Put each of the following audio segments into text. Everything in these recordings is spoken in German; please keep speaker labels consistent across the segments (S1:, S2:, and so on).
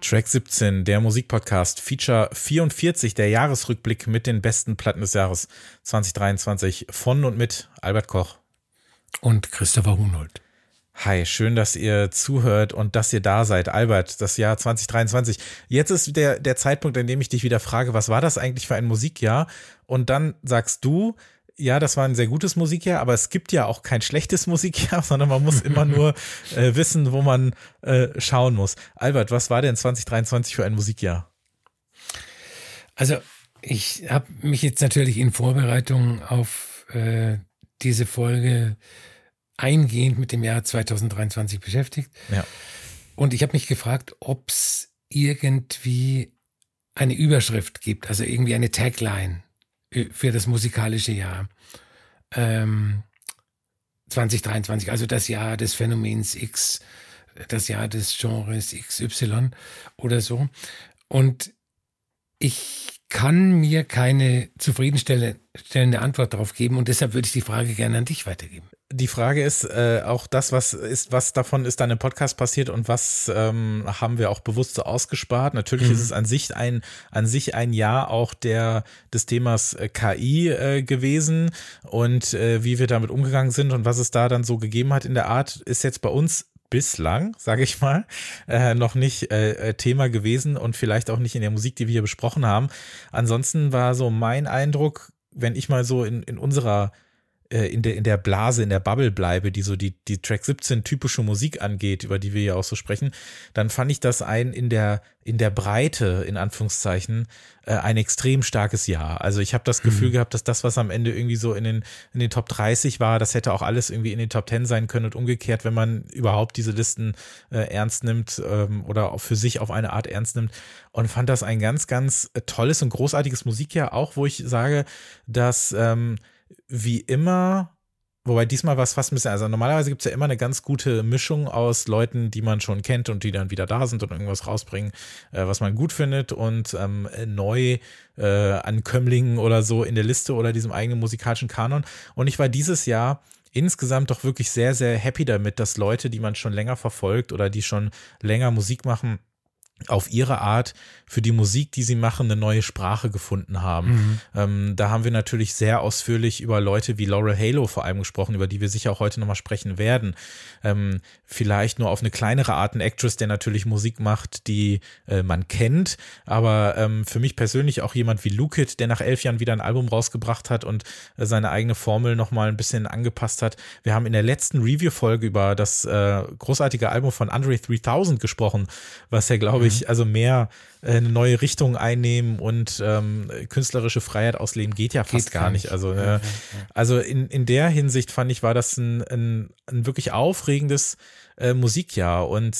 S1: Track 17, der Musikpodcast, Feature 44, der Jahresrückblick mit den besten Platten des Jahres 2023 von und mit Albert Koch
S2: und Christopher Hunold.
S1: Hi, schön, dass ihr zuhört und dass ihr da seid. Albert, das Jahr 2023. Jetzt ist der, der Zeitpunkt, an dem ich dich wieder frage, was war das eigentlich für ein Musikjahr? Und dann sagst du, ja, das war ein sehr gutes Musikjahr, aber es gibt ja auch kein schlechtes Musikjahr, sondern man muss immer nur äh, wissen, wo man äh, schauen muss. Albert, was war denn 2023 für ein Musikjahr?
S2: Also ich habe mich jetzt natürlich in Vorbereitung auf äh, diese Folge eingehend mit dem Jahr 2023 beschäftigt.
S1: Ja.
S2: Und ich habe mich gefragt, ob es irgendwie eine Überschrift gibt, also irgendwie eine Tagline für das musikalische Jahr ähm, 2023, also das Jahr des Phänomens X, das Jahr des Genres XY oder so. Und ich kann mir keine zufriedenstellende Antwort darauf geben und deshalb würde ich die Frage gerne an dich weitergeben
S1: die Frage ist äh, auch das, was ist, was davon ist dann im Podcast passiert und was ähm, haben wir auch bewusst so ausgespart. Natürlich mhm. ist es an sich ein an sich ein Jahr auch der des Themas äh, KI äh, gewesen und äh, wie wir damit umgegangen sind und was es da dann so gegeben hat in der Art, ist jetzt bei uns bislang, sage ich mal, äh, noch nicht äh, äh, Thema gewesen und vielleicht auch nicht in der Musik, die wir hier besprochen haben. Ansonsten war so mein Eindruck, wenn ich mal so in, in unserer in der, in der Blase, in der Bubble bleibe, die so die, die Track 17 typische Musik angeht, über die wir ja auch so sprechen, dann fand ich das ein in der, in der Breite, in Anführungszeichen, äh, ein extrem starkes Jahr. Also ich habe das Gefühl mhm. gehabt, dass das, was am Ende irgendwie so in den, in den Top 30 war, das hätte auch alles irgendwie in den Top 10 sein können und umgekehrt, wenn man überhaupt diese Listen äh, ernst nimmt ähm, oder auch für sich auf eine Art ernst nimmt. Und fand das ein ganz, ganz tolles und großartiges Musikjahr, auch wo ich sage, dass ähm, wie immer, wobei diesmal war es fast ein bisschen, also normalerweise gibt es ja immer eine ganz gute Mischung aus Leuten, die man schon kennt und die dann wieder da sind und irgendwas rausbringen, äh, was man gut findet und ähm, neu äh, Ankömmlingen oder so in der Liste oder diesem eigenen musikalischen Kanon. Und ich war dieses Jahr insgesamt doch wirklich sehr, sehr happy damit, dass Leute, die man schon länger verfolgt oder die schon länger Musik machen, auf ihre Art für die Musik, die sie machen, eine neue Sprache gefunden haben. Mhm. Ähm, da haben wir natürlich sehr ausführlich über Leute wie Laura Halo vor allem gesprochen, über die wir sicher auch heute nochmal sprechen werden. Ähm, vielleicht nur auf eine kleinere Art ein Actress, der natürlich Musik macht, die äh, man kennt, aber ähm, für mich persönlich auch jemand wie Lukit, der nach elf Jahren wieder ein Album rausgebracht hat und äh, seine eigene Formel nochmal ein bisschen angepasst hat. Wir haben in der letzten Review-Folge über das äh, großartige Album von Andre 3000 gesprochen, was ja, glaube ich, ich, also mehr eine neue Richtung einnehmen und ähm, künstlerische Freiheit ausleben geht ja fast geht gar nicht. Also, äh, also in, in der Hinsicht fand ich, war das ein, ein, ein wirklich aufregendes äh, Musikjahr. Und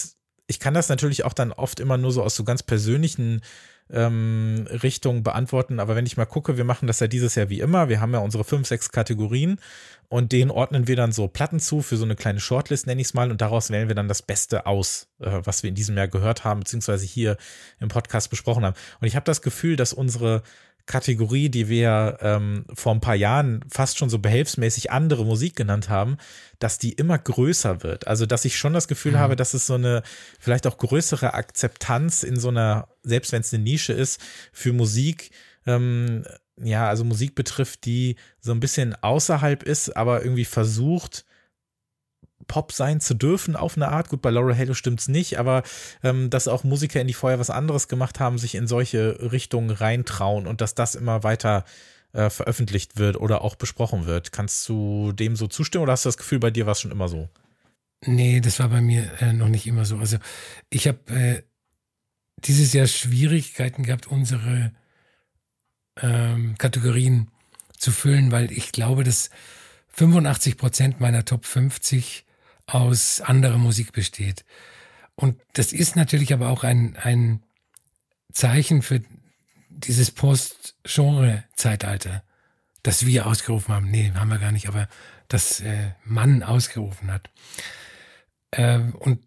S1: ich kann das natürlich auch dann oft immer nur so aus so ganz persönlichen ähm, Richtung beantworten. Aber wenn ich mal gucke, wir machen das ja dieses Jahr wie immer. Wir haben ja unsere fünf, sechs Kategorien und denen ordnen wir dann so Platten zu für so eine kleine Shortlist, nenne ich es mal. Und daraus wählen wir dann das Beste aus, äh, was wir in diesem Jahr gehört haben, beziehungsweise hier im Podcast besprochen haben. Und ich habe das Gefühl, dass unsere Kategorie, die wir ähm, vor ein paar Jahren fast schon so behelfsmäßig andere Musik genannt haben, dass die immer größer wird. Also, dass ich schon das Gefühl mhm. habe, dass es so eine vielleicht auch größere Akzeptanz in so einer, selbst wenn es eine Nische ist, für Musik, ähm, ja, also Musik betrifft, die so ein bisschen außerhalb ist, aber irgendwie versucht, Pop sein zu dürfen auf eine Art. Gut, bei Laura Halo stimmt's nicht, aber ähm, dass auch Musiker, die vorher was anderes gemacht haben, sich in solche Richtungen reintrauen und dass das immer weiter äh, veröffentlicht wird oder auch besprochen wird. Kannst du dem so zustimmen oder hast du das Gefühl, bei dir war es schon immer so?
S2: Nee, das war bei mir äh, noch nicht immer so. Also ich habe äh, dieses Jahr Schwierigkeiten gehabt, unsere ähm, Kategorien zu füllen, weil ich glaube, dass 85 Prozent meiner Top 50 aus anderer Musik besteht. Und das ist natürlich aber auch ein, ein Zeichen für dieses Post-Genre-Zeitalter, das wir ausgerufen haben. Nee, haben wir gar nicht, aber das äh, Mann ausgerufen hat. Äh, und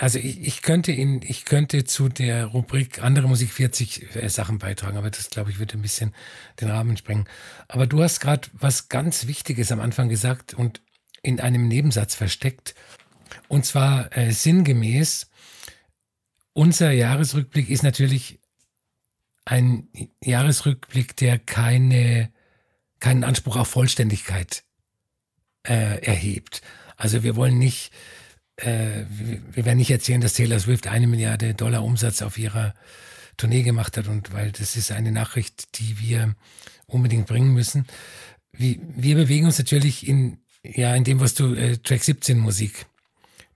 S2: also ich, ich könnte in, ich könnte zu der Rubrik andere Musik 40 äh, Sachen beitragen, aber das glaube ich würde ein bisschen den Rahmen sprengen. Aber du hast gerade was ganz Wichtiges am Anfang gesagt und in einem Nebensatz versteckt. Und zwar äh, sinngemäß, unser Jahresrückblick ist natürlich ein Jahresrückblick, der keine, keinen Anspruch auf Vollständigkeit äh, erhebt. Also wir wollen nicht, äh, wir werden nicht erzählen, dass Taylor Swift eine Milliarde Dollar Umsatz auf ihrer Tournee gemacht hat und weil das ist eine Nachricht, die wir unbedingt bringen müssen. Wir, wir bewegen uns natürlich in, ja, in dem, was du äh, Track 17 Musik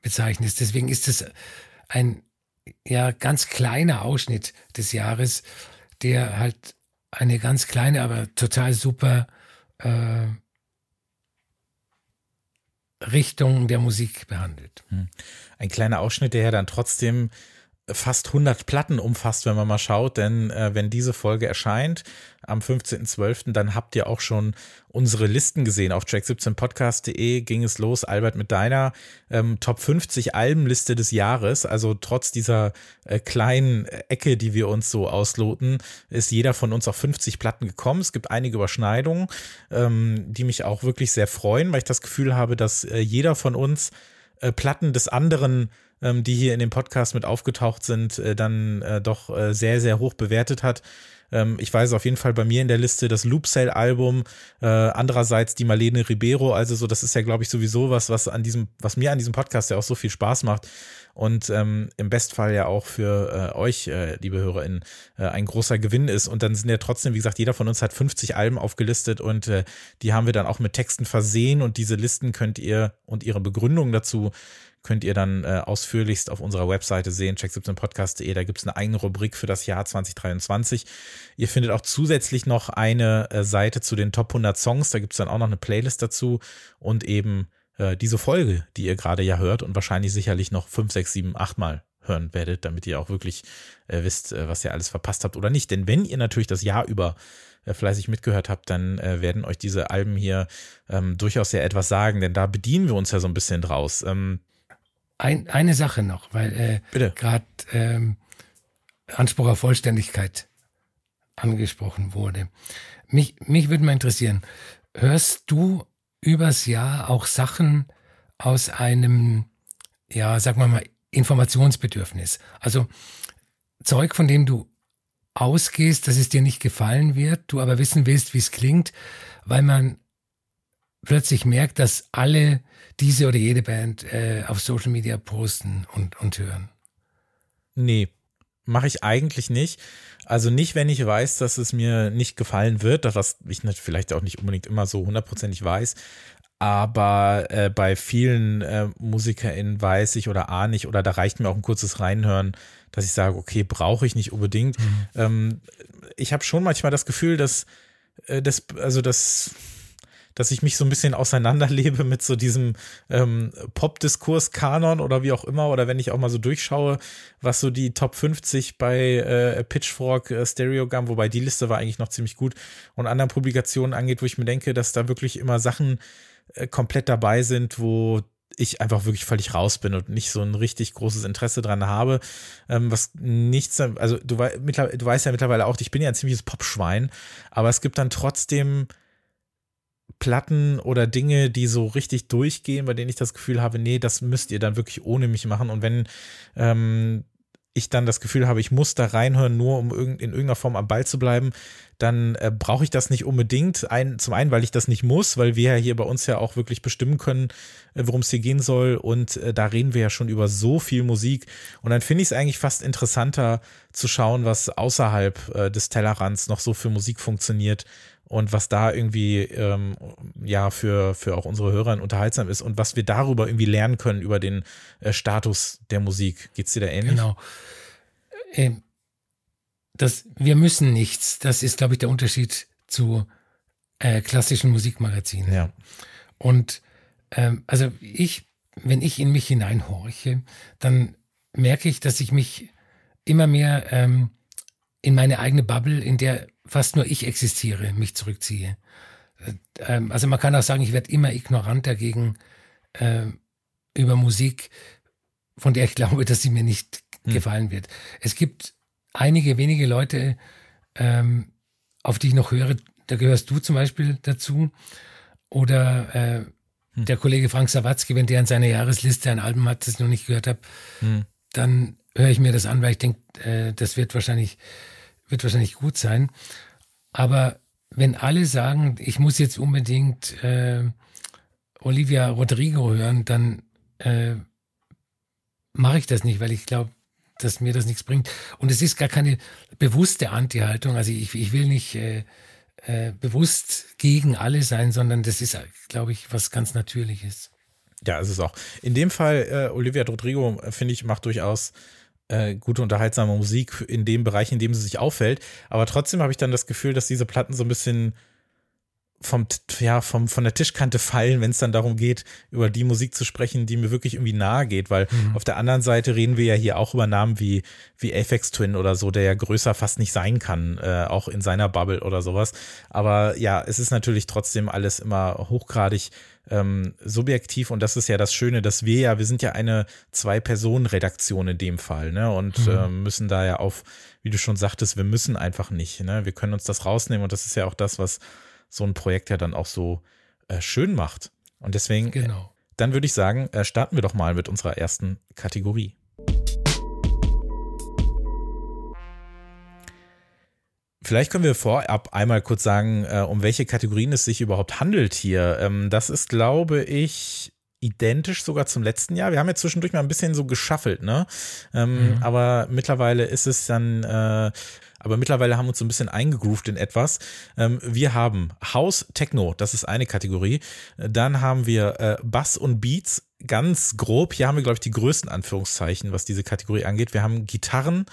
S2: bezeichnest. Deswegen ist es ein ja ganz kleiner Ausschnitt des Jahres, der halt eine ganz kleine, aber total super äh, Richtung der Musik behandelt. Hm.
S1: Ein kleiner Ausschnitt, der ja dann trotzdem fast 100 Platten umfasst, wenn man mal schaut, denn äh, wenn diese Folge erscheint am 15.12., dann habt ihr auch schon unsere Listen gesehen. Auf track17podcast.de ging es los, Albert, mit deiner ähm, Top 50 Albenliste des Jahres. Also trotz dieser äh, kleinen Ecke, die wir uns so ausloten, ist jeder von uns auf 50 Platten gekommen. Es gibt einige Überschneidungen, ähm, die mich auch wirklich sehr freuen, weil ich das Gefühl habe, dass äh, jeder von uns äh, Platten des anderen ähm, die hier in dem Podcast mit aufgetaucht sind, äh, dann äh, doch äh, sehr, sehr hoch bewertet hat. Ähm, ich weiß auf jeden Fall bei mir in der Liste das Loop Cell Album, äh, andererseits die Marlene Ribeiro, also so, das ist ja, glaube ich, sowieso was, was an diesem, was mir an diesem Podcast ja auch so viel Spaß macht und ähm, im Bestfall ja auch für äh, euch, äh, liebe HörerInnen, äh, ein großer Gewinn ist. Und dann sind ja trotzdem, wie gesagt, jeder von uns hat 50 Alben aufgelistet und äh, die haben wir dann auch mit Texten versehen und diese Listen könnt ihr und ihre Begründung dazu könnt ihr dann äh, ausführlichst auf unserer Webseite sehen, check17podcast.de. Da gibt es eine eigene Rubrik für das Jahr 2023. Ihr findet auch zusätzlich noch eine äh, Seite zu den Top 100 Songs. Da gibt es dann auch noch eine Playlist dazu und eben äh, diese Folge, die ihr gerade ja hört und wahrscheinlich sicherlich noch 5, 6, 7, 8 Mal hören werdet, damit ihr auch wirklich äh, wisst, äh, was ihr alles verpasst habt oder nicht. Denn wenn ihr natürlich das Jahr über äh, fleißig mitgehört habt, dann äh, werden euch diese Alben hier ähm, durchaus sehr etwas sagen, denn da bedienen wir uns ja so ein bisschen draus. Ähm,
S2: ein, eine Sache noch, weil äh, gerade ähm, Anspruch auf Vollständigkeit angesprochen wurde. Mich, mich würde mal interessieren, hörst du übers Jahr auch Sachen aus einem, ja, sag mal mal, Informationsbedürfnis? Also Zeug, von dem du ausgehst, dass es dir nicht gefallen wird, du aber wissen willst, wie es klingt, weil man plötzlich merkt, dass alle diese oder jede Band äh, auf Social Media posten und, und hören?
S1: Nee, mache ich eigentlich nicht. Also nicht, wenn ich weiß, dass es mir nicht gefallen wird, was ich vielleicht auch nicht unbedingt immer so hundertprozentig weiß. Aber äh, bei vielen äh, MusikerInnen weiß ich oder ahne ich, oder da reicht mir auch ein kurzes Reinhören, dass ich sage, okay, brauche ich nicht unbedingt. Mhm. Ähm, ich habe schon manchmal das Gefühl, dass äh, das, also das dass ich mich so ein bisschen auseinanderlebe mit so diesem ähm, Pop-Diskurs-Kanon oder wie auch immer, oder wenn ich auch mal so durchschaue, was so die Top 50 bei äh, Pitchfork äh, Stereogram, wobei die Liste war eigentlich noch ziemlich gut, und anderen Publikationen angeht, wo ich mir denke, dass da wirklich immer Sachen äh, komplett dabei sind, wo ich einfach wirklich völlig raus bin und nicht so ein richtig großes Interesse dran habe. Ähm, was nichts, also du, du weißt ja mittlerweile auch, ich bin ja ein ziemliches Popschwein, aber es gibt dann trotzdem Platten oder Dinge, die so richtig durchgehen, bei denen ich das Gefühl habe, nee, das müsst ihr dann wirklich ohne mich machen. Und wenn ähm, ich dann das Gefühl habe, ich muss da reinhören, nur um in irgendeiner Form am Ball zu bleiben, dann äh, brauche ich das nicht unbedingt. Ein, zum einen, weil ich das nicht muss, weil wir ja hier bei uns ja auch wirklich bestimmen können, äh, worum es hier gehen soll. Und äh, da reden wir ja schon über so viel Musik. Und dann finde ich es eigentlich fast interessanter zu schauen, was außerhalb äh, des Tellerrands noch so für Musik funktioniert und was da irgendwie ähm, ja für, für auch unsere Hörer unterhaltsam ist und was wir darüber irgendwie lernen können über den äh, Status der Musik. Geht's dir da ähnlich?
S2: Genau. Ähm, das, wir müssen nichts. Das ist, glaube ich, der Unterschied zu äh, klassischen Musikmagazinen.
S1: Ja.
S2: Und ähm, also ich, wenn ich in mich hineinhorche, dann merke ich, dass ich mich immer mehr ähm, in meine eigene Bubble, in der fast nur ich existiere, mich zurückziehe. Ähm, also man kann auch sagen, ich werde immer ignorant dagegen äh, über Musik, von der ich glaube, dass sie mir nicht hm. gefallen wird. Es gibt einige wenige Leute, ähm, auf die ich noch höre, da gehörst du zum Beispiel dazu. Oder äh, hm. der Kollege Frank Sawatzki, wenn der in seiner Jahresliste ein Album hat, das ich noch nicht gehört habe, hm. dann höre ich mir das an, weil ich denke, äh, das wird wahrscheinlich, wird wahrscheinlich gut sein. Aber wenn alle sagen, ich muss jetzt unbedingt äh, Olivia Rodrigo hören, dann äh, mache ich das nicht, weil ich glaube, dass mir das nichts bringt. Und es ist gar keine bewusste Anti-Haltung. Also ich, ich will nicht äh, äh, bewusst gegen alle sein, sondern das ist, glaube ich, was ganz Natürliches.
S1: Ja, es ist auch. In dem Fall, äh, Olivia Rodrigo, äh, finde ich, macht durchaus äh, gute, unterhaltsame Musik in dem Bereich, in dem sie sich auffällt. Aber trotzdem habe ich dann das Gefühl, dass diese Platten so ein bisschen vom, ja, vom, von der Tischkante fallen, wenn es dann darum geht, über die Musik zu sprechen, die mir wirklich irgendwie nahe geht, weil mhm. auf der anderen Seite reden wir ja hier auch über Namen wie, wie Aphex Twin oder so, der ja größer fast nicht sein kann, äh, auch in seiner Bubble oder sowas. Aber ja, es ist natürlich trotzdem alles immer hochgradig ähm, subjektiv und das ist ja das Schöne, dass wir ja, wir sind ja eine Zwei-Personen-Redaktion in dem Fall, ne? Und mhm. äh, müssen da ja auf, wie du schon sagtest, wir müssen einfach nicht, ne? Wir können uns das rausnehmen und das ist ja auch das, was so ein Projekt ja dann auch so äh, schön macht. Und deswegen, genau. dann würde ich sagen, äh, starten wir doch mal mit unserer ersten Kategorie. Vielleicht können wir vorab einmal kurz sagen, äh, um welche Kategorien es sich überhaupt handelt hier. Ähm, das ist, glaube ich, identisch sogar zum letzten Jahr. Wir haben ja zwischendurch mal ein bisschen so geschaffelt, ne? Ähm, mhm. Aber mittlerweile ist es dann äh, aber mittlerweile haben wir uns so ein bisschen eingegroovt in etwas. Ähm, wir haben House Techno, das ist eine Kategorie. Dann haben wir äh, Bass und Beats, ganz grob. Hier haben wir, glaube ich, die größten Anführungszeichen, was diese Kategorie angeht. Wir haben Gitarren.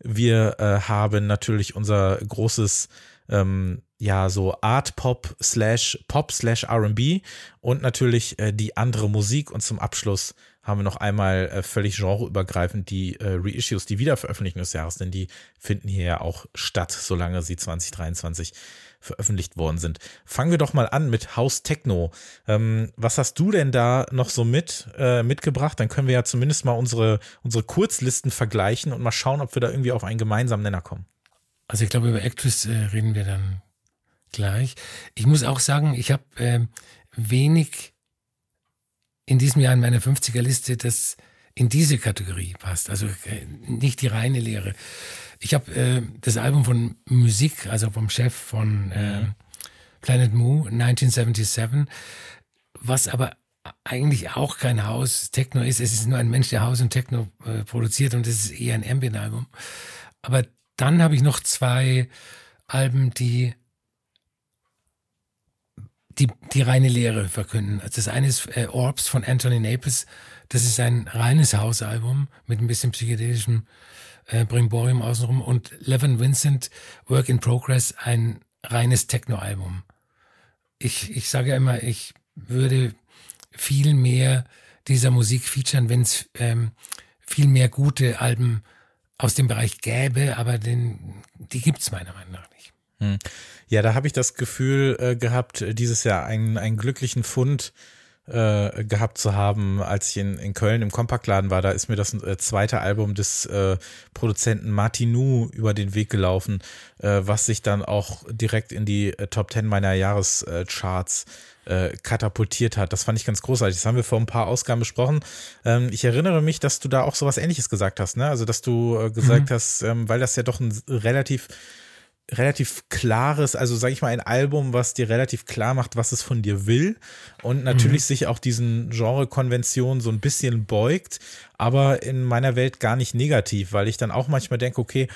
S1: Wir äh, haben natürlich unser großes ähm, ja, so Art Pop slash Pop slash RB und natürlich äh, die andere Musik und zum Abschluss haben wir noch einmal äh, völlig genreübergreifend die äh, Reissues, die Wiederveröffentlichung des Jahres, denn die finden hier ja auch statt, solange sie 2023 veröffentlicht worden sind. Fangen wir doch mal an mit House Techno. Ähm, was hast du denn da noch so mit äh, mitgebracht? Dann können wir ja zumindest mal unsere, unsere Kurzlisten vergleichen und mal schauen, ob wir da irgendwie auf einen gemeinsamen Nenner kommen.
S2: Also ich glaube, über Actress äh, reden wir dann gleich. Ich muss auch sagen, ich habe äh, wenig in diesem Jahr in meiner 50er-Liste, das in diese Kategorie passt. Also äh, nicht die reine Lehre. Ich habe äh, das Album von Musik, also vom Chef von äh, Planet Moo, 1977, was aber eigentlich auch kein Haus Techno ist. Es ist nur ein Mensch, der Haus und Techno äh, produziert und es ist eher ein Ambient-Album. Aber dann habe ich noch zwei Alben, die die, die reine Lehre verkünden. Also das eine ist äh, Orbs von Anthony Naples. Das ist ein reines Hausalbum mit ein bisschen psychedelischem äh, Brimborium außenrum. Und Levin Vincent, Work in Progress, ein reines Techno-Album. Ich, ich sage ja immer, ich würde viel mehr dieser Musik featuren, wenn es ähm, viel mehr gute Alben aus dem Bereich gäbe, aber den, die gibt es meiner Meinung nach nicht.
S1: Hm. Ja, da habe ich das Gefühl äh, gehabt, dieses Jahr einen, einen glücklichen Fund äh, gehabt zu haben, als ich in, in Köln im Kompaktladen war. Da ist mir das äh, zweite Album des äh, Produzenten Martinu über den Weg gelaufen, äh, was sich dann auch direkt in die äh, Top 10 meiner Jahrescharts äh, katapultiert hat. Das fand ich ganz großartig. Das haben wir vor ein paar Ausgaben besprochen. Ähm, ich erinnere mich, dass du da auch sowas ähnliches gesagt hast, ne? Also, dass du gesagt mhm. hast, ähm, weil das ja doch ein relativ relativ klares, also sage ich mal, ein Album, was dir relativ klar macht, was es von dir will und natürlich mhm. sich auch diesen Genre-Konventionen so ein bisschen beugt, aber in meiner Welt gar nicht negativ, weil ich dann auch manchmal denke, okay,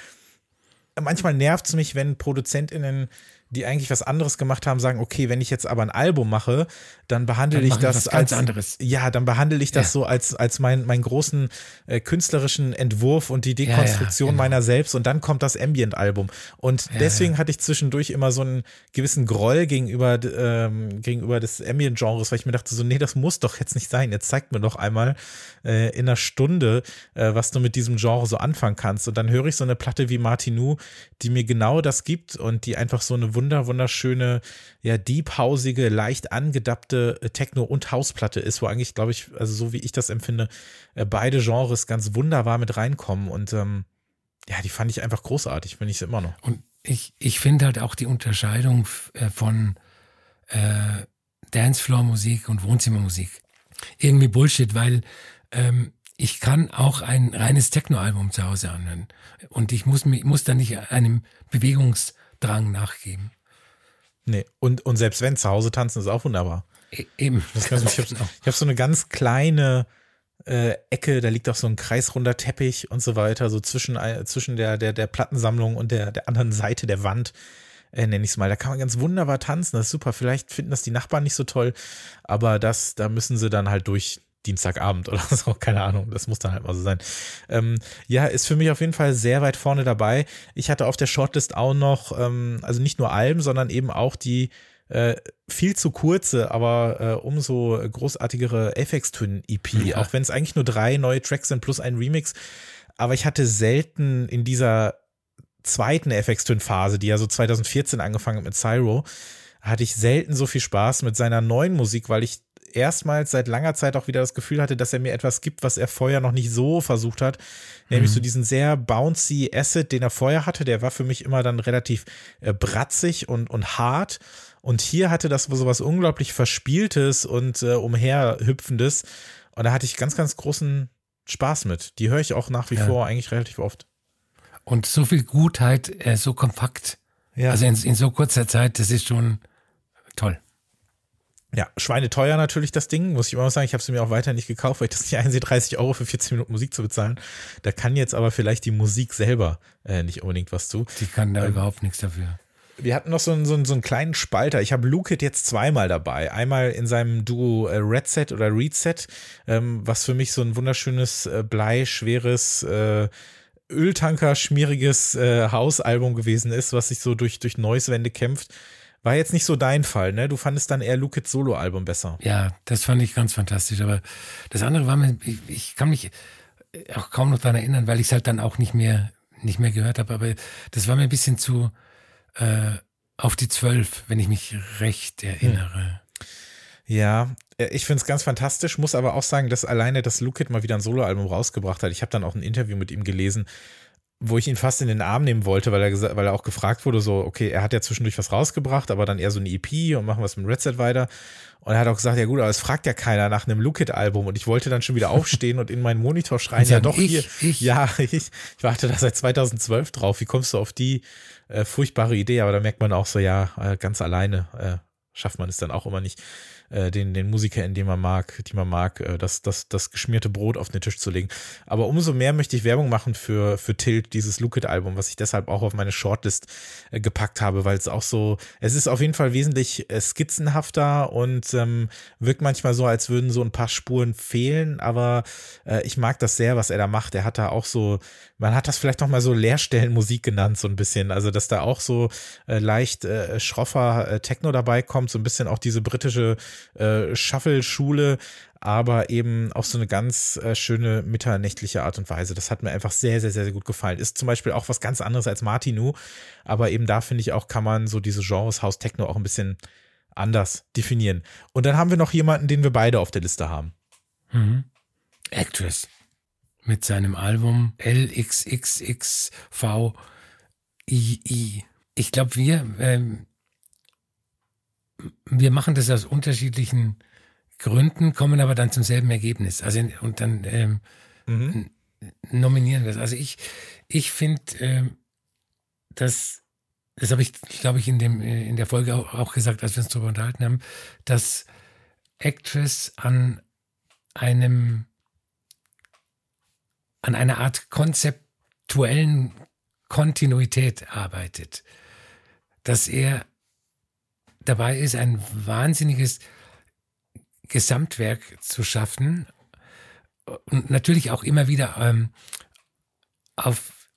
S1: manchmal nervt es mich, wenn ProduzentInnen die eigentlich was anderes gemacht haben, sagen, okay, wenn ich jetzt aber ein Album mache, dann behandle dann ich das als
S2: anderes.
S1: Ja, dann behandle ich das ja. so als als mein meinen großen äh, künstlerischen Entwurf und die Dekonstruktion ja, ja, genau. meiner selbst und dann kommt das Ambient Album und deswegen hatte ich zwischendurch immer so einen gewissen Groll gegenüber ähm, gegenüber des Ambient Genres, weil ich mir dachte so, nee, das muss doch jetzt nicht sein. Jetzt zeigt mir doch einmal äh, in einer Stunde, äh, was du mit diesem Genre so anfangen kannst und dann höre ich so eine Platte wie Martinu, die mir genau das gibt und die einfach so eine wunder, wunderschöne, ja, deephausige, leicht angedappte äh, Techno- und Hausplatte ist, wo eigentlich, glaube ich, also so wie ich das empfinde, äh, beide Genres ganz wunderbar mit reinkommen und ähm, ja, die fand ich einfach großartig, bin ich immer noch.
S2: Und ich, ich finde halt auch die Unterscheidung äh, von äh, Dancefloor-Musik und Wohnzimmermusik irgendwie Bullshit, weil ähm, ich kann auch ein reines Techno-Album zu Hause anhören. Und ich muss, muss da nicht einem Bewegungsdrang nachgeben.
S1: Nee, und, und selbst wenn zu Hause tanzen ist auch wunderbar.
S2: E eben.
S1: Ich habe hab so eine ganz kleine äh, Ecke, da liegt auch so ein kreisrunder Teppich und so weiter, so zwischen, äh, zwischen der, der, der Plattensammlung und der, der anderen Seite der Wand, äh, nenne ich es mal. Da kann man ganz wunderbar tanzen, das ist super. Vielleicht finden das die Nachbarn nicht so toll, aber das, da müssen sie dann halt durch Dienstagabend oder so, keine Ahnung, das muss dann halt mal so sein. Ähm, ja, ist für mich auf jeden Fall sehr weit vorne dabei. Ich hatte auf der Shortlist auch noch, ähm, also nicht nur Alben, sondern eben auch die äh, viel zu kurze, aber äh, umso großartigere Apex Twin EP, ja. auch wenn es eigentlich nur drei neue Tracks sind plus ein Remix. Aber ich hatte selten in dieser zweiten FX Twin Phase, die ja so 2014 angefangen hat mit Cyro, hatte ich selten so viel Spaß mit seiner neuen Musik, weil ich erstmals seit langer Zeit auch wieder das Gefühl hatte, dass er mir etwas gibt, was er vorher noch nicht so versucht hat. Nämlich mhm. so diesen sehr bouncy Acid, den er vorher hatte. Der war für mich immer dann relativ äh, bratzig und, und hart. Und hier hatte das so was unglaublich Verspieltes und äh, umherhüpfendes. Und da hatte ich ganz, ganz großen Spaß mit. Die höre ich auch nach wie ja. vor eigentlich relativ oft.
S2: Und so viel Gutheit, äh, so kompakt. Ja. Also in, in so kurzer Zeit, das ist schon toll.
S1: Ja, schweineteuer natürlich das Ding, muss ich immer sagen. Ich habe es mir auch weiter nicht gekauft, weil ich das nicht einsehe, 30 Euro für 14 Minuten Musik zu bezahlen. Da kann jetzt aber vielleicht die Musik selber äh, nicht unbedingt was zu.
S2: Die kann da ähm, überhaupt nichts dafür.
S1: Wir hatten noch so einen, so einen, so einen kleinen Spalter. Ich habe Lukit jetzt zweimal dabei. Einmal in seinem Duo äh, Red Set oder Read Set, ähm, was für mich so ein wunderschönes, äh, bleischweres, äh, Öltanker schmieriges äh, Hausalbum gewesen ist, was sich so durch, durch Noisewände kämpft. War jetzt nicht so dein Fall, ne? Du fandest dann eher Lukits Solo-Album besser.
S2: Ja, das fand ich ganz fantastisch. Aber das andere war mir, ich, ich kann mich auch kaum noch daran erinnern, weil ich es halt dann auch nicht mehr, nicht mehr gehört habe. Aber das war mir ein bisschen zu äh, auf die Zwölf, wenn ich mich recht erinnere.
S1: Ja, äh, ich finde es ganz fantastisch, muss aber auch sagen, dass alleine das Lukit mal wieder ein Soloalbum rausgebracht hat. Ich habe dann auch ein Interview mit ihm gelesen, wo ich ihn fast in den Arm nehmen wollte, weil er, weil er auch gefragt wurde, so, okay, er hat ja zwischendurch was rausgebracht, aber dann eher so eine EP und machen was mit Red Set weiter. Und er hat auch gesagt, ja gut, aber es fragt ja keiner nach einem Look album Und ich wollte dann schon wieder aufstehen und in meinen Monitor schreien, ja doch ich, hier, ich. ja, ich, ich warte da seit 2012 drauf. Wie kommst du auf die äh, furchtbare Idee? Aber da merkt man auch so, ja, äh, ganz alleine äh, schafft man es dann auch immer nicht äh, den, den Musiker, in dem man mag, die man mag, äh, das, das, das geschmierte Brot auf den Tisch zu legen. Aber umso mehr möchte ich Werbung machen für, für Tilt, dieses Look Album, was ich deshalb auch auf meine Shortlist äh, gepackt habe, weil es auch so, es ist auf jeden Fall wesentlich äh, skizzenhafter und ähm, wirkt manchmal so, als würden so ein paar Spuren fehlen, aber äh, ich mag das sehr, was er da macht. Er hat da auch so, man hat das vielleicht noch mal so Leerstellenmusik genannt, so ein bisschen. Also, dass da auch so äh, leicht äh, schroffer äh, Techno dabei kommt, so ein bisschen auch diese britische äh, Shuffle-Schule, aber eben auf so eine ganz äh, schöne mitternächtliche Art und Weise. Das hat mir einfach sehr, sehr, sehr gut gefallen. Ist zum Beispiel auch was ganz anderes als Martinu, aber eben da finde ich auch, kann man so diese Genres House Techno auch ein bisschen anders definieren. Und dann haben wir noch jemanden, den wir beide auf der Liste haben.
S2: Mhm. Actress. Mit seinem Album LXXXVII. Ich glaube, wir ähm, wir machen das aus unterschiedlichen Gründen, kommen aber dann zum selben Ergebnis. Also und dann ähm, mhm. nominieren wir es. Also ich, ich finde, ähm, dass das habe ich, glaube ich, in dem in der Folge auch, auch gesagt, als wir uns darüber unterhalten haben, dass Actress an einem an einer Art konzeptuellen Kontinuität arbeitet, dass er dabei ist, ein wahnsinniges Gesamtwerk zu schaffen und natürlich auch immer wieder ähm, auf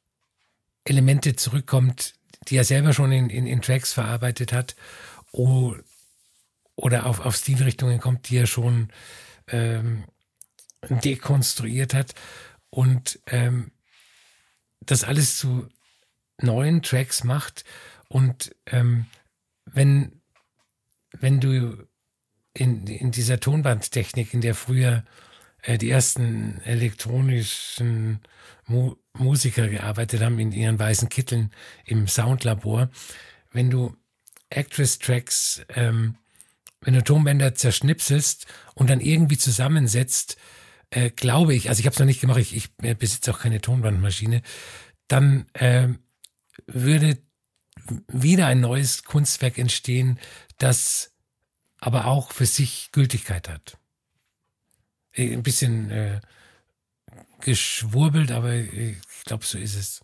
S2: Elemente zurückkommt, die er selber schon in, in, in Tracks verarbeitet hat oder auf, auf Stilrichtungen kommt, die er schon ähm, dekonstruiert hat und ähm, das alles zu neuen Tracks macht und ähm, wenn wenn du in, in dieser Tonbandtechnik, in der früher äh, die ersten elektronischen Mu Musiker gearbeitet haben, in ihren weißen Kitteln im Soundlabor, wenn du Actress-Tracks, ähm, wenn du Tonbänder zerschnipselst und dann irgendwie zusammensetzt, äh, glaube ich, also ich habe es noch nicht gemacht, ich, ich besitze auch keine Tonbandmaschine, dann äh, würde wieder ein neues Kunstwerk entstehen, das aber auch für sich Gültigkeit hat. Äh, ein bisschen äh, geschwurbelt, aber ich glaube, so ist es.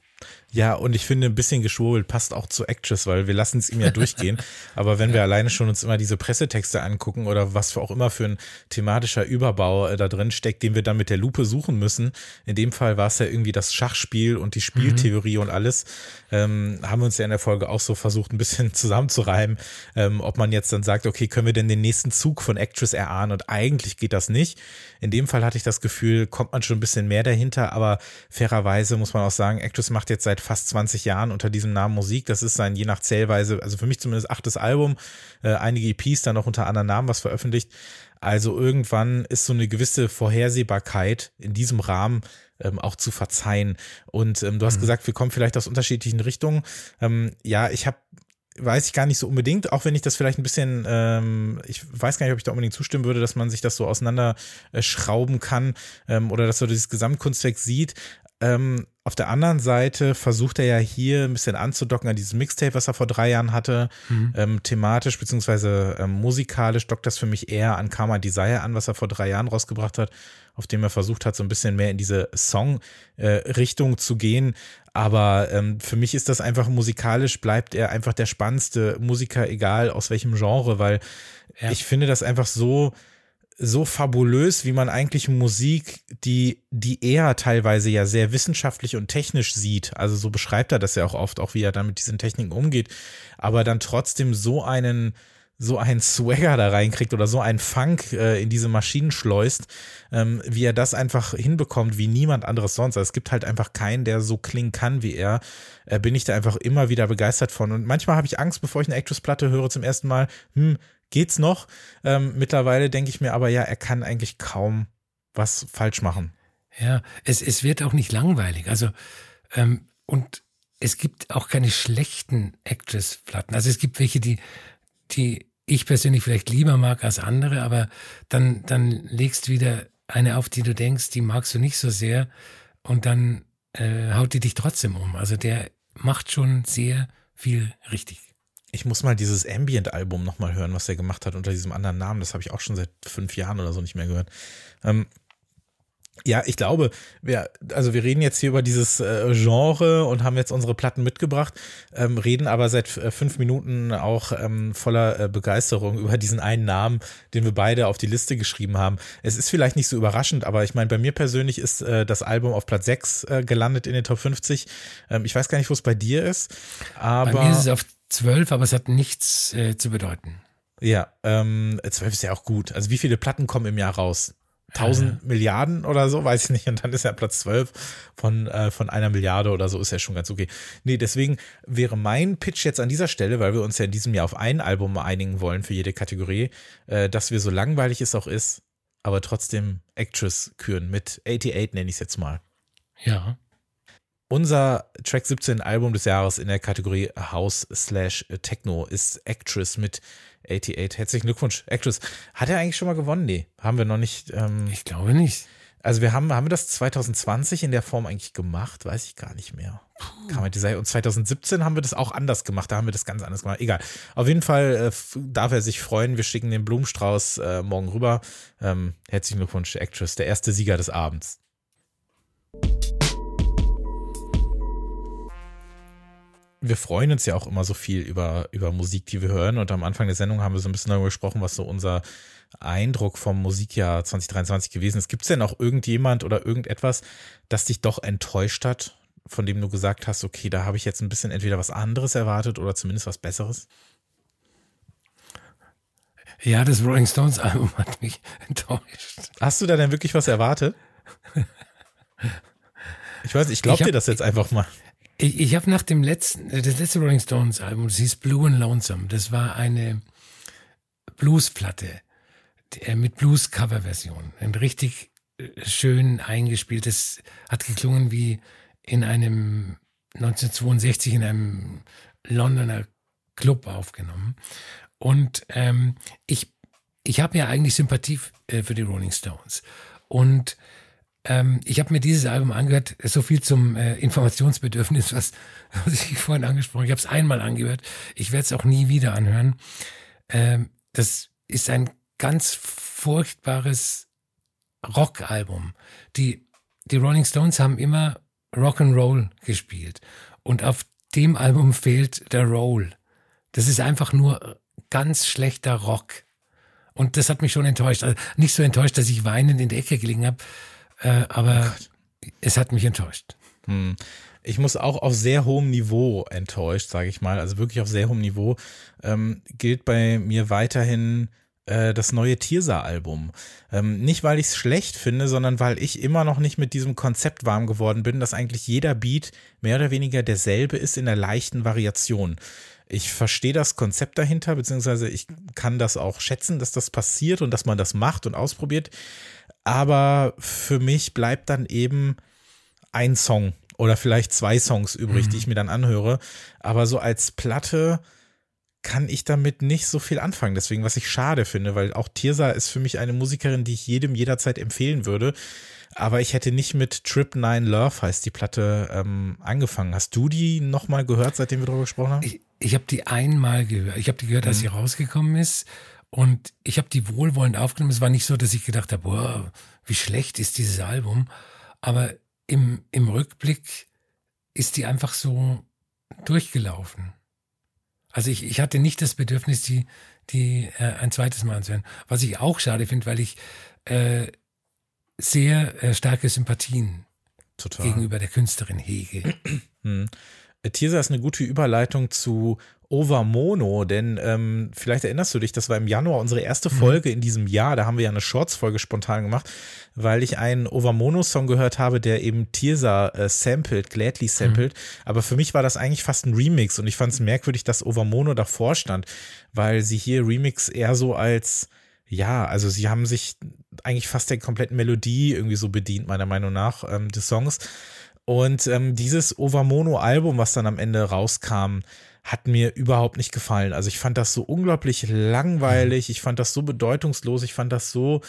S1: Ja, und ich finde, ein bisschen geschwurbelt passt auch zu Actress, weil wir lassen es ihm ja durchgehen. Aber wenn wir alleine schon uns immer diese Pressetexte angucken oder was für auch immer für ein thematischer Überbau äh, da drin steckt, den wir dann mit der Lupe suchen müssen. In dem Fall war es ja irgendwie das Schachspiel und die Spieltheorie mhm. und alles. Ähm, haben wir uns ja in der Folge auch so versucht, ein bisschen zusammenzureimen, ähm, ob man jetzt dann sagt, okay, können wir denn den nächsten Zug von Actress erahnen? Und eigentlich geht das nicht. In dem Fall hatte ich das Gefühl, kommt man schon ein bisschen mehr dahinter, aber fairerweise muss man auch sagen, Actress macht jetzt seit fast 20 Jahren unter diesem Namen Musik. Das ist sein je nach Zählweise, also für mich zumindest achtes Album, äh, einige EPs dann noch unter anderen Namen was veröffentlicht. Also irgendwann ist so eine gewisse Vorhersehbarkeit in diesem Rahmen ähm, auch zu verzeihen. Und ähm, du hast mhm. gesagt, wir kommen vielleicht aus unterschiedlichen Richtungen. Ähm, ja, ich habe weiß ich gar nicht so unbedingt, auch wenn ich das vielleicht ein bisschen, ähm, ich weiß gar nicht, ob ich da unbedingt zustimmen würde, dass man sich das so auseinanderschrauben kann ähm, oder dass man dieses Gesamtkunstwerk sieht. Ähm, auf der anderen Seite versucht er ja hier ein bisschen anzudocken an dieses Mixtape, was er vor drei Jahren hatte. Mhm. Ähm, thematisch beziehungsweise ähm, musikalisch dockt das für mich eher an Karma Desire an, was er vor drei Jahren rausgebracht hat, auf dem er versucht hat, so ein bisschen mehr in diese Song-Richtung äh, zu gehen. Aber ähm, für mich ist das einfach musikalisch, bleibt er einfach der spannendste Musiker, egal aus welchem Genre, weil ja. ich finde das einfach so so fabulös, wie man eigentlich Musik, die, die er teilweise ja sehr wissenschaftlich und technisch sieht. Also so beschreibt er das ja auch oft, auch wie er dann mit diesen Techniken umgeht, aber dann trotzdem so einen, so einen Swagger da reinkriegt oder so einen Funk äh, in diese Maschinen schleust, ähm, wie er das einfach hinbekommt, wie niemand anderes sonst. Also es gibt halt einfach keinen, der so klingen kann wie er. Äh, bin ich da einfach immer wieder begeistert von. Und manchmal habe ich Angst, bevor ich eine Actress-Platte höre zum ersten Mal, hm, geht's noch. Ähm, mittlerweile denke ich mir aber, ja, er kann eigentlich kaum was falsch machen.
S2: Ja, es, es wird auch nicht langweilig. Also, ähm, und es gibt auch keine schlechten Actress-Platten. Also es gibt welche, die, die ich persönlich vielleicht lieber mag als andere, aber dann, dann legst du wieder eine auf, die du denkst, die magst du nicht so sehr und dann äh, haut die dich trotzdem um. Also der macht schon sehr viel richtig.
S1: Ich muss mal dieses Ambient-Album nochmal hören, was er gemacht hat unter diesem anderen Namen. Das habe ich auch schon seit fünf Jahren oder so nicht mehr gehört. Ähm, ja, ich glaube, wir, also wir reden jetzt hier über dieses äh, Genre und haben jetzt unsere Platten mitgebracht, ähm, reden aber seit äh, fünf Minuten auch ähm, voller äh, Begeisterung über diesen einen Namen, den wir beide auf die Liste geschrieben haben. Es ist vielleicht nicht so überraschend, aber ich meine, bei mir persönlich ist äh, das Album auf Platz 6 äh, gelandet in den Top 50. Ähm, ich weiß gar nicht, wo es bei dir ist, aber. Bei
S2: mir ist es auf zwölf, aber es hat nichts äh, zu bedeuten.
S1: Ja, ähm, zwölf ist ja auch gut. Also wie viele Platten kommen im Jahr raus? 1000 äh. Milliarden oder so, weiß ich nicht. Und dann ist ja Platz 12 von, äh, von einer Milliarde oder so, ist ja schon ganz okay. Nee, deswegen wäre mein Pitch jetzt an dieser Stelle, weil wir uns ja in diesem Jahr auf ein Album einigen wollen für jede Kategorie, äh, dass wir so langweilig es auch ist, aber trotzdem Actress küren mit 88 nenne ich es jetzt mal.
S2: Ja.
S1: Unser Track 17 Album des Jahres in der Kategorie House slash Techno ist Actress mit 88. Herzlichen Glückwunsch, Actress. Hat er eigentlich schon mal gewonnen? Nee, haben wir noch nicht. Ähm,
S2: ich glaube nicht.
S1: Also wir haben, haben wir das 2020 in der Form eigentlich gemacht? Weiß ich gar nicht mehr. Kann man die Und 2017 haben wir das auch anders gemacht. Da haben wir das ganz anders gemacht. Egal. Auf jeden Fall äh, darf er sich freuen. Wir schicken den Blumenstrauß äh, morgen rüber. Ähm, herzlichen Glückwunsch, Actress, der erste Sieger des Abends. Wir freuen uns ja auch immer so viel über, über Musik, die wir hören. Und am Anfang der Sendung haben wir so ein bisschen darüber gesprochen, was so unser Eindruck vom Musikjahr 2023 gewesen ist. Gibt es denn auch irgendjemand oder irgendetwas, das dich doch enttäuscht hat, von dem du gesagt hast, okay, da habe ich jetzt ein bisschen entweder was anderes erwartet oder zumindest was Besseres?
S2: Ja, das Rolling Stones Album hat mich enttäuscht.
S1: Hast du da denn wirklich was erwartet? Ich weiß, ich glaube dir das jetzt einfach mal.
S2: Ich, ich habe nach dem letzten, äh, das letzte Rolling Stones Album, das hieß Blue and Lonesome. Das war eine Bluesplatte äh, mit Blues-Cover-Version. Ein richtig äh, schön eingespieltes, hat geklungen wie in einem 1962 in einem Londoner Club aufgenommen. Und ähm, ich, ich habe ja eigentlich Sympathie für die Rolling Stones. Und ähm, ich habe mir dieses Album angehört, so viel zum äh, Informationsbedürfnis, was, was ich vorhin angesprochen habe. Ich habe es einmal angehört. Ich werde es auch nie wieder anhören. Ähm, das ist ein ganz furchtbares Rockalbum. Die, die Rolling Stones haben immer Rock'n'Roll gespielt. Und auf dem Album fehlt der Roll. Das ist einfach nur ganz schlechter Rock. Und das hat mich schon enttäuscht. Also nicht so enttäuscht, dass ich weinend in der Ecke gelegen habe, äh, aber oh es hat mich enttäuscht.
S1: Hm. Ich muss auch auf sehr hohem Niveau enttäuscht, sage ich mal, also wirklich auf sehr hohem Niveau, ähm, gilt bei mir weiterhin äh, das neue Tirsa-Album. Ähm, nicht, weil ich es schlecht finde, sondern weil ich immer noch nicht mit diesem Konzept warm geworden bin, dass eigentlich jeder Beat mehr oder weniger derselbe ist in der leichten Variation. Ich verstehe das Konzept dahinter, beziehungsweise ich kann das auch schätzen, dass das passiert und dass man das macht und ausprobiert. Aber für mich bleibt dann eben ein Song oder vielleicht zwei Songs übrig, mhm. die ich mir dann anhöre. Aber so als Platte kann ich damit nicht so viel anfangen. Deswegen, was ich schade finde, weil auch Tirsa ist für mich eine Musikerin, die ich jedem jederzeit empfehlen würde. Aber ich hätte nicht mit Trip Nine Love, heißt die Platte, ähm, angefangen. Hast du die nochmal gehört, seitdem wir darüber gesprochen haben?
S2: Ich, ich habe die einmal gehört. Ich habe die gehört, als mhm. sie rausgekommen ist. Und ich habe die wohlwollend aufgenommen. Es war nicht so, dass ich gedacht habe, boah, wie schlecht ist dieses Album. Aber im, im Rückblick ist die einfach so durchgelaufen. Also ich, ich hatte nicht das Bedürfnis, die, die äh, ein zweites Mal anzuhören. Was ich auch schade finde, weil ich äh, sehr äh, starke Sympathien Total. gegenüber der Künstlerin hege.
S1: Hm. Tirsa ist eine gute Überleitung zu Overmono, denn ähm, vielleicht erinnerst du dich, das war im Januar unsere erste mhm. Folge mhm. in diesem Jahr, da haben wir ja eine Shorts-Folge spontan gemacht, weil ich einen Overmono-Song gehört habe, der eben Tirsa äh, sampled, Gladly sampled, mhm. aber für mich war das eigentlich fast ein Remix und ich fand es merkwürdig, dass Overmono davor stand, weil sie hier Remix eher so als ja, also sie haben sich eigentlich fast der kompletten Melodie irgendwie so bedient, meiner Meinung nach, ähm, des Songs. Und ähm, dieses Overmono-Album, was dann am Ende rauskam, hat mir überhaupt nicht gefallen. Also ich fand das so unglaublich langweilig, ich fand das so bedeutungslos, ich fand das so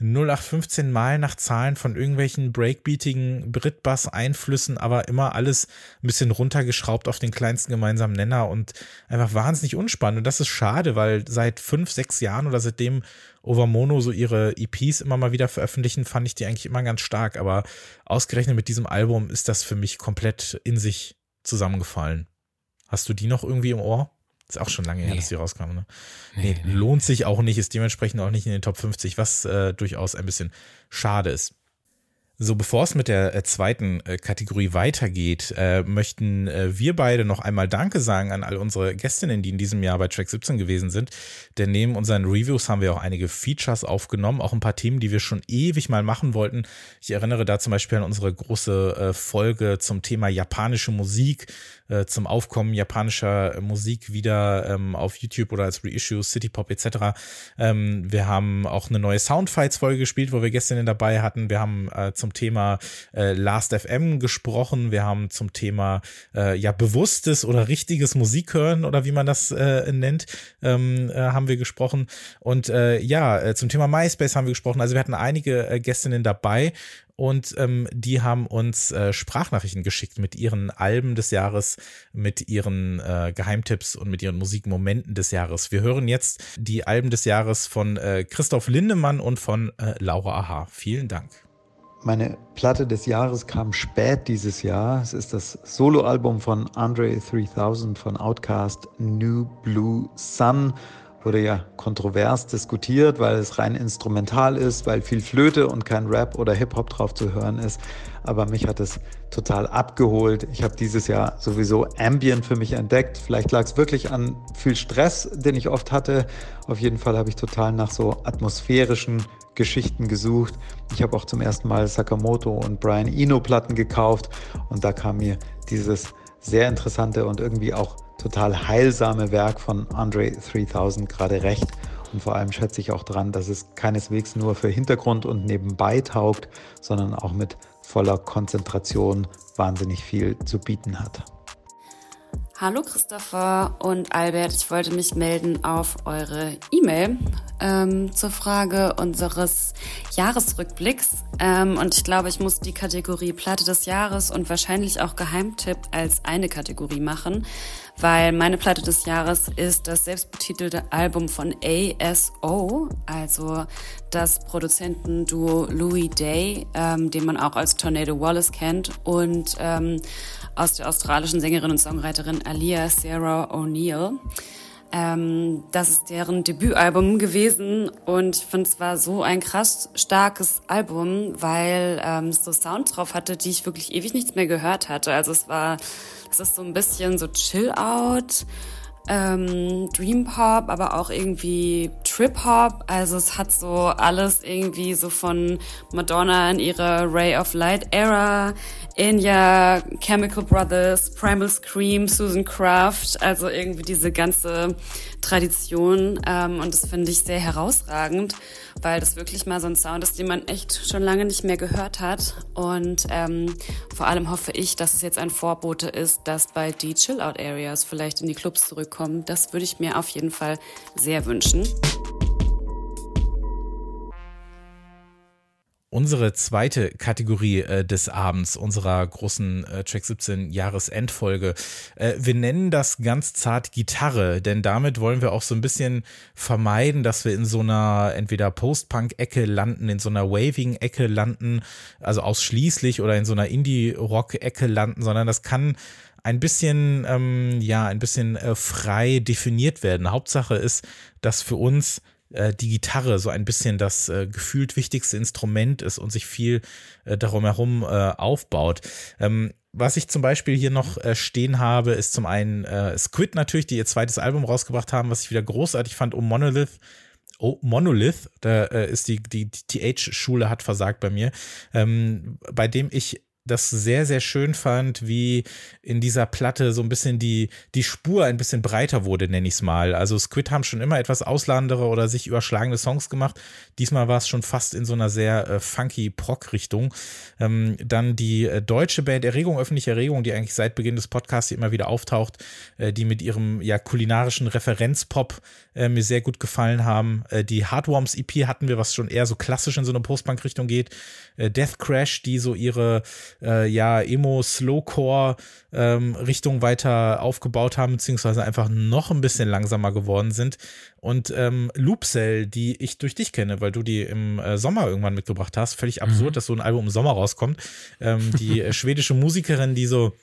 S1: 0815 Mal nach Zahlen von irgendwelchen breakbeatigen Britbass-Einflüssen, aber immer alles ein bisschen runtergeschraubt auf den kleinsten gemeinsamen Nenner und einfach wahnsinnig unspannend. Und das ist schade, weil seit fünf, sechs Jahren oder seitdem Overmono so ihre EPs immer mal wieder veröffentlichen, fand ich die eigentlich immer ganz stark. Aber ausgerechnet mit diesem Album ist das für mich komplett in sich zusammengefallen. Hast du die noch irgendwie im Ohr? Ist auch schon lange nee. her, dass die rauskamen. Ne? Nee, nee, lohnt sich auch nicht, ist dementsprechend auch nicht in den Top 50, was äh, durchaus ein bisschen schade ist. So, bevor es mit der äh, zweiten äh, Kategorie weitergeht, äh, möchten äh, wir beide noch einmal Danke sagen an all unsere Gästinnen, die in diesem Jahr bei Track 17 gewesen sind. Denn neben unseren Reviews haben wir auch einige Features aufgenommen, auch ein paar Themen, die wir schon ewig mal machen wollten. Ich erinnere da zum Beispiel an unsere große äh, Folge zum Thema japanische Musik, äh, zum Aufkommen japanischer Musik wieder ähm, auf YouTube oder als Reissue, City Pop etc. Ähm, wir haben auch eine neue Soundfights-Folge gespielt, wo wir Gästinnen dabei hatten. Wir haben zum zum Thema äh, Last FM gesprochen. Wir haben zum Thema äh, ja bewusstes oder richtiges Musikhören oder wie man das äh, nennt, ähm, äh, haben wir gesprochen. Und äh, ja, äh, zum Thema MySpace haben wir gesprochen. Also wir hatten einige äh, Gästinnen dabei und ähm, die haben uns äh, Sprachnachrichten geschickt mit ihren Alben des Jahres, mit ihren äh, Geheimtipps und mit ihren Musikmomenten des Jahres. Wir hören jetzt die Alben des Jahres von äh, Christoph Lindemann und von äh, Laura Aha. Vielen Dank.
S3: Meine Platte des Jahres kam spät dieses Jahr. Es ist das Soloalbum von Andre 3000 von Outcast New Blue Sun. Wurde ja kontrovers diskutiert, weil es rein instrumental ist, weil viel Flöte und kein Rap oder Hip-Hop drauf zu hören ist. Aber mich hat es total abgeholt. Ich habe dieses Jahr sowieso Ambient für mich entdeckt. Vielleicht lag es wirklich an viel Stress, den ich oft hatte. Auf jeden Fall habe ich total nach so atmosphärischen Geschichten gesucht. Ich habe auch zum ersten Mal Sakamoto und Brian Eno Platten gekauft und da kam mir dieses sehr interessante und irgendwie auch total heilsame Werk von Andre 3000 gerade recht. Und vor allem schätze ich auch dran, dass es keineswegs nur für Hintergrund und nebenbei taugt, sondern auch mit voller Konzentration wahnsinnig viel zu bieten hat.
S4: Hallo Christopher und Albert, ich wollte mich melden auf eure E-Mail ähm, zur Frage unseres Jahresrückblicks. Ähm, und ich glaube, ich muss die Kategorie Platte des Jahres und wahrscheinlich auch Geheimtipp als eine Kategorie machen, weil meine Platte des Jahres ist das selbstbetitelte Album von ASO, also das Produzentenduo Louis Day, ähm, den man auch als Tornado Wallace kennt, und ähm, aus der australischen Sängerin und Songwriterin Alia Sarah O'Neill. Ähm, das ist deren Debütalbum gewesen und ich finde, es war so ein krass starkes Album, weil ähm, es so Sounds drauf hatte, die ich wirklich ewig nichts mehr gehört hatte. Also es war, es ist so ein bisschen so Chill-Out, ähm, Dream Pop, aber auch irgendwie Trip Hop. Also es hat so alles irgendwie so von Madonna in ihrer Ray of Light Era, Enya, Chemical Brothers, Primal Scream, Susan Kraft. Also irgendwie diese ganze Tradition. Ähm, und das finde ich sehr herausragend, weil das wirklich mal so ein Sound ist, den man echt schon lange nicht mehr gehört hat. Und ähm, vor allem hoffe ich, dass es jetzt ein Vorbote ist, dass bald die Chill-Out-Areas vielleicht in die Clubs zurückkommen. Das würde ich mir auf jeden Fall sehr wünschen.
S1: Unsere zweite Kategorie äh, des Abends, unserer großen äh, Track 17 Jahresendfolge. Äh, wir nennen das ganz zart Gitarre, denn damit wollen wir auch so ein bisschen vermeiden, dass wir in so einer entweder Post-Punk-Ecke landen, in so einer Waving-Ecke landen, also ausschließlich oder in so einer Indie-Rock-Ecke landen, sondern das kann ein bisschen, ähm, ja, ein bisschen äh, frei definiert werden. Hauptsache ist, dass für uns äh, die Gitarre so ein bisschen das äh, gefühlt wichtigste Instrument ist und sich viel äh, darum herum äh, aufbaut. Ähm, was ich zum Beispiel hier noch äh, stehen habe, ist zum einen Squid natürlich, die ihr zweites Album rausgebracht haben, was ich wieder großartig fand, um Monolith. Oh, Monolith, da äh, ist die, die, die TH-Schule hat versagt bei mir, ähm, bei dem ich das sehr, sehr schön fand, wie in dieser Platte so ein bisschen die, die Spur ein bisschen breiter wurde, nenne ich es mal. Also Squid haben schon immer etwas auslandere oder sich überschlagende Songs gemacht. Diesmal war es schon fast in so einer sehr äh, funky Proc-Richtung. Ähm, dann die äh, deutsche Band Erregung, öffentliche Erregung, die eigentlich seit Beginn des Podcasts immer wieder auftaucht, äh, die mit ihrem ja kulinarischen Referenzpop äh, mir sehr gut gefallen haben. Äh, die Hardworms EP hatten wir, was schon eher so klassisch in so eine Postpunk-Richtung geht. Äh, Death Crash, die so ihre äh, ja Emo Slowcore ähm, Richtung weiter aufgebaut haben, beziehungsweise einfach noch ein bisschen langsamer geworden sind. Und ähm, Loopcell, die ich durch dich kenne, weil du die im äh, Sommer irgendwann mitgebracht hast. Völlig absurd, mhm. dass so ein Album im Sommer rauskommt. Ähm, die äh, schwedische Musikerin, die so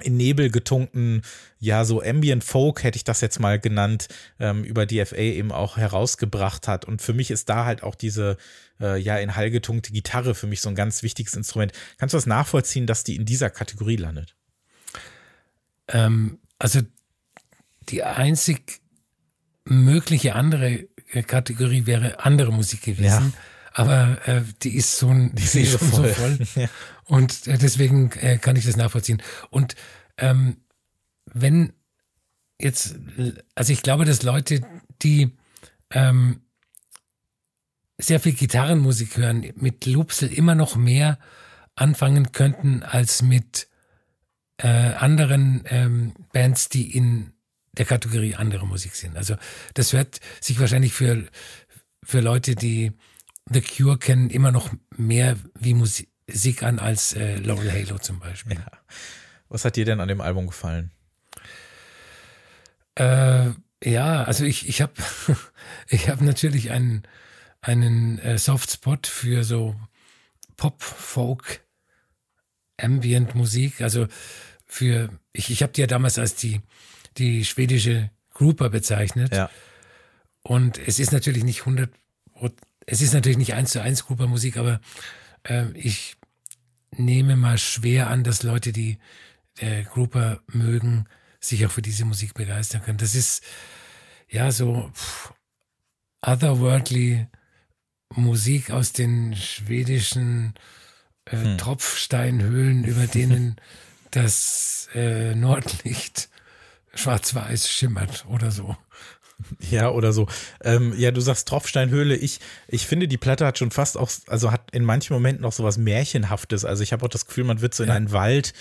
S1: in Nebel getunkten, ja, so Ambient Folk hätte ich das jetzt mal genannt, ähm, über DFA eben auch herausgebracht hat. Und für mich ist da halt auch diese, äh, ja, in Hall getunkte Gitarre für mich so ein ganz wichtiges Instrument. Kannst du das nachvollziehen, dass die in dieser Kategorie landet?
S2: Ähm, also die einzig mögliche andere Kategorie wäre andere Musik gewesen. Ja. Aber äh, die ist so ein, die, die ist schon voll. so voll. ja. Und äh, deswegen äh, kann ich das nachvollziehen. Und ähm, wenn jetzt, also ich glaube, dass Leute, die ähm, sehr viel Gitarrenmusik hören, mit Loopsel immer noch mehr anfangen könnten als mit äh, anderen ähm, Bands, die in der Kategorie andere Musik sind. Also das hört sich wahrscheinlich für, für Leute, die The Cure kennen, immer noch mehr wie Musik Sieg an als äh, Laurel Halo zum Beispiel. Ja.
S1: Was hat dir denn an dem Album gefallen?
S2: Äh, ja, also ich, ich habe ich hab natürlich einen, einen äh, Softspot für so Pop, Folk, Ambient Musik. Also für, ich, ich habe die ja damals als die, die schwedische Grouper bezeichnet. Ja. Und es ist natürlich nicht 100, es ist natürlich nicht eins zu eins Grouper Musik, aber äh, ich nehme mal schwer an, dass Leute, die äh, Grouper mögen, sich auch für diese Musik begeistern können. Das ist ja so pff, otherworldly Musik aus den schwedischen äh, hm. Tropfsteinhöhlen, über denen das äh, Nordlicht schwarz-weiß schimmert oder so.
S1: Ja, oder so. Ähm, ja, du sagst Tropfsteinhöhle. Ich, ich finde, die Platte hat schon fast auch, also hat in manchen Momenten auch so was Märchenhaftes. Also ich habe auch das Gefühl, man wird so in einen Wald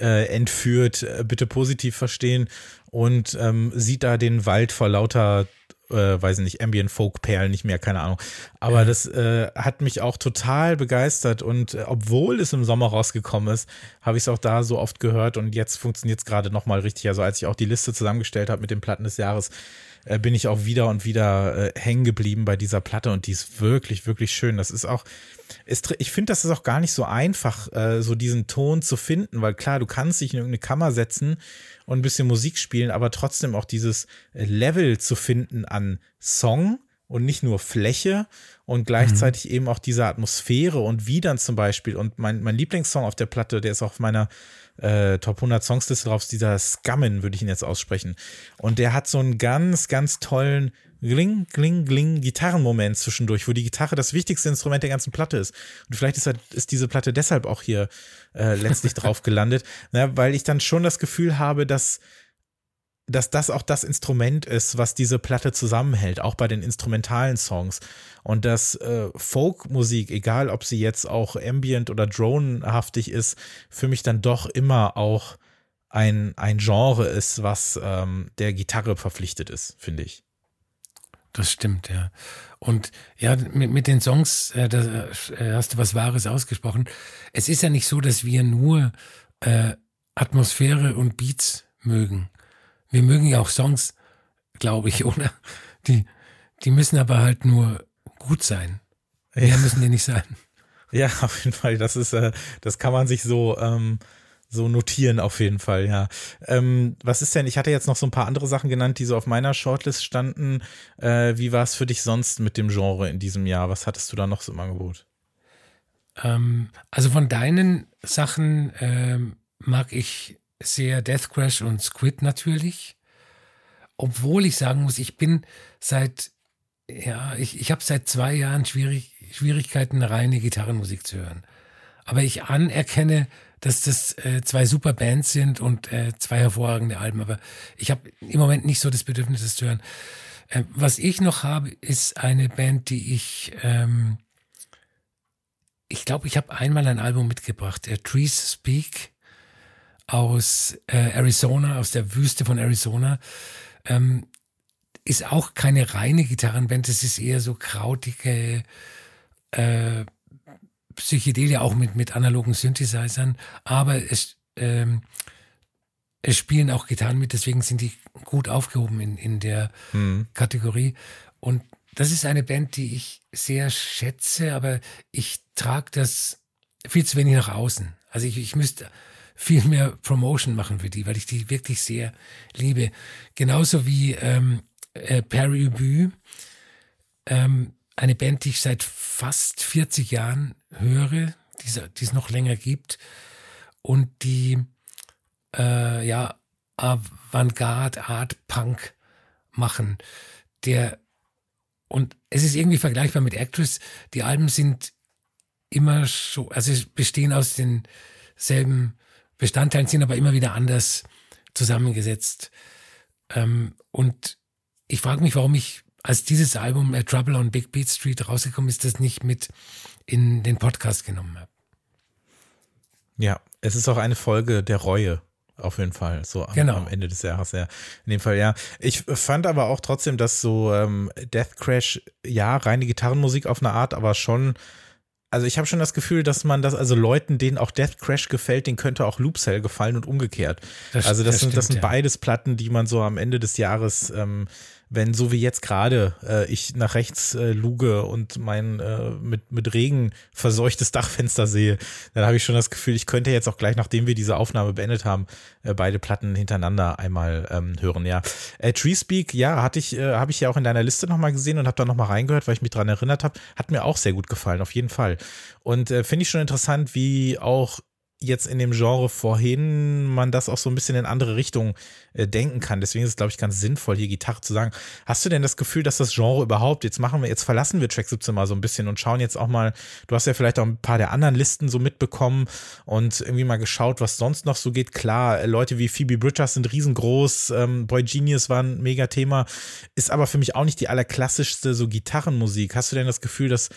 S1: äh, entführt, äh, bitte positiv verstehen, und ähm, sieht da den Wald vor lauter äh, weiß ich nicht, Ambient Folk Perlen nicht mehr, keine Ahnung. Aber ja. das äh, hat mich auch total begeistert und äh, obwohl es im Sommer rausgekommen ist, habe ich es auch da so oft gehört und jetzt funktioniert es gerade nochmal richtig. Also als ich auch die Liste zusammengestellt habe mit den Platten des Jahres, äh, bin ich auch wieder und wieder äh, hängen geblieben bei dieser Platte und die ist wirklich, wirklich schön. Das ist auch, ist, ich finde, das ist auch gar nicht so einfach, äh, so diesen Ton zu finden, weil klar, du kannst dich in irgendeine Kammer setzen und ein bisschen Musik spielen, aber trotzdem auch dieses Level zu finden an Song und nicht nur Fläche und gleichzeitig mhm. eben auch diese Atmosphäre und wie dann zum Beispiel und mein, mein Lieblingssong auf der Platte, der ist auf meiner äh, Top 100 Songsliste drauf, ist dieser Scummin, würde ich ihn jetzt aussprechen. Und der hat so einen ganz, ganz tollen Gling, Gling, Gling Gitarrenmoment zwischendurch, wo die Gitarre das wichtigste Instrument der ganzen Platte ist. Und vielleicht ist, ist diese Platte deshalb auch hier äh, letztlich drauf gelandet, na, weil ich dann schon das Gefühl habe, dass dass das auch das Instrument ist, was diese Platte zusammenhält, auch bei den instrumentalen Songs. Und dass äh, Folkmusik, egal ob sie jetzt auch ambient oder dronehaftig ist, für mich dann doch immer auch ein, ein Genre ist, was ähm, der Gitarre verpflichtet ist, finde ich.
S2: Das stimmt, ja. Und ja, mit, mit den Songs, äh, da äh, hast du was Wahres ausgesprochen. Es ist ja nicht so, dass wir nur äh, Atmosphäre und Beats mögen. Wir mögen ja auch Songs, glaube ich, oder? Die, die müssen aber halt nur gut sein. Mehr ja. müssen die nicht sein.
S1: Ja, auf jeden Fall. Das ist, äh, das kann man sich so ähm, so notieren auf jeden Fall, ja. Ähm, was ist denn, ich hatte jetzt noch so ein paar andere Sachen genannt, die so auf meiner Shortlist standen. Äh, wie war es für dich sonst mit dem Genre in diesem Jahr? Was hattest du da noch so im Angebot?
S2: Ähm, also von deinen Sachen ähm, mag ich sehr Death Crash und Squid natürlich. Obwohl ich sagen muss, ich bin seit, ja, ich, ich habe seit zwei Jahren schwierig, Schwierigkeiten, reine Gitarrenmusik zu hören. Aber ich anerkenne, dass das äh, zwei super Bands sind und äh, zwei hervorragende Alben. Aber ich habe im Moment nicht so das Bedürfnis, das zu hören. Äh, was ich noch habe, ist eine Band, die ich, ähm, ich glaube, ich habe einmal ein Album mitgebracht, äh, Trees Speak aus äh, Arizona, aus der Wüste von Arizona. Ähm, ist auch keine reine Gitarrenband, es ist eher so krautige äh, Psychedelia auch mit, mit analogen Synthesizern, aber es, ähm, es spielen auch Gitarren mit, deswegen sind die gut aufgehoben in, in der mhm. Kategorie. Und das ist eine Band, die ich sehr schätze, aber ich trage das viel zu wenig nach außen. Also ich, ich müsste viel mehr Promotion machen für die, weil ich die wirklich sehr liebe. Genauso wie ähm, äh, Perry Ubu. Ähm, eine Band, die ich seit fast 40 Jahren höre, die es noch länger gibt und die äh, ja Avantgarde Art Punk machen. Der und es ist irgendwie vergleichbar mit Actress. Die Alben sind immer so, also bestehen aus denselben Bestandteilen, sind aber immer wieder anders zusammengesetzt. Ähm, und ich frage mich, warum ich als dieses Album äh, Trouble on Big Beat Street rausgekommen ist, das nicht mit in den Podcast genommen habe.
S1: Ja, es ist auch eine Folge der Reue. Auf jeden Fall, so am, genau. am, Ende des Jahres, ja. In dem Fall, ja. Ich fand aber auch trotzdem, dass so ähm, Death Crash, ja, reine Gitarrenmusik auf eine Art, aber schon also ich habe schon das Gefühl, dass man das, also Leuten, denen auch Death Crash gefällt, denen könnte auch Loop Cell gefallen und umgekehrt. Das, also das, das sind, stimmt, das sind ja. beides Platten, die man so am Ende des Jahres ähm, wenn so wie jetzt gerade äh, ich nach rechts äh, luge und mein äh, mit, mit Regen verseuchtes Dachfenster sehe, dann habe ich schon das Gefühl, ich könnte jetzt auch gleich, nachdem wir diese Aufnahme beendet haben, äh, beide Platten hintereinander einmal ähm, hören. Ja, äh, Treespeak, ja, hatte ich, äh, habe ich ja auch in deiner Liste nochmal gesehen und habe da nochmal reingehört, weil ich mich dran erinnert habe. Hat mir auch sehr gut gefallen, auf jeden Fall. Und äh, finde ich schon interessant, wie auch jetzt in dem Genre vorhin man das auch so ein bisschen in andere Richtungen äh, denken kann. Deswegen ist es, glaube ich, ganz sinnvoll, hier Gitarre zu sagen. Hast du denn das Gefühl, dass das Genre überhaupt, jetzt machen wir, jetzt verlassen wir Track 17 mal so ein bisschen und schauen jetzt auch mal, du hast ja vielleicht auch ein paar der anderen Listen so mitbekommen und irgendwie mal geschaut, was sonst noch so geht. Klar, äh, Leute wie Phoebe Bridgers sind riesengroß, ähm, Boy Genius war ein mega Thema, ist aber für mich auch nicht die allerklassischste so Gitarrenmusik. Hast du denn das Gefühl, dass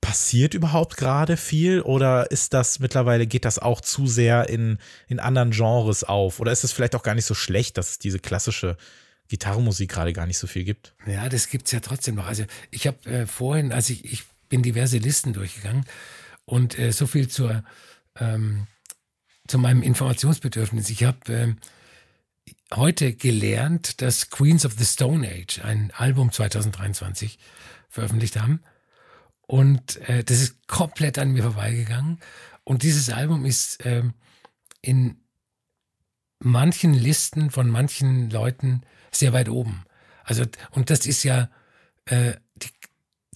S1: passiert überhaupt gerade viel oder ist das mittlerweile, geht das auch zu sehr in, in anderen Genres auf? Oder ist es vielleicht auch gar nicht so schlecht, dass es diese klassische Gitarrenmusik gerade gar nicht so viel gibt.
S2: Ja, das gibt es ja trotzdem noch. Also ich habe äh, vorhin, als ich, ich bin diverse Listen durchgegangen und äh, so viel zur, ähm, zu meinem Informationsbedürfnis. Ich habe ähm, heute gelernt, dass Queens of the Stone Age ein Album 2023 veröffentlicht haben. Und äh, das ist komplett an mir vorbeigegangen. Und dieses Album ist ähm, in manchen Listen von manchen Leuten sehr weit oben. Also, und das ist ja äh, die,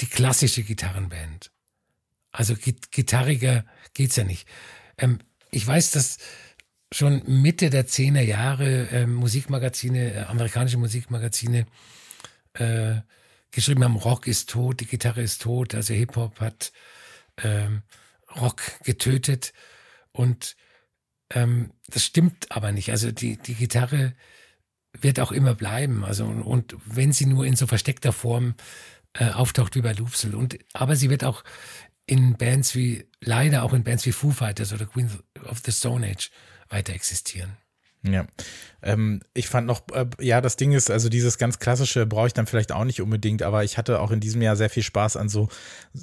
S2: die klassische Gitarrenband. Also gitarriger geht's ja nicht. Ähm, ich weiß, dass schon Mitte der 10er Jahre äh, Musikmagazine, äh, amerikanische Musikmagazine äh, geschrieben haben, Rock ist tot, die Gitarre ist tot, also Hip-Hop hat ähm, Rock getötet. Und ähm, das stimmt aber nicht. Also die, die Gitarre wird auch immer bleiben. Also und, und wenn sie nur in so versteckter Form äh, auftaucht wie bei Loopsel. Und aber sie wird auch in Bands wie, leider auch in Bands wie Foo Fighters oder Queen of the Stone Age weiter existieren.
S1: Ja, ähm, ich fand noch, äh, ja, das Ding ist, also dieses ganz klassische brauche ich dann vielleicht auch nicht unbedingt, aber ich hatte auch in diesem Jahr sehr viel Spaß an so,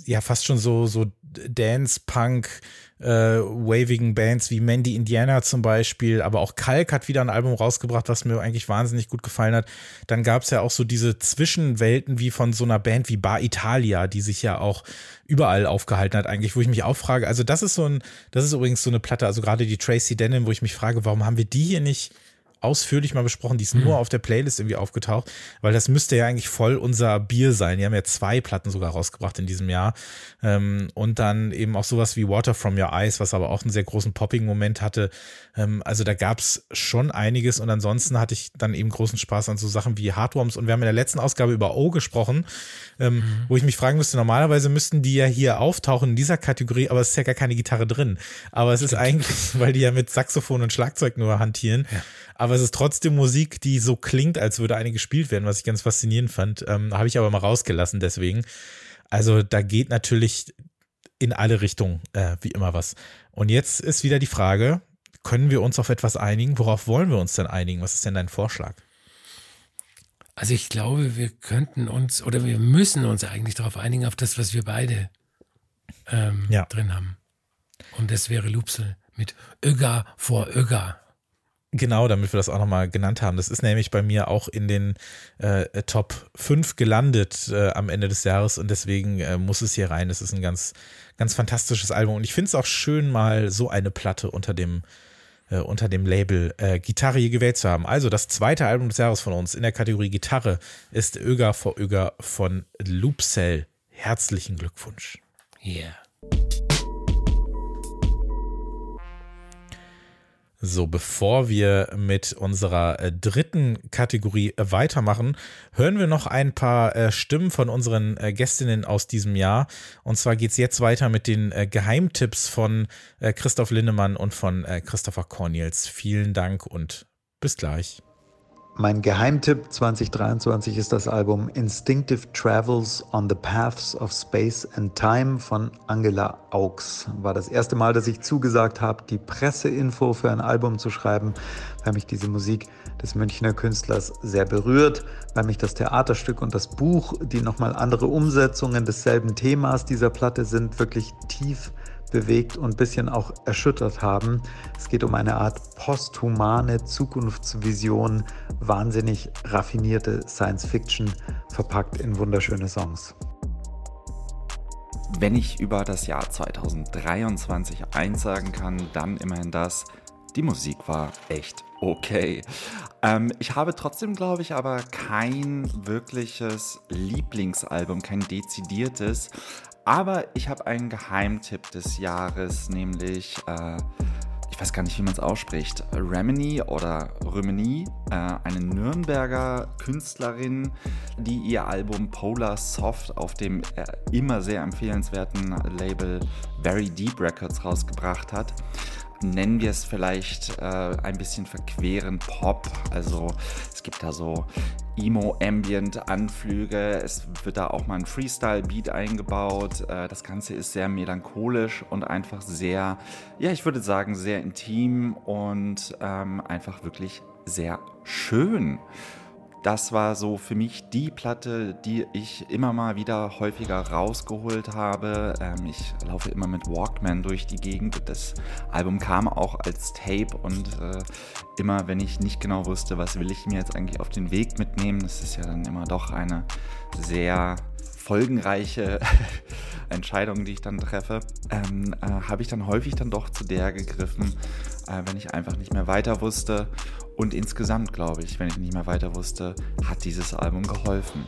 S1: ja, fast schon so, so Dance-Punk, äh, wavigen Bands wie Mandy Indiana zum Beispiel, aber auch Kalk hat wieder ein Album rausgebracht, was mir eigentlich wahnsinnig gut gefallen hat. Dann gab es ja auch so diese Zwischenwelten wie von so einer Band wie Bar Italia, die sich ja auch überall aufgehalten hat, eigentlich, wo ich mich auch frage, also das ist so ein, das ist übrigens so eine Platte, also gerade die Tracy Denim, wo ich mich frage, warum haben wir die hier nicht ausführlich mal besprochen. Die ist mhm. nur auf der Playlist irgendwie aufgetaucht, weil das müsste ja eigentlich voll unser Bier sein. Die haben ja zwei Platten sogar rausgebracht in diesem Jahr. Ähm, und dann eben auch sowas wie Water from Your Eyes, was aber auch einen sehr großen Popping-Moment hatte. Ähm, also da gab's schon einiges und ansonsten hatte ich dann eben großen Spaß an so Sachen wie Hardworms und wir haben in der letzten Ausgabe über O gesprochen, ähm, mhm. wo ich mich fragen müsste, normalerweise müssten die ja hier auftauchen in dieser Kategorie, aber es ist ja gar keine Gitarre drin. Aber es Stimmt. ist eigentlich, weil die ja mit Saxophon und Schlagzeug nur hantieren. Ja aber es ist trotzdem Musik, die so klingt, als würde eine gespielt werden, was ich ganz faszinierend fand. Ähm, Habe ich aber mal rausgelassen deswegen. Also da geht natürlich in alle Richtungen äh, wie immer was. Und jetzt ist wieder die Frage, können wir uns auf etwas einigen? Worauf wollen wir uns denn einigen? Was ist denn dein Vorschlag?
S2: Also ich glaube, wir könnten uns oder wir müssen uns eigentlich darauf einigen, auf das, was wir beide ähm, ja. drin haben. Und das wäre Lupsel mit Öga vor Öga.
S1: Genau, damit wir das auch nochmal genannt haben. Das ist nämlich bei mir auch in den äh, Top 5 gelandet äh, am Ende des Jahres und deswegen äh, muss es hier rein. Das ist ein ganz, ganz fantastisches Album und ich finde es auch schön, mal so eine Platte unter dem, äh, unter dem Label äh, Gitarre hier gewählt zu haben. Also das zweite Album des Jahres von uns in der Kategorie Gitarre ist Öger vor Öger von Loopcell. Herzlichen Glückwunsch.
S2: Yeah.
S1: So, bevor wir mit unserer äh, dritten Kategorie äh, weitermachen, hören wir noch ein paar äh, Stimmen von unseren Gästinnen aus diesem Jahr. Und zwar geht's jetzt weiter mit den Geheimtipps von Christoph Lindemann und von Christopher Cornels. Vielen Dank und bis gleich.
S3: Mein Geheimtipp 2023 ist das Album Instinctive Travels on the Paths of Space and Time von Angela Augs. War das erste Mal, dass ich zugesagt habe, die Presseinfo für ein Album zu schreiben, weil mich diese Musik des Münchner Künstlers sehr berührt, weil mich das Theaterstück und das Buch, die nochmal andere Umsetzungen desselben Themas dieser Platte sind, wirklich tief bewegt und ein bisschen auch erschüttert haben. Es geht um eine Art posthumane Zukunftsvision, wahnsinnig raffinierte Science Fiction, verpackt in wunderschöne Songs.
S5: Wenn ich über das Jahr 2023 eins sagen kann, dann immerhin das, die Musik war echt okay. Ähm, ich habe trotzdem, glaube ich, aber kein wirkliches Lieblingsalbum, kein dezidiertes. Aber ich habe einen Geheimtipp des Jahres, nämlich, äh, ich weiß gar nicht, wie man es ausspricht, Remini oder Remini, äh, eine Nürnberger Künstlerin, die ihr Album Polar Soft auf dem äh, immer sehr empfehlenswerten Label Very Deep Records rausgebracht hat nennen wir es vielleicht äh, ein bisschen verqueren Pop. Also es gibt da so Emo-Ambient-Anflüge, es wird da auch mal ein Freestyle-Beat eingebaut. Äh, das Ganze ist sehr melancholisch und einfach sehr, ja, ich würde sagen, sehr intim und ähm, einfach wirklich sehr schön. Das war so für mich die Platte, die ich immer mal wieder häufiger rausgeholt habe. Ähm, ich laufe immer mit Walkman durch die Gegend. Das Album kam auch als Tape und äh, immer, wenn ich nicht genau wusste, was will ich mir jetzt eigentlich auf den Weg mitnehmen, das ist ja dann immer doch eine sehr folgenreiche Entscheidung, die ich dann treffe, ähm, äh, habe ich dann häufig dann doch zu der gegriffen, äh, wenn ich einfach nicht mehr weiter wusste. Und insgesamt, glaube ich, wenn ich nicht mehr weiter wusste, hat dieses Album geholfen.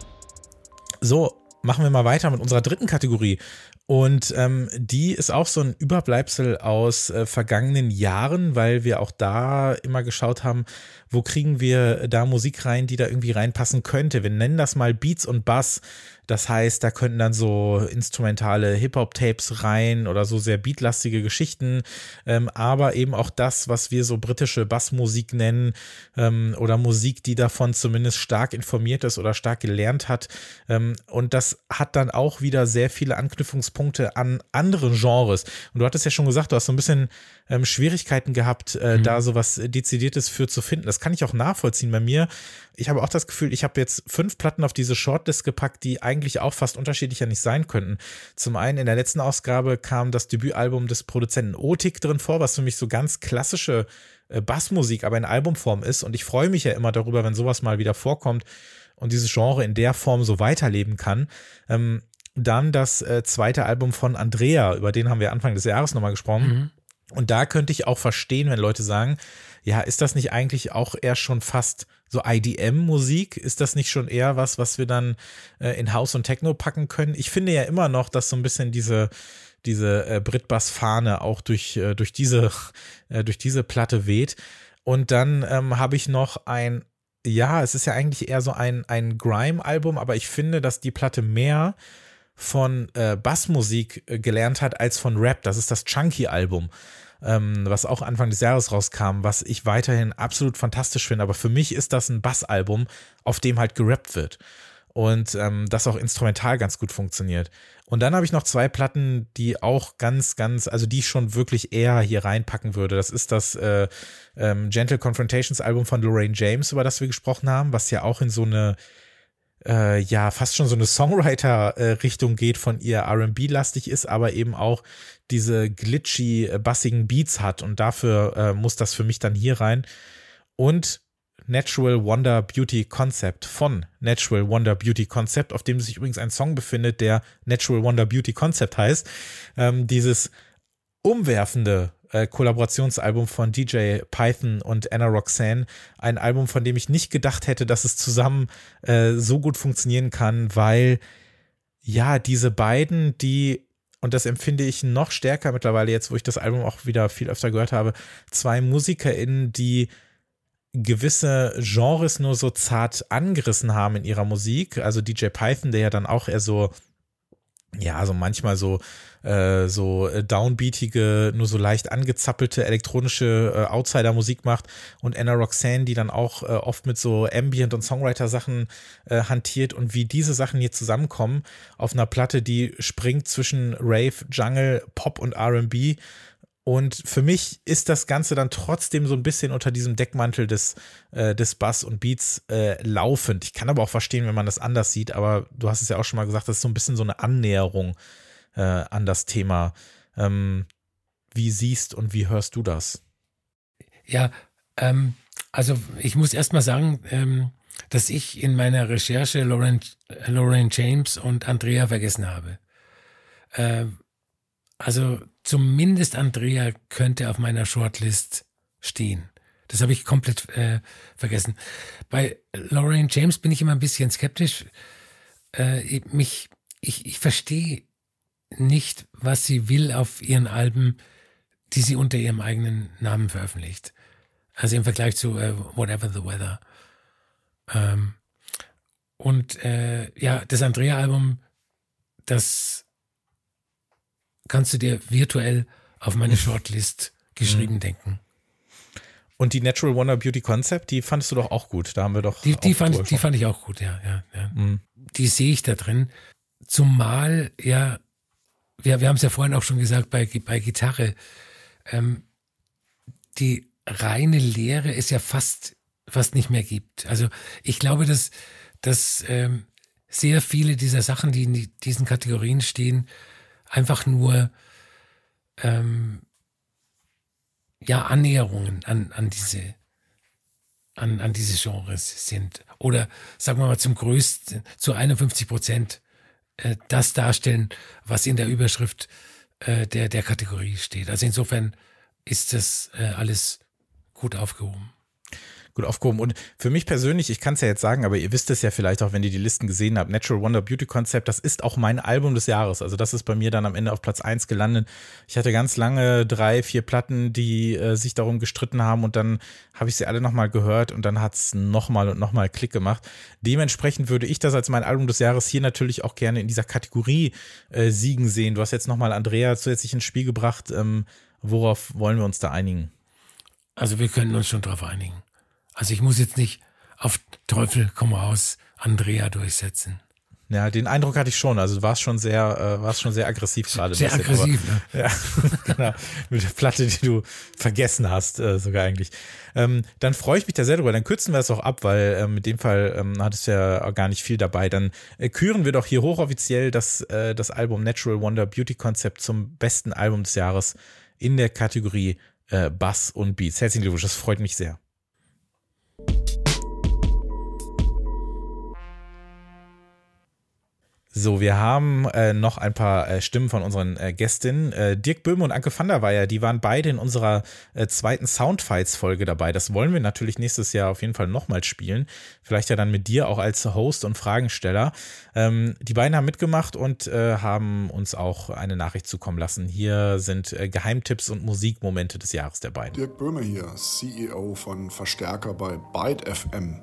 S1: So, machen wir mal weiter mit unserer dritten Kategorie. Und ähm, die ist auch so ein Überbleibsel aus äh, vergangenen Jahren, weil wir auch da immer geschaut haben, wo kriegen wir da Musik rein, die da irgendwie reinpassen könnte. Wir nennen das mal Beats und Bass. Das heißt, da könnten dann so instrumentale Hip-Hop-Tapes rein oder so sehr beatlastige Geschichten, ähm, aber eben auch das, was wir so britische Bassmusik nennen ähm, oder Musik, die davon zumindest stark informiert ist oder stark gelernt hat. Ähm, und das hat dann auch wieder sehr viele Anknüpfungspunkte an andere Genres. Und du hattest ja schon gesagt, du hast so ein bisschen ähm, Schwierigkeiten gehabt, äh, mhm. da sowas Dezidiertes für zu finden. Das kann ich auch nachvollziehen bei mir. Ich habe auch das Gefühl, ich habe jetzt fünf Platten auf diese Shortlist gepackt, die eigentlich auch fast unterschiedlicher nicht sein könnten. Zum einen in der letzten Ausgabe kam das Debütalbum des Produzenten Otik drin vor, was für mich so ganz klassische äh, Bassmusik, aber in Albumform ist. Und ich freue mich ja immer darüber, wenn sowas mal wieder vorkommt und dieses Genre in der Form so weiterleben kann. Ähm, dann das äh, zweite Album von Andrea, über den haben wir Anfang des Jahres nochmal gesprochen. Mhm. Und da könnte ich auch verstehen, wenn Leute sagen, ja, ist das nicht eigentlich auch eher schon fast so IDM-Musik? Ist das nicht schon eher was, was wir dann äh, in House und Techno packen können? Ich finde ja immer noch, dass so ein bisschen diese, diese äh, Britbass-Fahne auch durch, äh, durch, diese, äh, durch diese Platte weht. Und dann ähm, habe ich noch ein, ja, es ist ja eigentlich eher so ein, ein Grime-Album, aber ich finde, dass die Platte mehr von äh, Bassmusik äh, gelernt hat als von Rap. Das ist das Chunky-Album, ähm, was auch Anfang des Jahres rauskam, was ich weiterhin absolut fantastisch finde. Aber für mich ist das ein Bassalbum, auf dem halt gerappt wird. Und ähm, das auch instrumental ganz gut funktioniert. Und dann habe ich noch zwei Platten, die auch ganz, ganz, also die ich schon wirklich eher hier reinpacken würde. Das ist das äh, ähm, Gentle Confrontations Album von Lorraine James, über das wir gesprochen haben, was ja auch in so eine äh, ja fast schon so eine Songwriter-Richtung geht, von ihr RB-lastig ist, aber eben auch diese glitchy, äh, bassigen Beats hat und dafür äh, muss das für mich dann hier rein. Und Natural Wonder Beauty Concept von Natural Wonder Beauty Concept, auf dem sich übrigens ein Song befindet, der Natural Wonder Beauty Concept heißt. Ähm, dieses umwerfende äh, Kollaborationsalbum von DJ Python und Anna Roxanne. Ein Album, von dem ich nicht gedacht hätte, dass es zusammen äh, so gut funktionieren kann, weil ja, diese beiden, die und das empfinde ich noch stärker mittlerweile jetzt, wo ich das Album auch wieder viel öfter gehört habe, zwei MusikerInnen, die gewisse Genres nur so zart angerissen haben in ihrer Musik. Also DJ Python, der ja dann auch eher so ja, so manchmal so äh, so äh, downbeatige, nur so leicht angezappelte elektronische äh, Outsider-Musik macht und Anna Roxanne, die dann auch äh, oft mit so Ambient- und Songwriter-Sachen äh, hantiert und wie diese Sachen hier zusammenkommen auf einer Platte, die springt zwischen Rave, Jungle, Pop und R&B und für mich ist das Ganze dann trotzdem so ein bisschen unter diesem Deckmantel des, äh, des Bass und Beats äh, laufend. Ich kann aber auch verstehen, wenn man das anders sieht, aber du hast es ja auch schon mal gesagt, das ist so ein bisschen so eine Annäherung äh, an das Thema. Ähm, wie siehst und wie hörst du das?
S2: Ja, ähm, also ich muss erst mal sagen, ähm, dass ich in meiner Recherche Lauren, Lauren James und Andrea vergessen habe. Ähm, also zumindest Andrea könnte auf meiner Shortlist stehen. Das habe ich komplett äh, vergessen. Bei Lorraine James bin ich immer ein bisschen skeptisch. Äh, mich, ich, ich verstehe nicht, was sie will auf ihren Alben, die sie unter ihrem eigenen Namen veröffentlicht. Also im Vergleich zu äh, Whatever the Weather. Ähm, und äh, ja, das Andrea-Album, das kannst du dir virtuell auf meine Shortlist geschrieben mhm. denken.
S1: Und die Natural Wonder Beauty Concept, die fandest du doch auch gut. Da haben wir doch.
S2: Die, die, fand, die fand ich auch gut, ja. ja, ja. Mhm. Die sehe ich da drin. Zumal, ja, wir, wir haben es ja vorhin auch schon gesagt bei, bei Gitarre. Ähm, die reine Lehre ist ja fast fast nicht mehr gibt. Also ich glaube, dass, dass ähm, sehr viele dieser Sachen, die in diesen Kategorien stehen, einfach nur ähm, ja Annäherungen an, an diese an, an diese Genres sind. Oder sagen wir mal zum größten, zu 51 Prozent äh, das darstellen, was in der Überschrift äh, der, der Kategorie steht. Also insofern ist das äh, alles gut aufgehoben
S1: gut aufgehoben. Und für mich persönlich, ich kann es ja jetzt sagen, aber ihr wisst es ja vielleicht auch, wenn ihr die Listen gesehen habt, Natural Wonder Beauty Concept, das ist auch mein Album des Jahres. Also das ist bei mir dann am Ende auf Platz eins gelandet. Ich hatte ganz lange drei, vier Platten, die äh, sich darum gestritten haben und dann habe ich sie alle nochmal gehört und dann hat es nochmal und nochmal Klick gemacht. Dementsprechend würde ich das als mein Album des Jahres hier natürlich auch gerne in dieser Kategorie äh, siegen sehen. Du hast jetzt nochmal Andrea zusätzlich ins Spiel gebracht. Ähm, worauf wollen wir uns da einigen?
S2: Also wir können uns schon darauf einigen. Also ich muss jetzt nicht auf Teufel komm raus Andrea durchsetzen.
S1: Ja, den Eindruck hatte ich schon. Also du warst schon sehr, äh, warst schon sehr aggressiv gerade.
S2: Sehr aggressiv, aber,
S1: ne? Ja, genau. Mit der Platte, die du vergessen hast, äh, sogar eigentlich. Ähm, dann freue ich mich da sehr drüber. Dann kürzen wir es auch ab, weil ähm, in dem Fall ähm, hattest du ja gar nicht viel dabei. Dann äh, küren wir doch hier hochoffiziell das, äh, das Album Natural Wonder Beauty Concept zum besten Album des Jahres in der Kategorie äh, Bass und Beats. Herzlichen Glückwunsch, das freut mich sehr. Thank you So, wir haben äh, noch ein paar äh, Stimmen von unseren äh, Gästinnen. Äh, Dirk Böhme und Anke van der Weyer, die waren beide in unserer äh, zweiten Soundfights-Folge dabei. Das wollen wir natürlich nächstes Jahr auf jeden Fall nochmal spielen. Vielleicht ja dann mit dir auch als Host und Fragensteller. Ähm, die beiden haben mitgemacht und äh, haben uns auch eine Nachricht zukommen lassen. Hier sind Geheimtipps und Musikmomente des Jahres der beiden.
S6: Dirk Böhme hier, CEO von Verstärker bei Byte FM.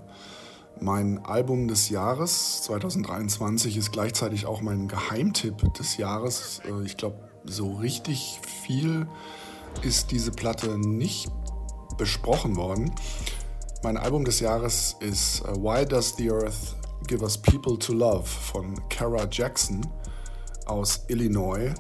S6: Mein Album des Jahres 2023 ist gleichzeitig auch mein Geheimtipp des Jahres. Äh, ich glaube, so richtig viel ist diese Platte nicht besprochen worden. Mein Album des Jahres ist äh, Why Does the Earth Give Us People to Love von Kara Jackson aus Illinois.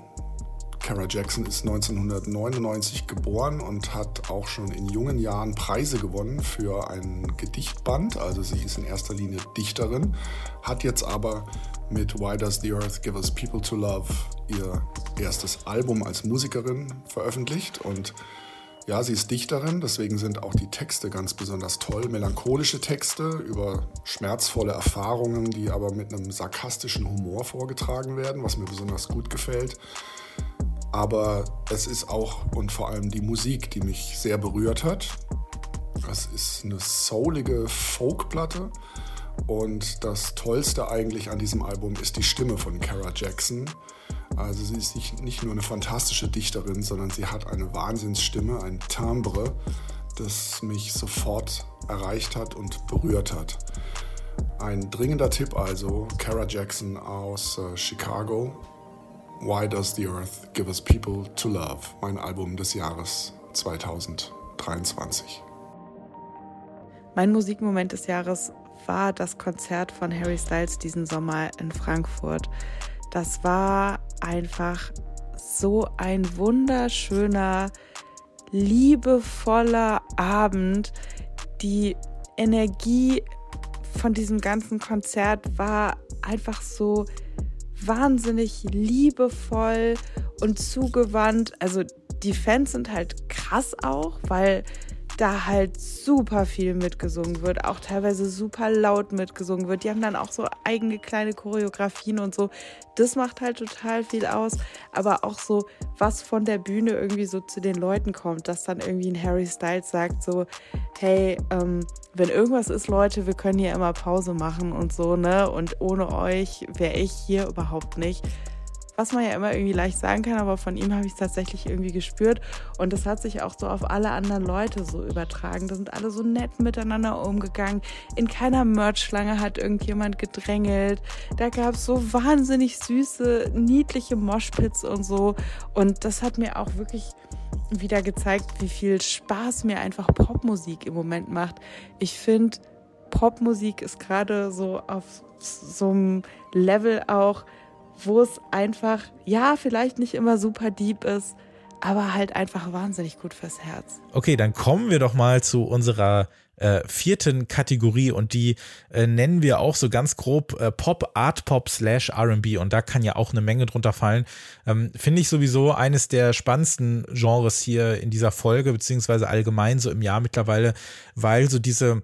S6: Kara Jackson ist 1999 geboren und hat auch schon in jungen Jahren Preise gewonnen für ein Gedichtband. Also sie ist in erster Linie Dichterin, hat jetzt aber mit Why Does the Earth Give Us People to Love ihr erstes Album als Musikerin veröffentlicht und ja, sie ist Dichterin, deswegen sind auch die Texte ganz besonders toll. Melancholische Texte über schmerzvolle Erfahrungen, die aber mit einem sarkastischen Humor vorgetragen werden, was mir besonders gut gefällt. Aber es ist auch und vor allem die Musik, die mich sehr berührt hat. Es ist eine soulige Folkplatte. Und das Tollste eigentlich an diesem Album ist die Stimme von Kara Jackson. Also sie ist nicht, nicht nur eine fantastische Dichterin, sondern sie hat eine Wahnsinnsstimme, ein Timbre, das mich sofort erreicht hat und berührt hat. Ein dringender Tipp also, Kara Jackson aus äh, Chicago Why Does the Earth Give Us People to Love, mein Album des Jahres 2023.
S7: Mein Musikmoment des Jahres war das Konzert von Harry Styles diesen Sommer in Frankfurt. Das war einfach so ein wunderschöner, liebevoller Abend. Die Energie von diesem ganzen Konzert war einfach so wahnsinnig liebevoll und zugewandt. Also die Fans sind halt krass auch, weil da halt super viel mitgesungen wird, auch teilweise super laut mitgesungen wird. Die haben dann auch so eigene kleine Choreografien und so. Das macht halt total viel aus, aber auch so, was von der Bühne irgendwie so zu den Leuten kommt, dass dann irgendwie ein Harry Styles sagt so, hey, ähm, wenn irgendwas ist, Leute, wir können hier immer Pause machen und so, ne? Und ohne euch wäre ich hier überhaupt nicht was man ja immer irgendwie leicht sagen kann, aber von ihm habe ich es tatsächlich irgendwie gespürt. Und das hat sich auch so auf alle anderen Leute so übertragen. Da sind alle so nett miteinander umgegangen. In keiner Merch-Schlange hat irgendjemand gedrängelt. Da gab es so wahnsinnig süße, niedliche Moshpits und so. Und das hat mir auch wirklich wieder gezeigt, wie viel Spaß mir einfach Popmusik im Moment macht. Ich finde, Popmusik ist gerade so auf so einem Level auch, wo es einfach, ja, vielleicht nicht immer super deep ist, aber halt einfach wahnsinnig gut fürs Herz.
S1: Okay, dann kommen wir doch mal zu unserer äh, vierten Kategorie und die äh, nennen wir auch so ganz grob äh, Pop, Art Pop slash RB und da kann ja auch eine Menge drunter fallen. Ähm, Finde ich sowieso eines der spannendsten Genres hier in dieser Folge, beziehungsweise allgemein so im Jahr mittlerweile, weil so diese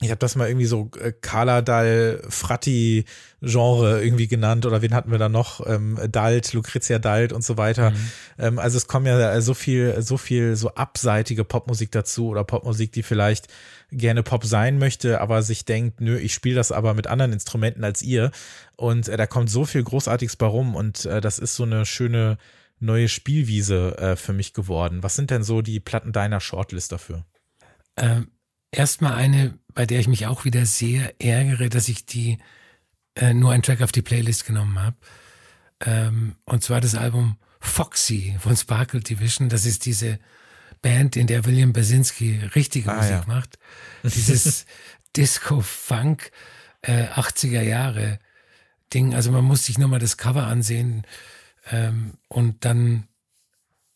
S1: ich habe das mal irgendwie so äh, Carla Dal Fratti Genre irgendwie genannt oder wen hatten wir da noch? Ähm, Dalt Lucrezia Dalt und so weiter. Mhm. ähm, also es kommen ja so viel so viel so abseitige Popmusik dazu oder Popmusik die vielleicht gerne Pop sein möchte aber sich denkt nö ich spiele das aber mit anderen Instrumenten als ihr. Und äh, da kommt so viel großartiges bei rum und äh, das ist so eine schöne neue Spielwiese äh, für mich geworden. Was sind denn so die Platten deiner Shortlist dafür?
S2: Ähm erstmal eine, bei der ich mich auch wieder sehr ärgere, dass ich die äh, nur einen Track auf die Playlist genommen habe. Ähm, und zwar das Album Foxy von Sparkle Division. Das ist diese Band, in der William Basinski richtige ah, Musik ja. macht. Dieses Disco-Funk äh, 80er Jahre Ding. Also man muss sich nur mal das Cover ansehen ähm, und dann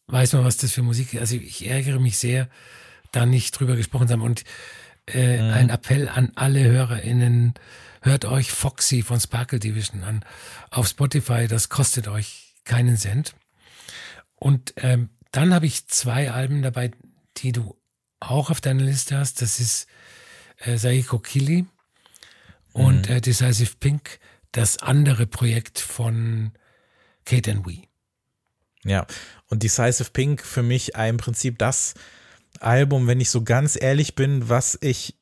S2: weiß man, was das für Musik ist. Also ich ärgere mich sehr, da nicht drüber gesprochen haben. Und äh, mhm. ein Appell an alle HörerInnen, hört euch Foxy von Sparkle Division an auf Spotify, das kostet euch keinen Cent. Und ähm, dann habe ich zwei Alben dabei, die du auch auf deiner Liste hast. Das ist äh, Saiko Kili und mhm. äh, Decisive Pink, das andere Projekt von Kate and We.
S1: Ja, und Decisive Pink für mich im Prinzip das Album, wenn ich so ganz ehrlich bin, was ich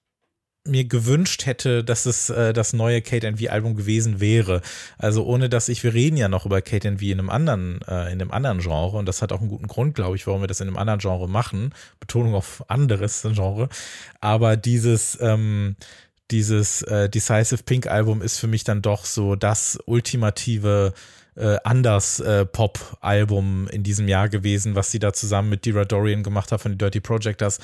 S1: mir gewünscht hätte, dass es äh, das neue Kate V Album gewesen wäre. Also ohne dass ich, wir reden ja noch über Kate V in einem anderen, äh, in einem anderen Genre und das hat auch einen guten Grund, glaube ich, warum wir das in einem anderen Genre machen. Betonung auf anderes Genre. Aber dieses, ähm, dieses äh, Decisive Pink Album ist für mich dann doch so das ultimative äh, anders äh, Pop-Album in diesem Jahr gewesen, was sie da zusammen mit Dira Dorian gemacht hat von den Dirty Projectors.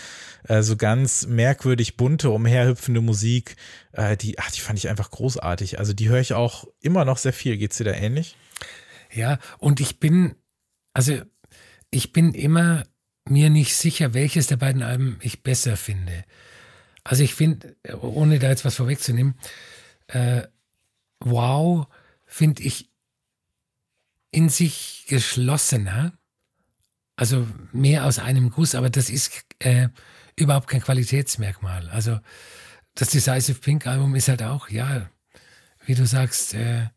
S1: Äh, so ganz merkwürdig bunte, umherhüpfende Musik, äh, die, ach, die fand ich einfach großartig. Also die höre ich auch immer noch sehr viel. Geht's dir da ähnlich?
S2: Ja, und ich bin, also ich bin immer mir nicht sicher, welches der beiden Alben ich besser finde. Also ich finde, ohne da jetzt was vorwegzunehmen, äh, wow, finde ich in sich geschlossener, also mehr aus einem Guss, aber das ist äh, überhaupt kein Qualitätsmerkmal. Also das Decisive Pink Album ist halt auch, ja, wie du sagst, äh,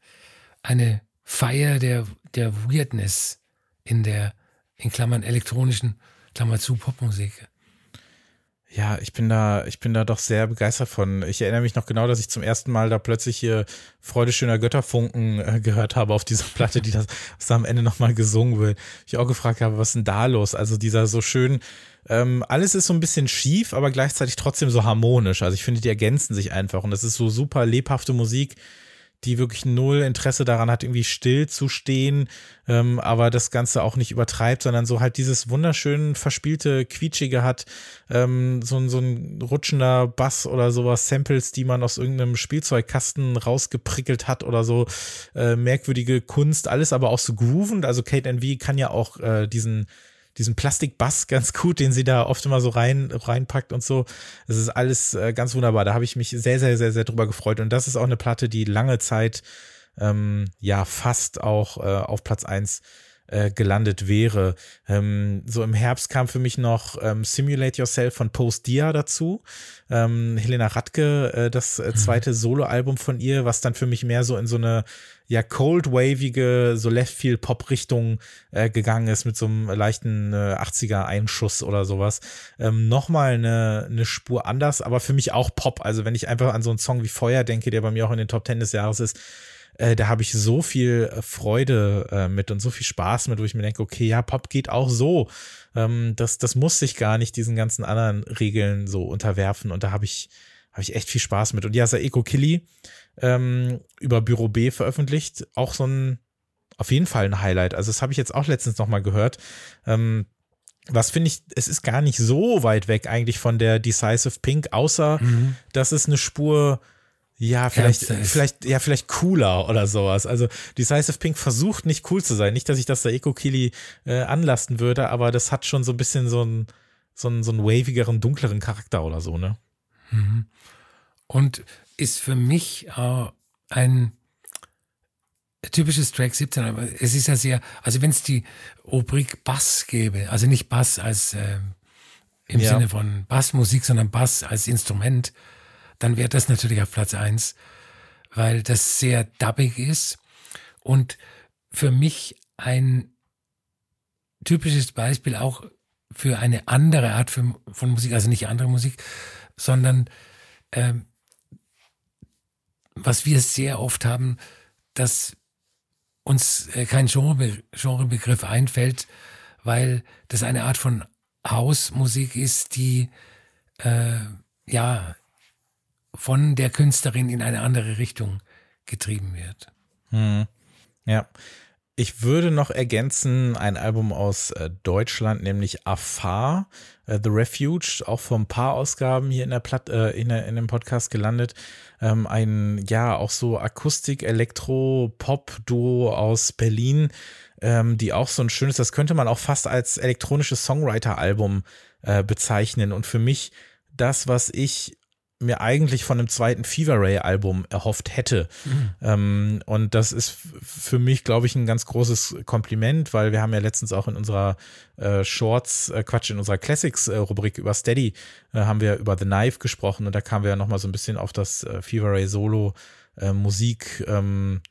S2: eine Feier der, der Weirdness in der, in Klammern elektronischen, Klammer zu, Popmusik.
S1: Ja, ich bin da, ich bin da doch sehr begeistert von. Ich erinnere mich noch genau, dass ich zum ersten Mal da plötzlich hier Freude schöner Götterfunken äh, gehört habe auf dieser Platte, die das, das am Ende nochmal gesungen wird. Ich auch gefragt habe, was ist denn da los? Also dieser so schön, ähm, alles ist so ein bisschen schief, aber gleichzeitig trotzdem so harmonisch. Also ich finde, die ergänzen sich einfach und das ist so super lebhafte Musik die wirklich null Interesse daran hat, irgendwie still zu stehen, ähm, aber das Ganze auch nicht übertreibt, sondern so halt dieses wunderschön verspielte, quietschige hat, ähm, so, so ein rutschender Bass oder sowas, Samples, die man aus irgendeinem Spielzeugkasten rausgeprickelt hat oder so, äh, merkwürdige Kunst, alles aber auch so groovend. Also Kate NV kann ja auch äh, diesen diesen Plastikbass ganz gut, den sie da oft immer so rein reinpackt und so. Es ist alles äh, ganz wunderbar. Da habe ich mich sehr, sehr, sehr, sehr drüber gefreut. Und das ist auch eine Platte, die lange Zeit ähm, ja fast auch äh, auf Platz eins äh, gelandet wäre. Ähm, so im Herbst kam für mich noch ähm, Simulate Yourself von Post Dia dazu. Ähm, Helena Radke, äh, das äh, mhm. zweite Soloalbum von ihr, was dann für mich mehr so in so eine ja cold wavige so Left Field Pop Richtung äh, gegangen ist mit so einem leichten äh, 80er Einschuss oder sowas. Ähm, Nochmal eine, eine Spur anders, aber für mich auch Pop. Also wenn ich einfach an so einen Song wie Feuer denke, der bei mir auch in den Top Ten des Jahres ist, äh, da habe ich so viel äh, Freude äh, mit und so viel Spaß mit, wo ich mir denke, okay, ja, Pop geht auch so. Ähm, das, das muss sich gar nicht diesen ganzen anderen Regeln so unterwerfen und da habe ich, habe ich echt viel Spaß mit. Und ja, Saeko Killy ähm, über Büro B veröffentlicht, auch so ein, auf jeden Fall ein Highlight. Also das habe ich jetzt auch letztens nochmal gehört. Ähm, was finde ich, es ist gar nicht so weit weg eigentlich von der Decisive Pink, außer mhm. dass es eine Spur ja, vielleicht, vielleicht, ja, vielleicht cooler oder sowas. Also Decisive Pink versucht nicht cool zu sein. Nicht, dass ich das der Eco Kili äh, anlasten würde, aber das hat schon so ein bisschen so ein so einen, so einen wavigeren, dunkleren Charakter oder so, ne?
S2: Mhm. Und ist für mich äh, ein typisches Track 17, aber es ist ja sehr, also wenn es die Rubrik Bass gäbe, also nicht Bass als äh, im ja. Sinne von Bassmusik, sondern Bass als Instrument, dann wäre das natürlich auf Platz 1, weil das sehr dubbig ist und für mich ein typisches Beispiel auch für eine andere Art von, von Musik, also nicht andere Musik, sondern ähm, was wir sehr oft haben, dass uns äh, kein Genre, Genrebegriff einfällt, weil das eine Art von Hausmusik ist, die äh, ja von der Künstlerin in eine andere Richtung getrieben wird.
S1: Hm. Ja, ich würde noch ergänzen ein Album aus äh, Deutschland, nämlich Afar, äh, The Refuge, auch vor ein paar Ausgaben hier in der Platt, äh, in, der, in dem Podcast gelandet. Ähm, ein, ja, auch so Akustik, Elektro, Pop-Duo aus Berlin, ähm, die auch so ein schönes, das könnte man auch fast als elektronisches Songwriter-Album äh, bezeichnen. Und für mich das, was ich mir eigentlich von einem zweiten Fever Ray Album erhofft hätte. Mhm. Ähm, und das ist für mich, glaube ich, ein ganz großes Kompliment, weil wir haben ja letztens auch in unserer äh, Shorts, äh, Quatsch, in unserer Classics äh, Rubrik über Steady äh, haben wir über The Knife gesprochen und da kamen wir ja nochmal so ein bisschen auf das äh, Fever Ray Solo äh, Musik ähm,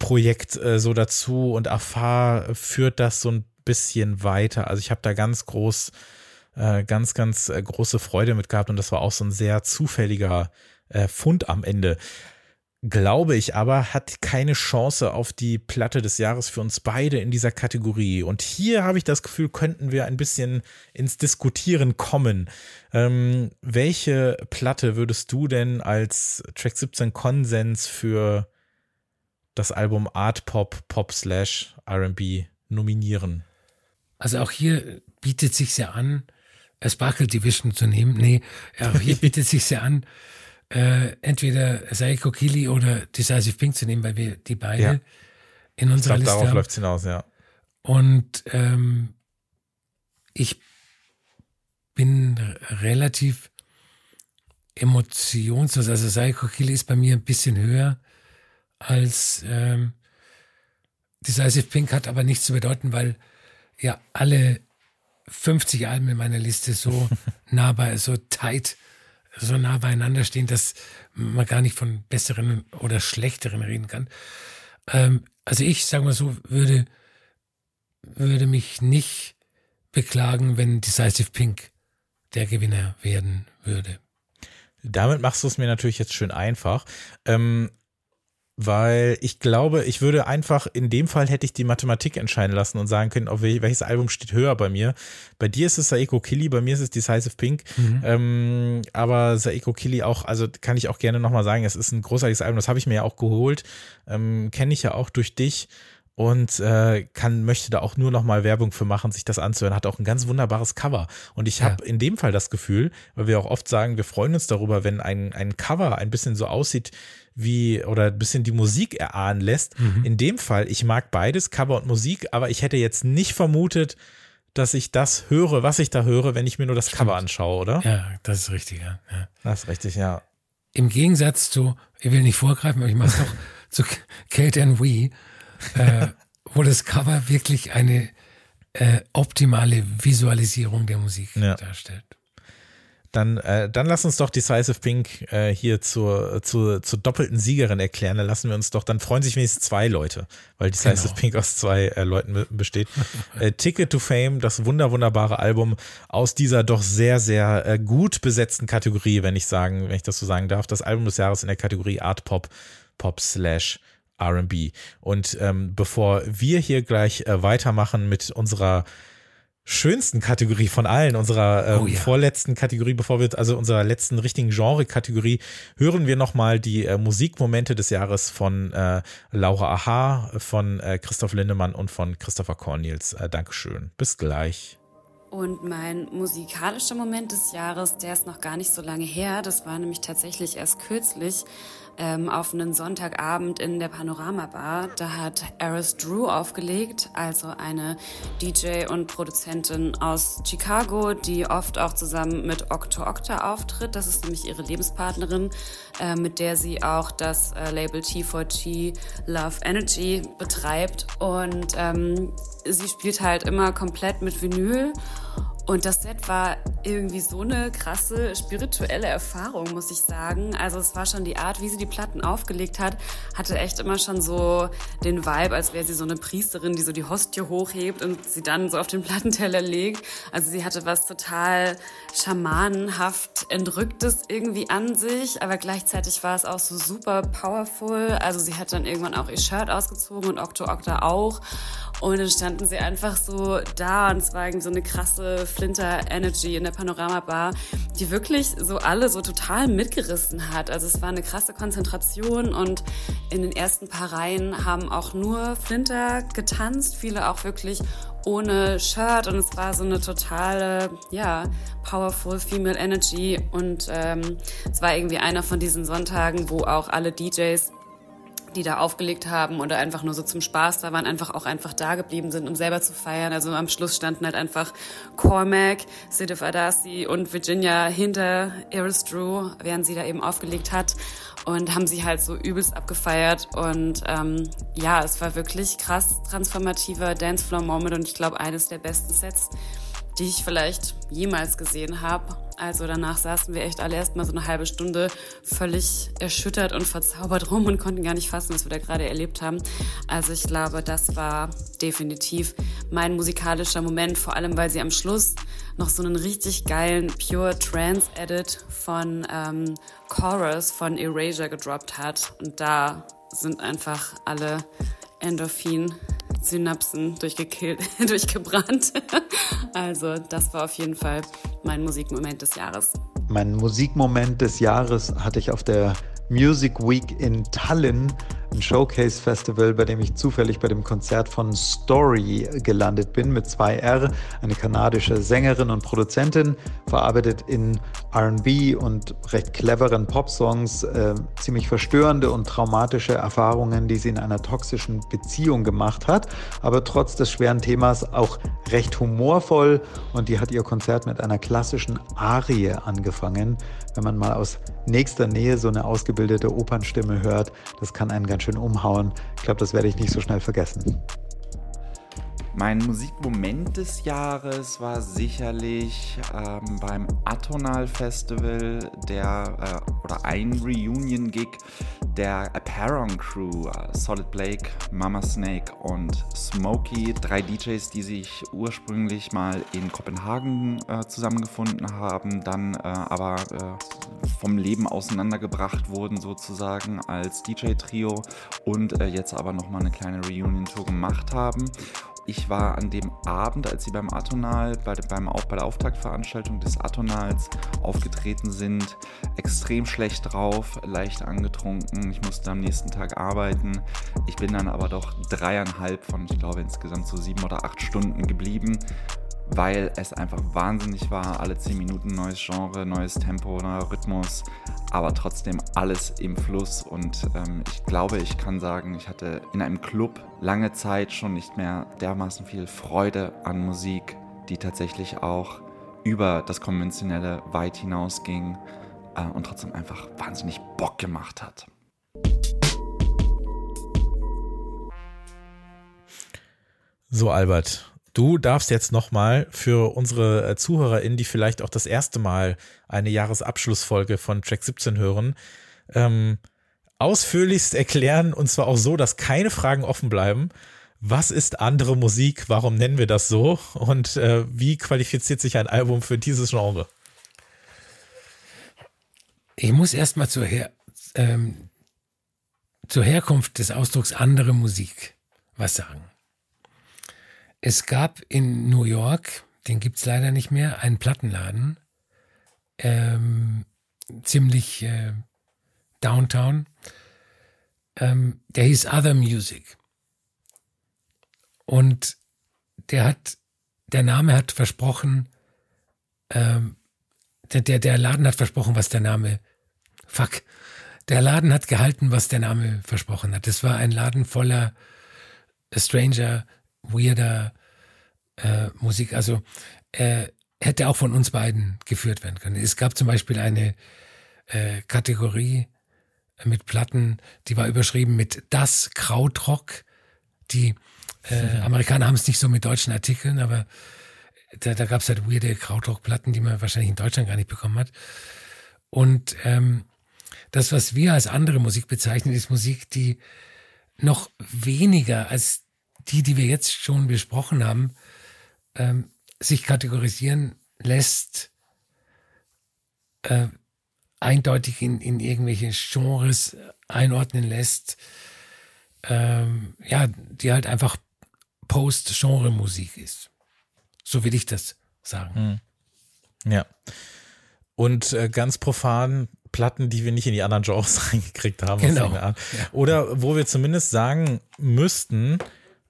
S1: Projekt so dazu und Afar führt das so ein bisschen weiter. Also ich habe da ganz groß äh, ganz, ganz äh, große Freude mit gehabt und das war auch so ein sehr zufälliger äh, Fund am Ende. Glaube ich aber, hat keine Chance auf die Platte des Jahres für uns beide in dieser Kategorie. Und hier habe ich das Gefühl, könnten wir ein bisschen ins Diskutieren kommen. Ähm, welche Platte würdest du denn als Track 17 Konsens für das Album Art Pop, Pop slash RB nominieren?
S2: Also auch hier bietet sich ja an, Sparkle Division zu nehmen. Nee, ja, hier bietet sich sehr an, äh, entweder Saiko Kili oder Decisive Pink zu nehmen, weil wir die beide ja. in unserer ich glaub, Liste
S1: darauf läuft hinaus, ja.
S2: Und ähm, ich bin relativ emotionslos. Also Saiko Kili ist bei mir ein bisschen höher als ähm, Decisive Pink hat aber nichts zu bedeuten, weil ja alle 50 Alben in meiner Liste so nah bei, so tight, so nah beieinander stehen, dass man gar nicht von besseren oder schlechteren reden kann. Ähm, also ich, sagen wir so, würde, würde mich nicht beklagen, wenn Decisive Pink der Gewinner werden würde.
S1: Damit machst du es mir natürlich jetzt schön einfach. Ähm, weil ich glaube, ich würde einfach, in dem Fall hätte ich die Mathematik entscheiden lassen und sagen können, auf welches Album steht höher bei mir. Bei dir ist es Saeko Killy, bei mir ist es Decisive Pink. Mhm. Ähm, aber Saeko Killy auch, also kann ich auch gerne nochmal sagen, es ist ein großartiges Album, das habe ich mir ja auch geholt, ähm, kenne ich ja auch durch dich und äh, kann möchte da auch nur noch mal Werbung für machen, sich das anzuhören. Hat auch ein ganz wunderbares Cover. Und ich habe ja. in dem Fall das Gefühl, weil wir auch oft sagen, wir freuen uns darüber, wenn ein, ein Cover ein bisschen so aussieht wie oder ein bisschen die Musik erahnen lässt. Mhm. In dem Fall, ich mag beides, Cover und Musik, aber ich hätte jetzt nicht vermutet, dass ich das höre, was ich da höre, wenn ich mir nur das Stimmt. Cover anschaue, oder?
S2: Ja, das ist richtig, ja. ja.
S1: Das ist richtig, ja.
S2: Im Gegensatz zu, ich will nicht vorgreifen, aber ich mache es doch zu Kate and We, äh, wo das Cover wirklich eine äh, optimale Visualisierung der Musik ja. darstellt.
S1: Dann, äh, dann lass uns doch Decisive Pink äh, hier zur, zur, zur doppelten Siegerin erklären. Dann lassen wir uns doch, dann freuen sich wenigstens zwei Leute, weil Decisive genau. Pink aus zwei äh, Leuten besteht. äh, Ticket to Fame, das wunder, wunderbare Album aus dieser doch sehr, sehr äh, gut besetzten Kategorie, wenn ich sagen, wenn ich das so sagen darf. Das Album des Jahres in der Kategorie Art Pop, Pop slash RB. Und ähm, bevor wir hier gleich äh, weitermachen mit unserer schönsten Kategorie von allen, unserer äh, oh, ja. vorletzten Kategorie, bevor wir, also unserer letzten richtigen Genre-Kategorie, hören wir nochmal die äh, Musikmomente des Jahres von äh, Laura Aha, von äh, Christoph Lindemann und von Christopher Cornels. Äh, Dankeschön. Bis gleich.
S4: Und mein musikalischer Moment des Jahres, der ist noch gar nicht so lange her. Das war nämlich tatsächlich erst kürzlich ähm, auf einen Sonntagabend in der Panorama Bar. Da hat Eris Drew aufgelegt, also eine DJ und Produzentin aus Chicago, die oft auch zusammen mit Octo Octa auftritt. Das ist nämlich ihre Lebenspartnerin, äh, mit der sie auch das äh, Label T4T Love Energy betreibt. Und ähm, sie spielt halt immer komplett mit Vinyl und das Set war irgendwie so eine krasse spirituelle Erfahrung, muss ich sagen. Also es war schon die Art, wie sie die Platten aufgelegt hat, hatte echt immer schon so den Vibe, als wäre sie so eine Priesterin, die so die Hostie hochhebt und sie dann so auf den Plattenteller legt. Also sie hatte was total schamanenhaft entrücktes irgendwie an sich, aber gleichzeitig war es auch so super powerful. Also sie hat dann irgendwann auch ihr Shirt ausgezogen und Octo Octa auch. Und dann standen sie einfach so da und es war irgendwie so eine krasse Flinter Energy in der Panorama Bar, die wirklich so alle so total mitgerissen hat. Also es war eine krasse Konzentration und in den ersten paar Reihen haben auch nur Flinter getanzt, viele auch wirklich ohne Shirt und es war so eine totale, ja, powerful Female Energy und ähm, es war irgendwie einer von diesen Sonntagen, wo auch alle DJs die da aufgelegt haben oder einfach nur so zum Spaß da waren, einfach auch einfach da geblieben sind, um selber zu feiern. Also am Schluss standen halt einfach Cormac, Sidif Adasi und Virginia hinter Iris Drew, während sie da eben aufgelegt hat und haben sie halt so übelst abgefeiert und ähm, ja, es war wirklich krass transformativer Dancefloor-Moment und ich glaube eines der besten Sets, die ich vielleicht jemals gesehen habe. Also danach saßen wir echt alle erstmal so eine halbe Stunde völlig erschüttert und verzaubert rum und konnten gar nicht fassen, was wir da gerade erlebt haben. Also ich glaube, das war definitiv mein musikalischer Moment, vor allem weil sie am Schluss noch so einen richtig geilen Pure Trance Edit von ähm, Chorus von Erasure gedroppt hat. Und da sind einfach alle Endorphin Synapsen durchgekillt, durchgebrannt. Also das war auf jeden Fall mein Musikmoment des Jahres.
S3: Mein Musikmoment des Jahres hatte ich auf der Music Week in Tallinn ein Showcase-Festival, bei dem ich zufällig bei dem Konzert von Story gelandet bin mit 2R, eine kanadische Sängerin und Produzentin, verarbeitet in RB und recht cleveren Popsongs äh, ziemlich verstörende und traumatische Erfahrungen, die sie in einer toxischen Beziehung gemacht hat, aber trotz des schweren Themas auch recht humorvoll und die hat ihr Konzert mit einer klassischen Arie angefangen. Wenn man mal aus nächster Nähe so eine ausgebildete Opernstimme hört, das kann einen ganz schön umhauen. Ich glaube, das werde ich nicht so schnell vergessen.
S5: Mein Musikmoment des Jahres war sicherlich ähm, beim Atonal Festival der äh, oder ein Reunion-Gig der Apparon Crew, äh, Solid Blake, Mama Snake und Smokey, drei DJs, die sich ursprünglich mal in Kopenhagen äh, zusammengefunden haben, dann äh, aber äh, vom Leben auseinandergebracht wurden sozusagen als DJ-Trio und äh, jetzt aber nochmal eine kleine Reunion-Tour gemacht haben ich war an dem Abend, als sie beim Atonal, bei, beim, auch bei der Auftaktveranstaltung des Atonals aufgetreten sind, extrem schlecht drauf, leicht angetrunken. Ich musste am nächsten Tag arbeiten. Ich bin dann aber doch dreieinhalb von, ich glaube, insgesamt so sieben oder acht Stunden geblieben weil es einfach wahnsinnig war. Alle 10 Minuten neues Genre, neues Tempo, neuer Rhythmus, aber trotzdem alles im Fluss. Und ähm, ich glaube, ich kann sagen, ich hatte in einem Club lange Zeit schon nicht mehr dermaßen viel Freude an Musik, die tatsächlich auch über das Konventionelle weit hinausging äh, und trotzdem einfach wahnsinnig Bock gemacht hat.
S1: So, Albert, Du darfst jetzt nochmal für unsere äh, ZuhörerInnen, die vielleicht auch das erste Mal eine Jahresabschlussfolge von Track 17 hören, ähm, ausführlichst erklären und zwar auch so, dass keine Fragen offen bleiben. Was ist andere Musik? Warum nennen wir das so? Und äh, wie qualifiziert sich ein Album für dieses Genre?
S2: Ich muss erstmal zur, Her ähm, zur Herkunft des Ausdrucks andere Musik was sagen. Es gab in New York, den gibt es leider nicht mehr, einen Plattenladen, ähm, ziemlich äh, downtown. Ähm, der hieß Other Music. Und der hat der Name hat versprochen, ähm, der, der, der Laden hat versprochen, was der Name, fuck, der Laden hat gehalten, was der Name versprochen hat. Das war ein Laden voller Stranger, weirder äh, Musik. Also äh, hätte auch von uns beiden geführt werden können. Es gab zum Beispiel eine äh, Kategorie mit Platten, die war überschrieben mit Das Krautrock. Die äh, Amerikaner haben es nicht so mit deutschen Artikeln, aber da, da gab es halt weirde Krautrock-Platten, die man wahrscheinlich in Deutschland gar nicht bekommen hat. Und ähm, das, was wir als andere Musik bezeichnen, ist Musik, die noch weniger als die, die wir jetzt schon besprochen haben, ähm, sich kategorisieren lässt, äh, eindeutig in, in irgendwelche Genres einordnen lässt, ähm, ja, die halt einfach Post-Genre-Musik ist. So will ich das sagen.
S1: Hm. Ja. Und äh, ganz profan Platten, die wir nicht in die anderen Genres reingekriegt haben.
S2: Genau. Ja.
S1: Oder wo wir zumindest sagen müssten,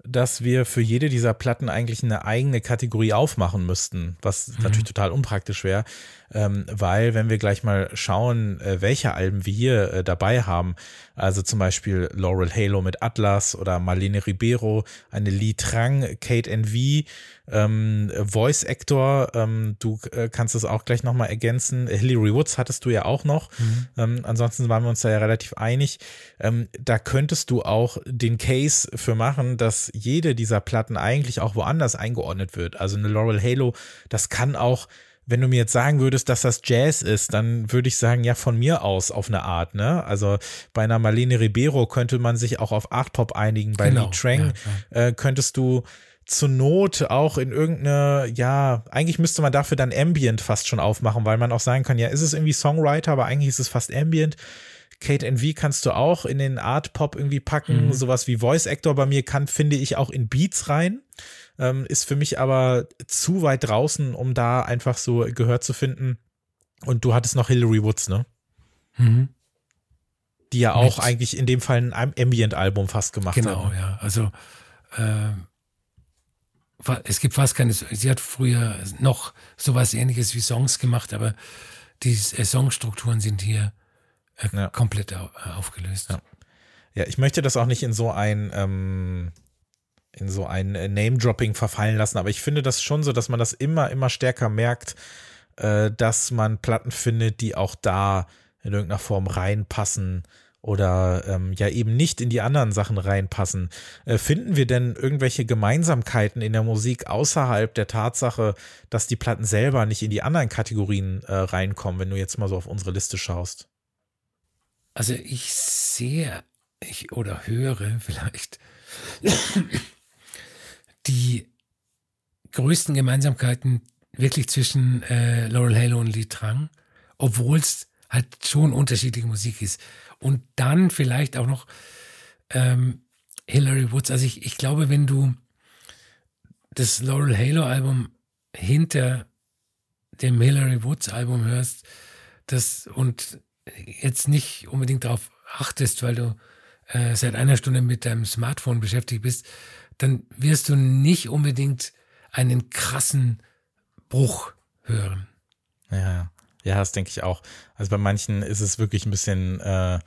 S1: dass wir für jede dieser Platten eigentlich eine eigene Kategorie aufmachen müssten, was mhm. natürlich total unpraktisch wäre, ähm, weil wenn wir gleich mal schauen, äh, welche Alben wir hier äh, dabei haben, also zum Beispiel Laurel Halo mit Atlas oder Marlene Ribeiro, eine Lee Trang, Kate NV, ähm, Voice Actor, ähm, du äh, kannst es auch gleich nochmal ergänzen. Hillary Woods hattest du ja auch noch. Mhm. Ähm, ansonsten waren wir uns da ja relativ einig. Ähm, da könntest du auch den Case für machen, dass jede dieser Platten eigentlich auch woanders eingeordnet wird. Also eine Laurel Halo, das kann auch wenn du mir jetzt sagen würdest, dass das Jazz ist, dann würde ich sagen, ja, von mir aus auf eine Art, ne? Also bei einer Marlene Ribeiro könnte man sich auch auf Art Pop einigen. Bei genau, Lee Trang ja, äh, könntest du zur Not auch in irgendeine, ja, eigentlich müsste man dafür dann Ambient fast schon aufmachen, weil man auch sagen kann, ja, ist es irgendwie Songwriter, aber eigentlich ist es fast Ambient. Kate NV kannst du auch in den Art Pop irgendwie packen. Mhm. Sowas wie Voice Actor bei mir kann, finde ich, auch in Beats rein ähm, ist für mich aber zu weit draußen, um da einfach so Gehör zu finden. Und du hattest noch Hillary Woods, ne? Mhm. Die ja auch Mit. eigentlich in dem Fall ein Ambient-Album fast gemacht hat.
S2: Genau, ja. Also äh, es gibt fast keine, sie hat früher noch sowas ähnliches wie Songs gemacht, aber die äh, Songstrukturen sind hier äh, ja. komplett aufgelöst.
S1: Ja. ja. ich möchte das auch nicht in so ein ähm, in so ein äh, Name-Dropping verfallen lassen. Aber ich finde das schon so, dass man das immer, immer stärker merkt, äh, dass man Platten findet, die auch da in irgendeiner Form reinpassen oder ähm, ja eben nicht in die anderen Sachen reinpassen. Äh, finden wir denn irgendwelche Gemeinsamkeiten in der Musik außerhalb der Tatsache, dass die Platten selber nicht in die anderen Kategorien äh, reinkommen, wenn du jetzt mal so auf unsere Liste schaust?
S2: Also ich sehe ich oder höre vielleicht die größten Gemeinsamkeiten wirklich zwischen äh, Laurel Halo und Lee Trang, obwohl es halt schon unterschiedliche Musik ist. Und dann vielleicht auch noch ähm, Hillary Woods. Also ich, ich glaube, wenn du das Laurel Halo Album hinter dem Hillary Woods Album hörst, das und jetzt nicht unbedingt darauf achtest, weil du äh, seit einer Stunde mit deinem Smartphone beschäftigt bist, dann wirst du nicht unbedingt einen krassen Bruch hören.
S1: Ja, ja, das denke ich auch. Also bei manchen ist es wirklich ein bisschen äh,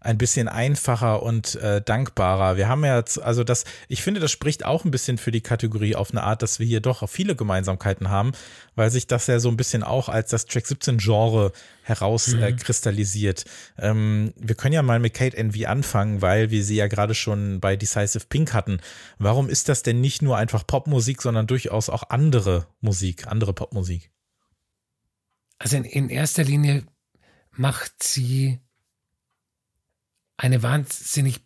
S1: ein bisschen einfacher und äh, dankbarer. Wir haben ja jetzt, also das, ich finde, das spricht auch ein bisschen für die Kategorie auf eine Art, dass wir hier doch viele Gemeinsamkeiten haben, weil sich das ja so ein bisschen auch als das Track 17 Genre herauskristallisiert. Mhm. Äh, ähm, wir können ja mal mit Kate Envy anfangen, weil wir sie ja gerade schon bei Decisive Pink hatten. Warum ist das denn nicht nur einfach Popmusik, sondern durchaus auch andere Musik, andere Popmusik?
S2: Also in, in erster Linie macht sie eine wahnsinnig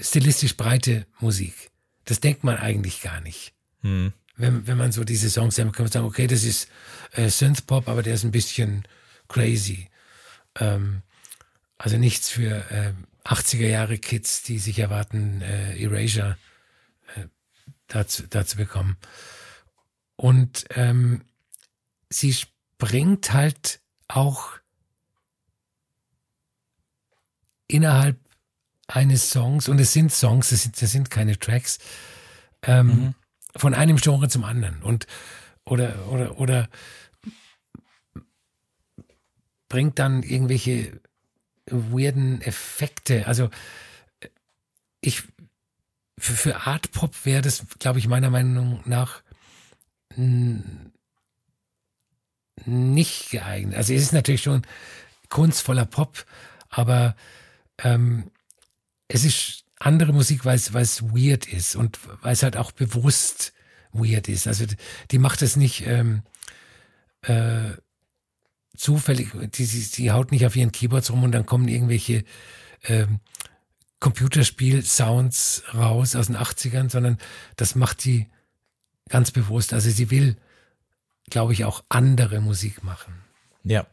S2: stilistisch breite Musik. Das denkt man eigentlich gar nicht. Hm. Wenn, wenn man so diese Songs hört, kann man sagen, okay, das ist äh, Synthpop, aber der ist ein bisschen crazy. Ähm, also nichts für äh, 80er Jahre Kids, die sich erwarten, äh, Erasure äh, dazu, dazu bekommen. Und ähm, sie springt halt auch innerhalb eines Songs, und es sind Songs, es sind, das sind keine Tracks, ähm, mhm. von einem Genre zum anderen und oder oder oder bringt dann irgendwelche weirden Effekte. Also ich für, für Art Pop wäre das, glaube ich, meiner Meinung nach nicht geeignet. Also es ist natürlich schon kunstvoller Pop, aber ähm, es ist andere Musik, weil es, weird ist und weil es halt auch bewusst weird ist. Also die macht es nicht ähm, äh, zufällig, die, die, die haut nicht auf ihren Keyboards rum und dann kommen irgendwelche ähm, Computerspiel-Sounds raus aus den 80ern, sondern das macht die ganz bewusst. Also sie will, glaube ich, auch andere Musik machen.
S1: Ja,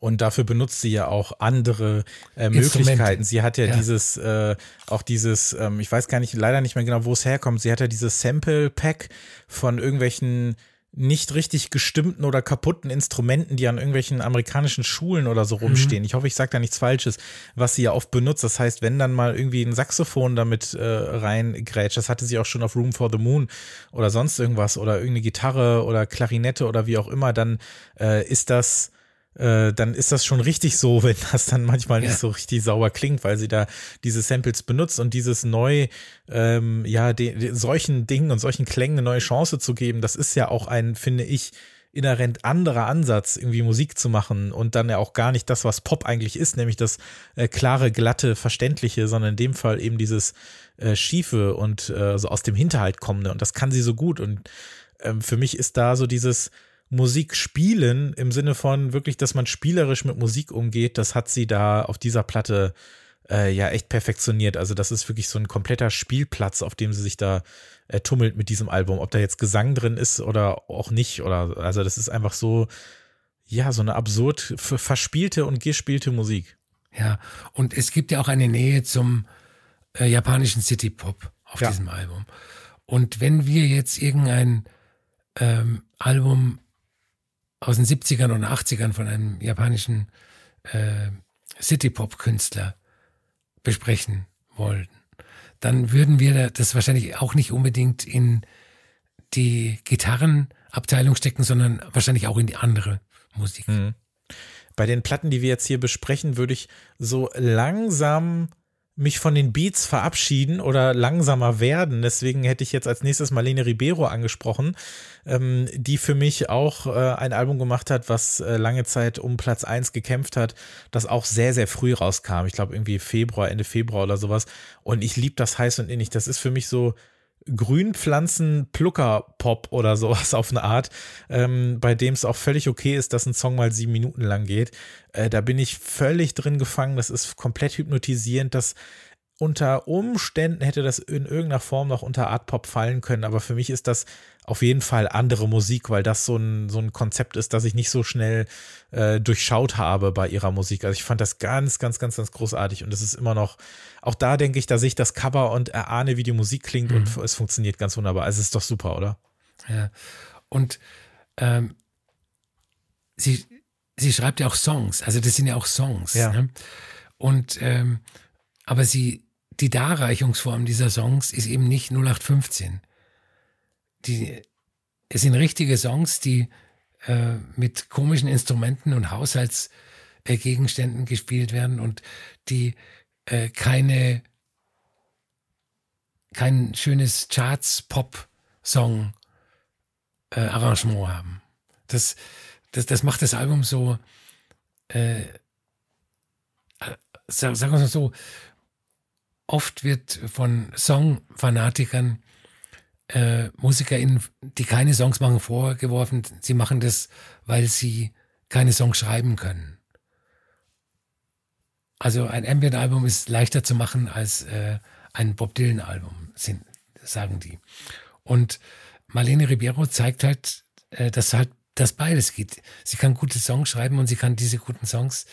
S1: und dafür benutzt sie ja auch andere äh, Möglichkeiten. Sie hat ja, ja. dieses, äh, auch dieses, ähm, ich weiß gar nicht, leider nicht mehr genau, wo es herkommt. Sie hat ja dieses Sample-Pack von irgendwelchen nicht richtig gestimmten oder kaputten Instrumenten, die an irgendwelchen amerikanischen Schulen oder so rumstehen. Mhm. Ich hoffe, ich sage da nichts Falsches, was sie ja oft benutzt. Das heißt, wenn dann mal irgendwie ein Saxophon damit äh, reingrätscht, das hatte sie auch schon auf Room for the Moon oder sonst irgendwas oder irgendeine Gitarre oder Klarinette oder wie auch immer, dann äh, ist das äh, dann ist das schon richtig so, wenn das dann manchmal ja. nicht so richtig sauber klingt, weil sie da diese Samples benutzt und dieses neu, ähm, ja, de, de, solchen Dingen und solchen Klängen eine neue Chance zu geben, das ist ja auch ein, finde ich, inhärent anderer Ansatz, irgendwie Musik zu machen und dann ja auch gar nicht das, was Pop eigentlich ist, nämlich das äh, klare, glatte, verständliche, sondern in dem Fall eben dieses äh, schiefe und äh, so aus dem Hinterhalt kommende und das kann sie so gut und ähm, für mich ist da so dieses Musik spielen im Sinne von wirklich, dass man spielerisch mit Musik umgeht, das hat sie da auf dieser Platte äh, ja echt perfektioniert. Also das ist wirklich so ein kompletter Spielplatz, auf dem sie sich da äh, tummelt mit diesem Album. Ob da jetzt Gesang drin ist oder auch nicht oder also das ist einfach so ja so eine absurd verspielte und gespielte Musik.
S2: Ja, und es gibt ja auch eine Nähe zum äh, japanischen City Pop auf ja. diesem Album. Und wenn wir jetzt irgendein ähm, Album aus den 70ern und 80ern von einem japanischen äh, City-Pop-Künstler besprechen wollten, dann würden wir das wahrscheinlich auch nicht unbedingt in die Gitarrenabteilung stecken, sondern wahrscheinlich auch in die andere Musik. Mhm.
S1: Bei den Platten, die wir jetzt hier besprechen, würde ich so langsam mich von den Beats verabschieden oder langsamer werden. Deswegen hätte ich jetzt als nächstes Marlene Ribeiro angesprochen, ähm, die für mich auch äh, ein Album gemacht hat, was äh, lange Zeit um Platz 1 gekämpft hat, das auch sehr, sehr früh rauskam. Ich glaube irgendwie Februar, Ende Februar oder sowas. Und ich liebe das heiß und innig. Das ist für mich so Grünpflanzen-Plucker-Pop oder sowas auf eine Art, ähm, bei dem es auch völlig okay ist, dass ein Song mal sieben Minuten lang geht. Äh, da bin ich völlig drin gefangen. Das ist komplett hypnotisierend. Das unter Umständen hätte das in irgendeiner Form noch unter Art Pop fallen können, aber für mich ist das auf jeden Fall andere Musik, weil das so ein, so ein Konzept ist, das ich nicht so schnell äh, durchschaut habe bei ihrer Musik. Also ich fand das ganz, ganz, ganz, ganz großartig und es ist immer noch, auch da denke ich, da sehe ich das Cover und erahne, wie die Musik klingt mhm. und es funktioniert ganz wunderbar. Also es ist doch super, oder?
S2: Ja. Und ähm, sie, sie schreibt ja auch Songs, also das sind ja auch Songs. Ja. Ne? Und ähm, aber sie die Darreichungsform dieser Songs ist eben nicht 0815. Die, es sind richtige Songs, die äh, mit komischen Instrumenten und Haushaltsgegenständen äh, gespielt werden und die äh, keine kein schönes Charts-Pop-Song-Arrangement äh, haben. Das, das, das macht das Album so, äh, äh sagen wir mal so, oft wird von Songfanatikern äh, MusikerInnen, die keine Songs machen, vorgeworfen, sie machen das, weil sie keine Songs schreiben können. Also ein Ambient-Album ist leichter zu machen als äh, ein Bob Dylan-Album, sagen die. Und Marlene Ribeiro zeigt halt, äh, dass halt das beides geht. Sie kann gute Songs schreiben und sie kann diese guten Songs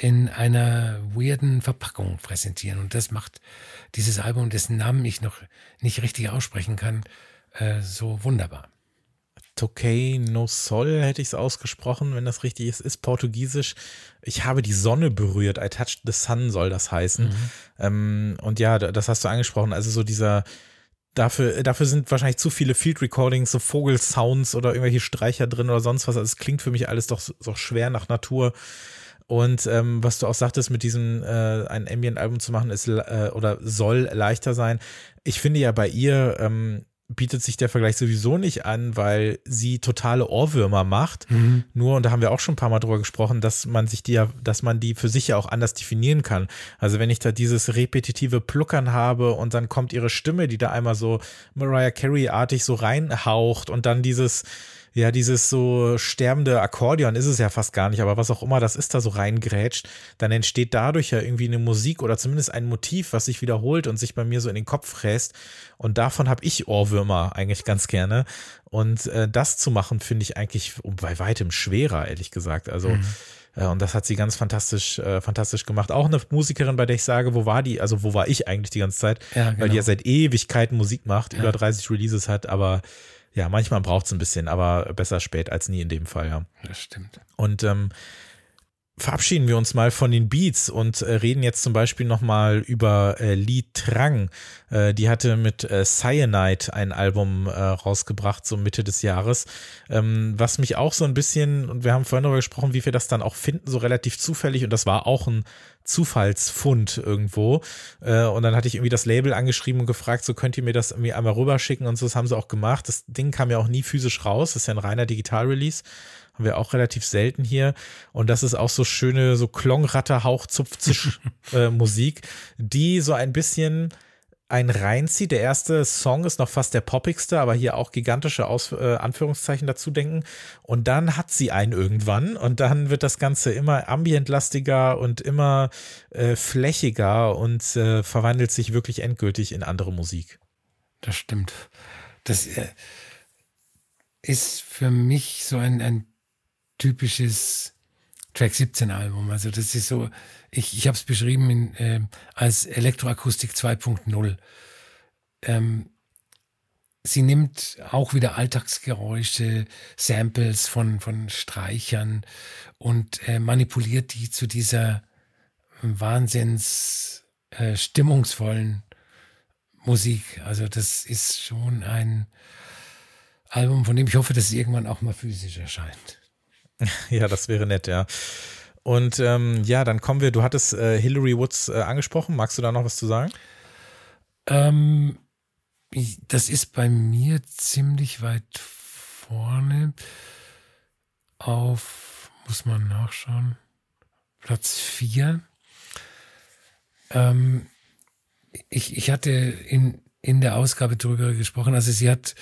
S2: in einer weirden Verpackung präsentieren. Und das macht dieses Album, dessen Namen ich noch nicht richtig aussprechen kann, äh, so wunderbar.
S1: Tokay no Sol hätte ich es ausgesprochen, wenn das richtig ist, ist portugiesisch. Ich habe die Sonne berührt. I touched the sun soll das heißen. Mhm. Ähm, und ja, das hast du angesprochen. Also so dieser, Dafür, dafür sind wahrscheinlich zu viele Field Recordings, so Vogelsounds oder irgendwelche Streicher drin oder sonst was. Also es klingt für mich alles doch, doch schwer nach Natur. Und ähm, was du auch sagtest, mit diesem äh, ein Ambient-Album zu machen, ist äh, oder soll leichter sein. Ich finde ja bei ihr, ähm, bietet sich der Vergleich sowieso nicht an, weil sie totale Ohrwürmer macht. Mhm. Nur, und da haben wir auch schon ein paar Mal drüber gesprochen, dass man sich die ja, dass man die für sich ja auch anders definieren kann. Also wenn ich da dieses repetitive Pluckern habe und dann kommt ihre Stimme, die da einmal so Mariah Carey-artig so reinhaucht und dann dieses, ja, dieses so sterbende Akkordeon ist es ja fast gar nicht, aber was auch immer das ist, da so reingrätscht, dann entsteht dadurch ja irgendwie eine Musik oder zumindest ein Motiv, was sich wiederholt und sich bei mir so in den Kopf fräst. Und davon habe ich Ohrwürmer eigentlich ganz gerne. Und äh, das zu machen, finde ich eigentlich bei weitem schwerer, ehrlich gesagt. Also, mhm. Äh, und das hat sie ganz fantastisch, äh, fantastisch gemacht. Auch eine Musikerin, bei der ich sage, wo war die, also wo war ich eigentlich die ganze Zeit? Ja, genau. Weil die ja seit Ewigkeiten Musik macht, ja. über 30 Releases hat, aber ja, manchmal braucht es ein bisschen, aber besser spät als nie in dem Fall, ja.
S2: Das stimmt.
S1: Und ähm, verabschieden wir uns mal von den Beats und äh, reden jetzt zum Beispiel nochmal über äh, Li Trang. Äh, die hatte mit äh, Cyanide ein Album äh, rausgebracht, so Mitte des Jahres, ähm, was mich auch so ein bisschen, und wir haben vorhin darüber gesprochen, wie wir das dann auch finden, so relativ zufällig, und das war auch ein Zufallsfund irgendwo. Äh, und dann hatte ich irgendwie das Label angeschrieben und gefragt, so könnt ihr mir das irgendwie einmal rüberschicken und so, das haben sie auch gemacht. Das Ding kam ja auch nie physisch raus, das ist ja ein reiner Digital-Release haben wir auch relativ selten hier. Und das ist auch so schöne, so Klonratter, Hauchzupfzisch äh, Musik, die so ein bisschen ein reinzieht. Der erste Song ist noch fast der poppigste, aber hier auch gigantische Aus äh, Anführungszeichen dazu denken. Und dann hat sie einen irgendwann und dann wird das Ganze immer ambientlastiger und immer äh, flächiger und äh, verwandelt sich wirklich endgültig in andere Musik.
S2: Das stimmt. Das äh, ist für mich so ein, ein typisches Track 17 Album. Also das ist so, ich, ich habe es beschrieben in, äh, als Elektroakustik 2.0. Ähm, sie nimmt auch wieder Alltagsgeräusche, Samples von, von Streichern und äh, manipuliert die zu dieser wahnsinns äh, stimmungsvollen Musik. Also das ist schon ein Album, von dem ich hoffe, dass es irgendwann auch mal physisch erscheint.
S1: Ja, das wäre nett, ja. Und ähm, ja, dann kommen wir, du hattest äh, Hillary Woods äh, angesprochen. Magst du da noch was zu sagen?
S2: Ähm, das ist bei mir ziemlich weit vorne. Auf, muss man nachschauen, Platz 4. Ähm, ich, ich hatte in, in der Ausgabe drüber gesprochen. Also sie hat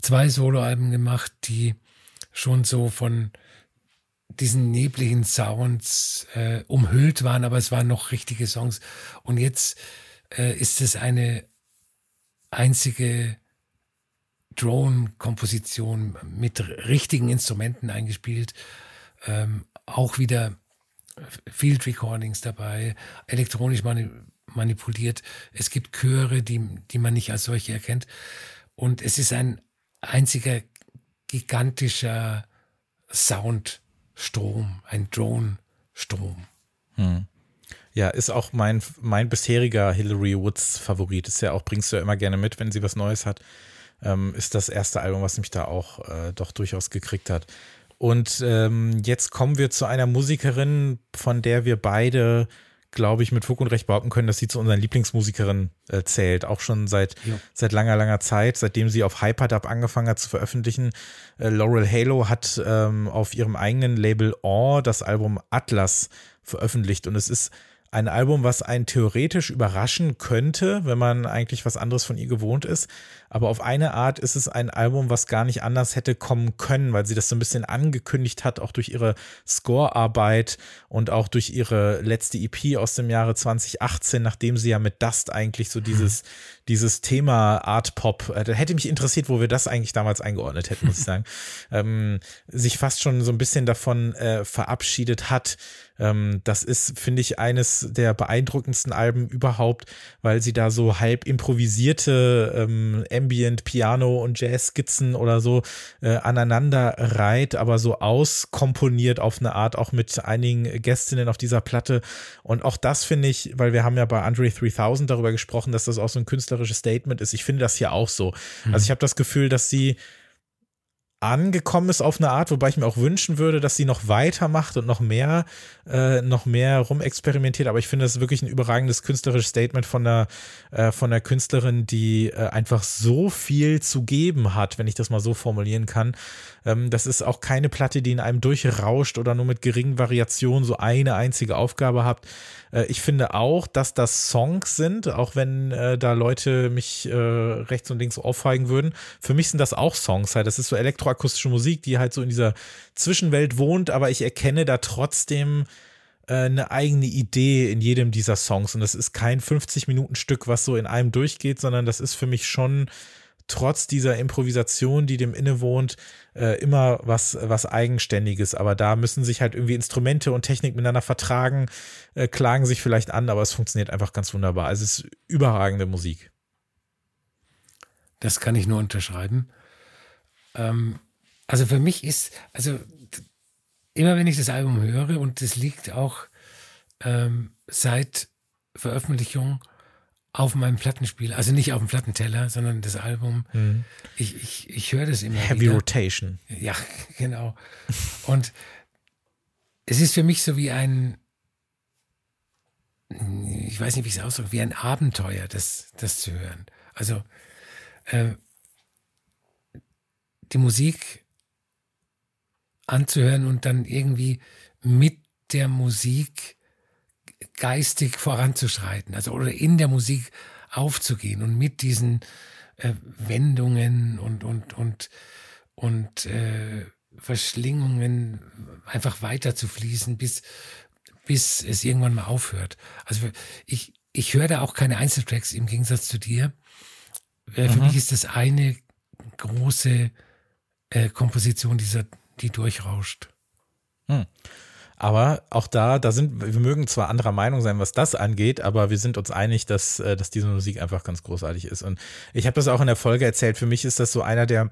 S2: zwei Soloalben gemacht, die schon so von diesen nebligen Sounds äh, umhüllt waren, aber es waren noch richtige Songs. Und jetzt äh, ist es eine einzige Drone-Komposition mit richtigen Instrumenten eingespielt. Ähm, auch wieder Field Recordings dabei, elektronisch mani manipuliert. Es gibt Chöre, die, die man nicht als solche erkennt. Und es ist ein einziger gigantischer Soundstrom, ein Drone-Strom. Hm.
S1: Ja, ist auch mein, mein bisheriger Hillary Woods Favorit. Ist ja auch, bringst du ja immer gerne mit, wenn sie was Neues hat. Ähm, ist das erste Album, was mich da auch äh, doch durchaus gekriegt hat. Und ähm, jetzt kommen wir zu einer Musikerin, von der wir beide glaube ich, mit Fug und Recht behaupten können, dass sie zu unseren Lieblingsmusikerinnen äh, zählt. Auch schon seit, ja. seit langer, langer Zeit, seitdem sie auf Hyperdub angefangen hat zu veröffentlichen. Äh, Laurel Halo hat ähm, auf ihrem eigenen Label Awe das Album Atlas veröffentlicht und es ist ein Album, was einen theoretisch überraschen könnte, wenn man eigentlich was anderes von ihr gewohnt ist. Aber auf eine Art ist es ein Album, was gar nicht anders hätte kommen können, weil sie das so ein bisschen angekündigt hat, auch durch ihre Scorearbeit und auch durch ihre letzte EP aus dem Jahre 2018, nachdem sie ja mit Dust eigentlich so dieses, dieses Thema Art Pop, äh, da hätte mich interessiert, wo wir das eigentlich damals eingeordnet hätten, muss ich sagen, ähm, sich fast schon so ein bisschen davon äh, verabschiedet hat, ähm, das ist, finde ich, eines der beeindruckendsten Alben überhaupt, weil sie da so halb improvisierte ähm, Ambient, Piano und Jazz-Skizzen oder so äh, aneinander reiht, aber so auskomponiert auf eine Art, auch mit einigen Gästinnen auf dieser Platte. Und auch das finde ich, weil wir haben ja bei Andre 3000 darüber gesprochen, dass das auch so ein Künstler künstlerische Statement ist. Ich finde das hier auch so. Mhm. Also ich habe das Gefühl, dass sie angekommen ist auf eine Art, wobei ich mir auch wünschen würde, dass sie noch weitermacht und noch mehr, äh, noch mehr rumexperimentiert. Aber ich finde, das ist wirklich ein überragendes künstlerisches Statement von der, äh, von der Künstlerin, die äh, einfach so viel zu geben hat, wenn ich das mal so formulieren kann. Ähm, das ist auch keine Platte, die in einem durchrauscht oder nur mit geringen Variationen so eine einzige Aufgabe habt. Äh, ich finde auch, dass das Songs sind, auch wenn äh, da Leute mich äh, rechts und links aufzeigen würden. Für mich sind das auch Songs halt. Das ist so elektroakustische Musik, die halt so in dieser Zwischenwelt wohnt, aber ich erkenne da trotzdem äh, eine eigene Idee in jedem dieser Songs. Und das ist kein 50-Minuten-Stück, was so in einem durchgeht, sondern das ist für mich schon trotz dieser Improvisation, die dem innewohnt, äh, immer was, was Eigenständiges. Aber da müssen sich halt irgendwie Instrumente und Technik miteinander vertragen, äh, klagen sich vielleicht an, aber es funktioniert einfach ganz wunderbar. Also es ist überragende Musik.
S2: Das kann ich nur unterschreiben. Ähm, also für mich ist, also immer wenn ich das Album höre und das liegt auch ähm, seit Veröffentlichung auf meinem Plattenspiel, also nicht auf dem Plattenteller, sondern das Album. Mhm. Ich, ich, ich höre das immer.
S1: Heavy
S2: wieder.
S1: Rotation.
S2: Ja, genau. Und es ist für mich so wie ein, ich weiß nicht, wie ich es ausdrücke, wie ein Abenteuer, das, das zu hören. Also äh, die Musik anzuhören und dann irgendwie mit der Musik geistig voranzuschreiten, also oder in der Musik aufzugehen und mit diesen äh, Wendungen und und und und äh, Verschlingungen einfach weiter zu fließen, bis bis es irgendwann mal aufhört. Also ich ich höre da auch keine Einzeltracks im Gegensatz zu dir. Äh, für mhm. mich ist das eine große äh, Komposition, dieser, die durchrauscht.
S1: Hm. Aber auch da, da sind, wir mögen zwar anderer Meinung sein, was das angeht, aber wir sind uns einig, dass, äh, dass diese Musik einfach ganz großartig ist. Und ich habe das auch in der Folge erzählt. Für mich ist das so einer der,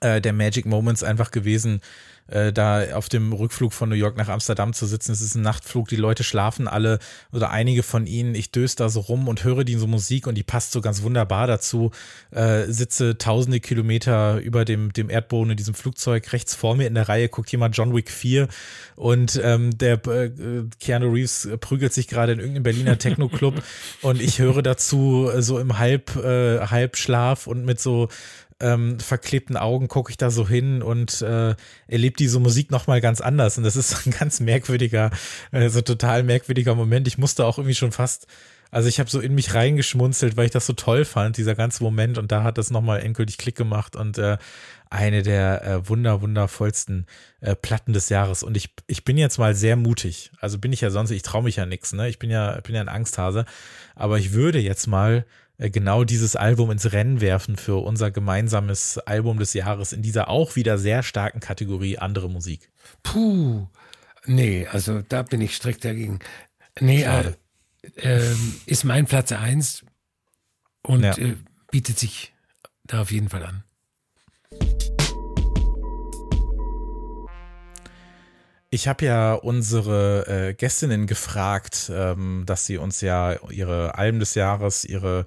S1: äh, der Magic Moments einfach gewesen, äh, da auf dem Rückflug von New York nach Amsterdam zu sitzen. Es ist ein Nachtflug, die Leute schlafen alle oder einige von ihnen. Ich döse da so rum und höre die so Musik und die passt so ganz wunderbar dazu. Äh, sitze tausende Kilometer über dem, dem Erdboden in diesem Flugzeug. Rechts vor mir in der Reihe guckt jemand John Wick 4 und ähm, der äh, Keanu Reeves prügelt sich gerade in irgendeinem Berliner Techno-Club und ich höre dazu so im Halb, äh, Halbschlaf und mit so ähm, verklebten Augen gucke ich da so hin und äh, erlebe diese Musik nochmal ganz anders. Und das ist ein ganz merkwürdiger, äh, so total merkwürdiger Moment. Ich musste auch irgendwie schon fast, also ich habe so in mich reingeschmunzelt, weil ich das so toll fand, dieser ganze Moment. Und da hat das nochmal endgültig Klick gemacht und äh, eine der äh, wunder, wundervollsten äh, Platten des Jahres. Und ich, ich bin jetzt mal sehr mutig. Also bin ich ja sonst, ich traue mich ja nichts, ne? Ich bin ja, bin ja ein Angsthase. Aber ich würde jetzt mal genau dieses Album ins Rennen werfen für unser gemeinsames Album des Jahres in dieser auch wieder sehr starken Kategorie andere Musik.
S2: Puh, nee, also da bin ich strikt dagegen. Nee, äh, äh, ist mein Platz eins und ja. äh, bietet sich da auf jeden Fall an.
S1: Ich habe ja unsere äh, Gästinnen gefragt, ähm, dass sie uns ja ihre Alben des Jahres, ihre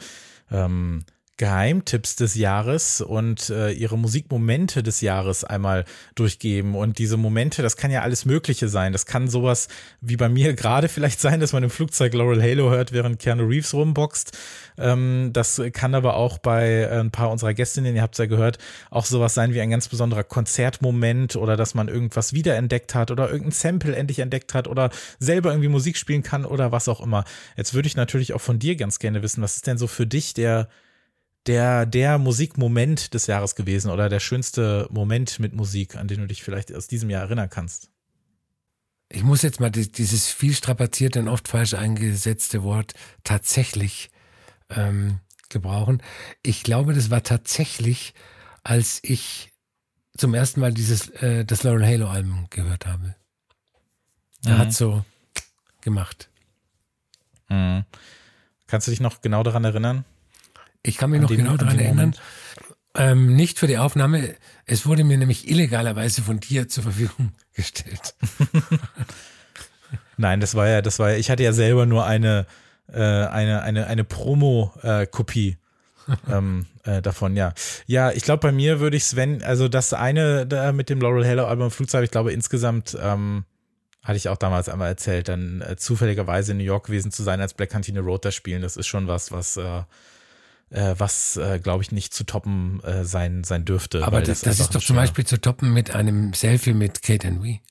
S1: ähm, Geheimtipps des Jahres und äh, ihre Musikmomente des Jahres einmal durchgeben. Und diese Momente, das kann ja alles Mögliche sein. Das kann sowas wie bei mir gerade vielleicht sein, dass man im Flugzeug Laurel Halo hört, während Keanu Reeves rumboxt. Ähm, das kann aber auch bei äh, ein paar unserer Gästinnen, ihr habt es ja gehört, auch sowas sein wie ein ganz besonderer Konzertmoment oder dass man irgendwas wiederentdeckt hat oder irgendein Sample endlich entdeckt hat oder selber irgendwie Musik spielen kann oder was auch immer. Jetzt würde ich natürlich auch von dir ganz gerne wissen, was ist denn so für dich der der, der Musikmoment des Jahres gewesen oder der schönste Moment mit Musik, an den du dich vielleicht aus diesem Jahr erinnern kannst?
S2: Ich muss jetzt mal dieses viel strapazierte und oft falsch eingesetzte Wort tatsächlich ähm, gebrauchen. Ich glaube, das war tatsächlich, als ich zum ersten Mal dieses äh, das Lauren Halo Album gehört habe. Er mhm. hat so gemacht.
S1: Mhm. Kannst du dich noch genau daran erinnern?
S2: Ich kann mich noch genau daran erinnern. Ähm, nicht für die Aufnahme. Es wurde mir nämlich illegalerweise von dir zur Verfügung gestellt.
S1: Nein, das war ja, das war ja, ich hatte ja selber nur eine, äh, eine, eine, eine Promo-Kopie. ähm, äh, davon, ja. Ja, ich glaube, bei mir würde ich Sven, also das eine da mit dem Laurel Hello Album Flugzeug, ich glaube insgesamt, ähm, hatte ich auch damals einmal erzählt, dann äh, zufälligerweise in New York gewesen zu sein, als Black Cantina Road da spielen, das ist schon was, was äh, äh, was, äh, glaube ich, nicht zu toppen äh, sein, sein dürfte.
S2: Aber das, das ist doch zum Beispiel zu toppen mit einem Selfie mit Kate and Wee.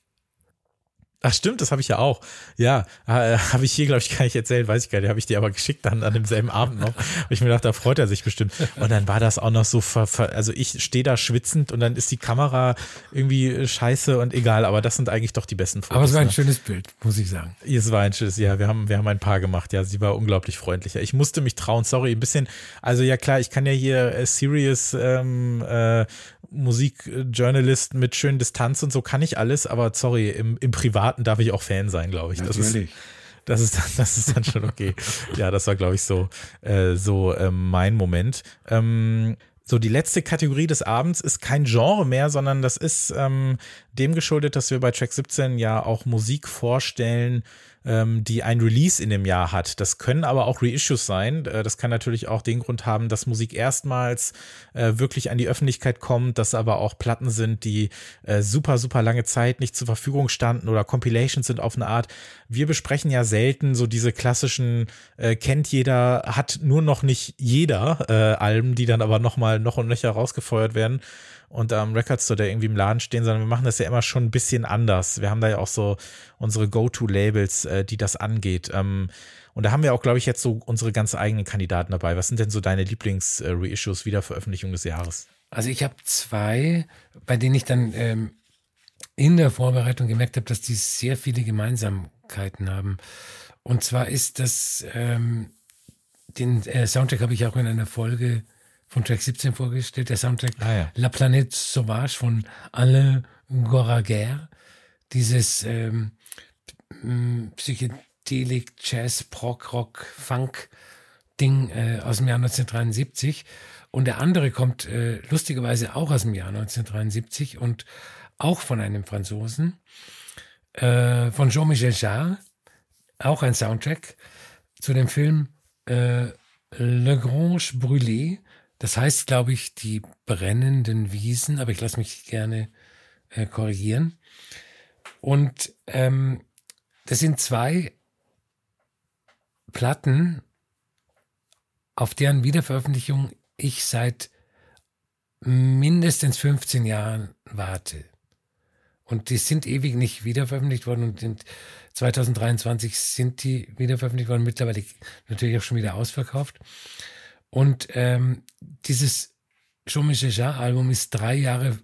S1: Ach stimmt, das habe ich ja auch. Ja, äh, habe ich hier, glaube ich, gar nicht erzählt, weiß ich gar nicht. Habe ich dir aber geschickt dann an demselben Abend noch. ich mir gedacht, da freut er sich bestimmt. Und dann war das auch noch so, ver, ver also ich stehe da schwitzend und dann ist die Kamera irgendwie scheiße und egal. Aber das sind eigentlich doch die besten
S2: Fotos. Aber es war ein ne? schönes Bild, muss ich sagen.
S1: Es war ein schönes, ja. Wir haben, wir haben ein paar gemacht. Ja, sie war unglaublich freundlich. Ich musste mich trauen. Sorry, ein bisschen. Also ja klar, ich kann ja hier äh, serious ähm, äh, Musikjournalist mit schönen Distanz und so kann ich alles, aber sorry, im, im Privaten darf ich auch Fan sein, glaube ich. Das Natürlich. Ist, das ist, dann, das ist dann schon okay. ja, das war, glaube ich, so, äh, so äh, mein Moment. Ähm, so, die letzte Kategorie des Abends ist kein Genre mehr, sondern das ist ähm, dem geschuldet, dass wir bei Track 17 ja auch Musik vorstellen, die ein Release in dem Jahr hat. Das können aber auch Reissues sein. Äh, das kann natürlich auch den Grund haben, dass Musik erstmals äh, wirklich an die Öffentlichkeit kommt, dass aber auch Platten sind, die äh, super, super lange Zeit nicht zur Verfügung standen oder Compilations sind auf eine Art. Wir besprechen ja selten so diese klassischen, kennt jeder, hat nur noch nicht jeder äh, Alben, die dann aber nochmal noch und nöcher rausgefeuert werden und am Record Store, der irgendwie im Laden stehen, sondern wir machen das ja immer schon ein bisschen anders. Wir haben da ja auch so unsere Go-To-Labels, äh, die das angeht. Ähm, und da haben wir auch, glaube ich, jetzt so unsere ganz eigenen Kandidaten dabei. Was sind denn so deine Lieblings-Reissues, Wiederveröffentlichung des Jahres?
S2: Also ich habe zwei, bei denen ich dann ähm, in der Vorbereitung gemerkt habe, dass die sehr viele Gemeinsamkeiten haben. Und zwar ist das, ähm, den äh, Soundtrack habe ich auch in einer Folge von Track 17 vorgestellt, der Soundtrack ah, ja. La Planète Sauvage von Alain Goraguer. Dieses ähm, Psychedelik, Jazz, Prog, Rock, Funk Ding äh, aus dem Jahr 1973. Und der andere kommt äh, lustigerweise auch aus dem Jahr 1973 und auch von einem Franzosen, äh, von Jean-Michel Jarre, auch ein Soundtrack zu dem Film äh, Le Grange Brûlé das heißt, glaube ich, die brennenden Wiesen, aber ich lasse mich gerne äh, korrigieren. Und ähm, das sind zwei Platten, auf deren Wiederveröffentlichung ich seit mindestens 15 Jahren warte. Und die sind ewig nicht wiederveröffentlicht worden und in 2023 sind die wiederveröffentlicht worden, mittlerweile natürlich auch schon wieder ausverkauft. Und ähm, dieses Jean-Michel Album ist drei Jahre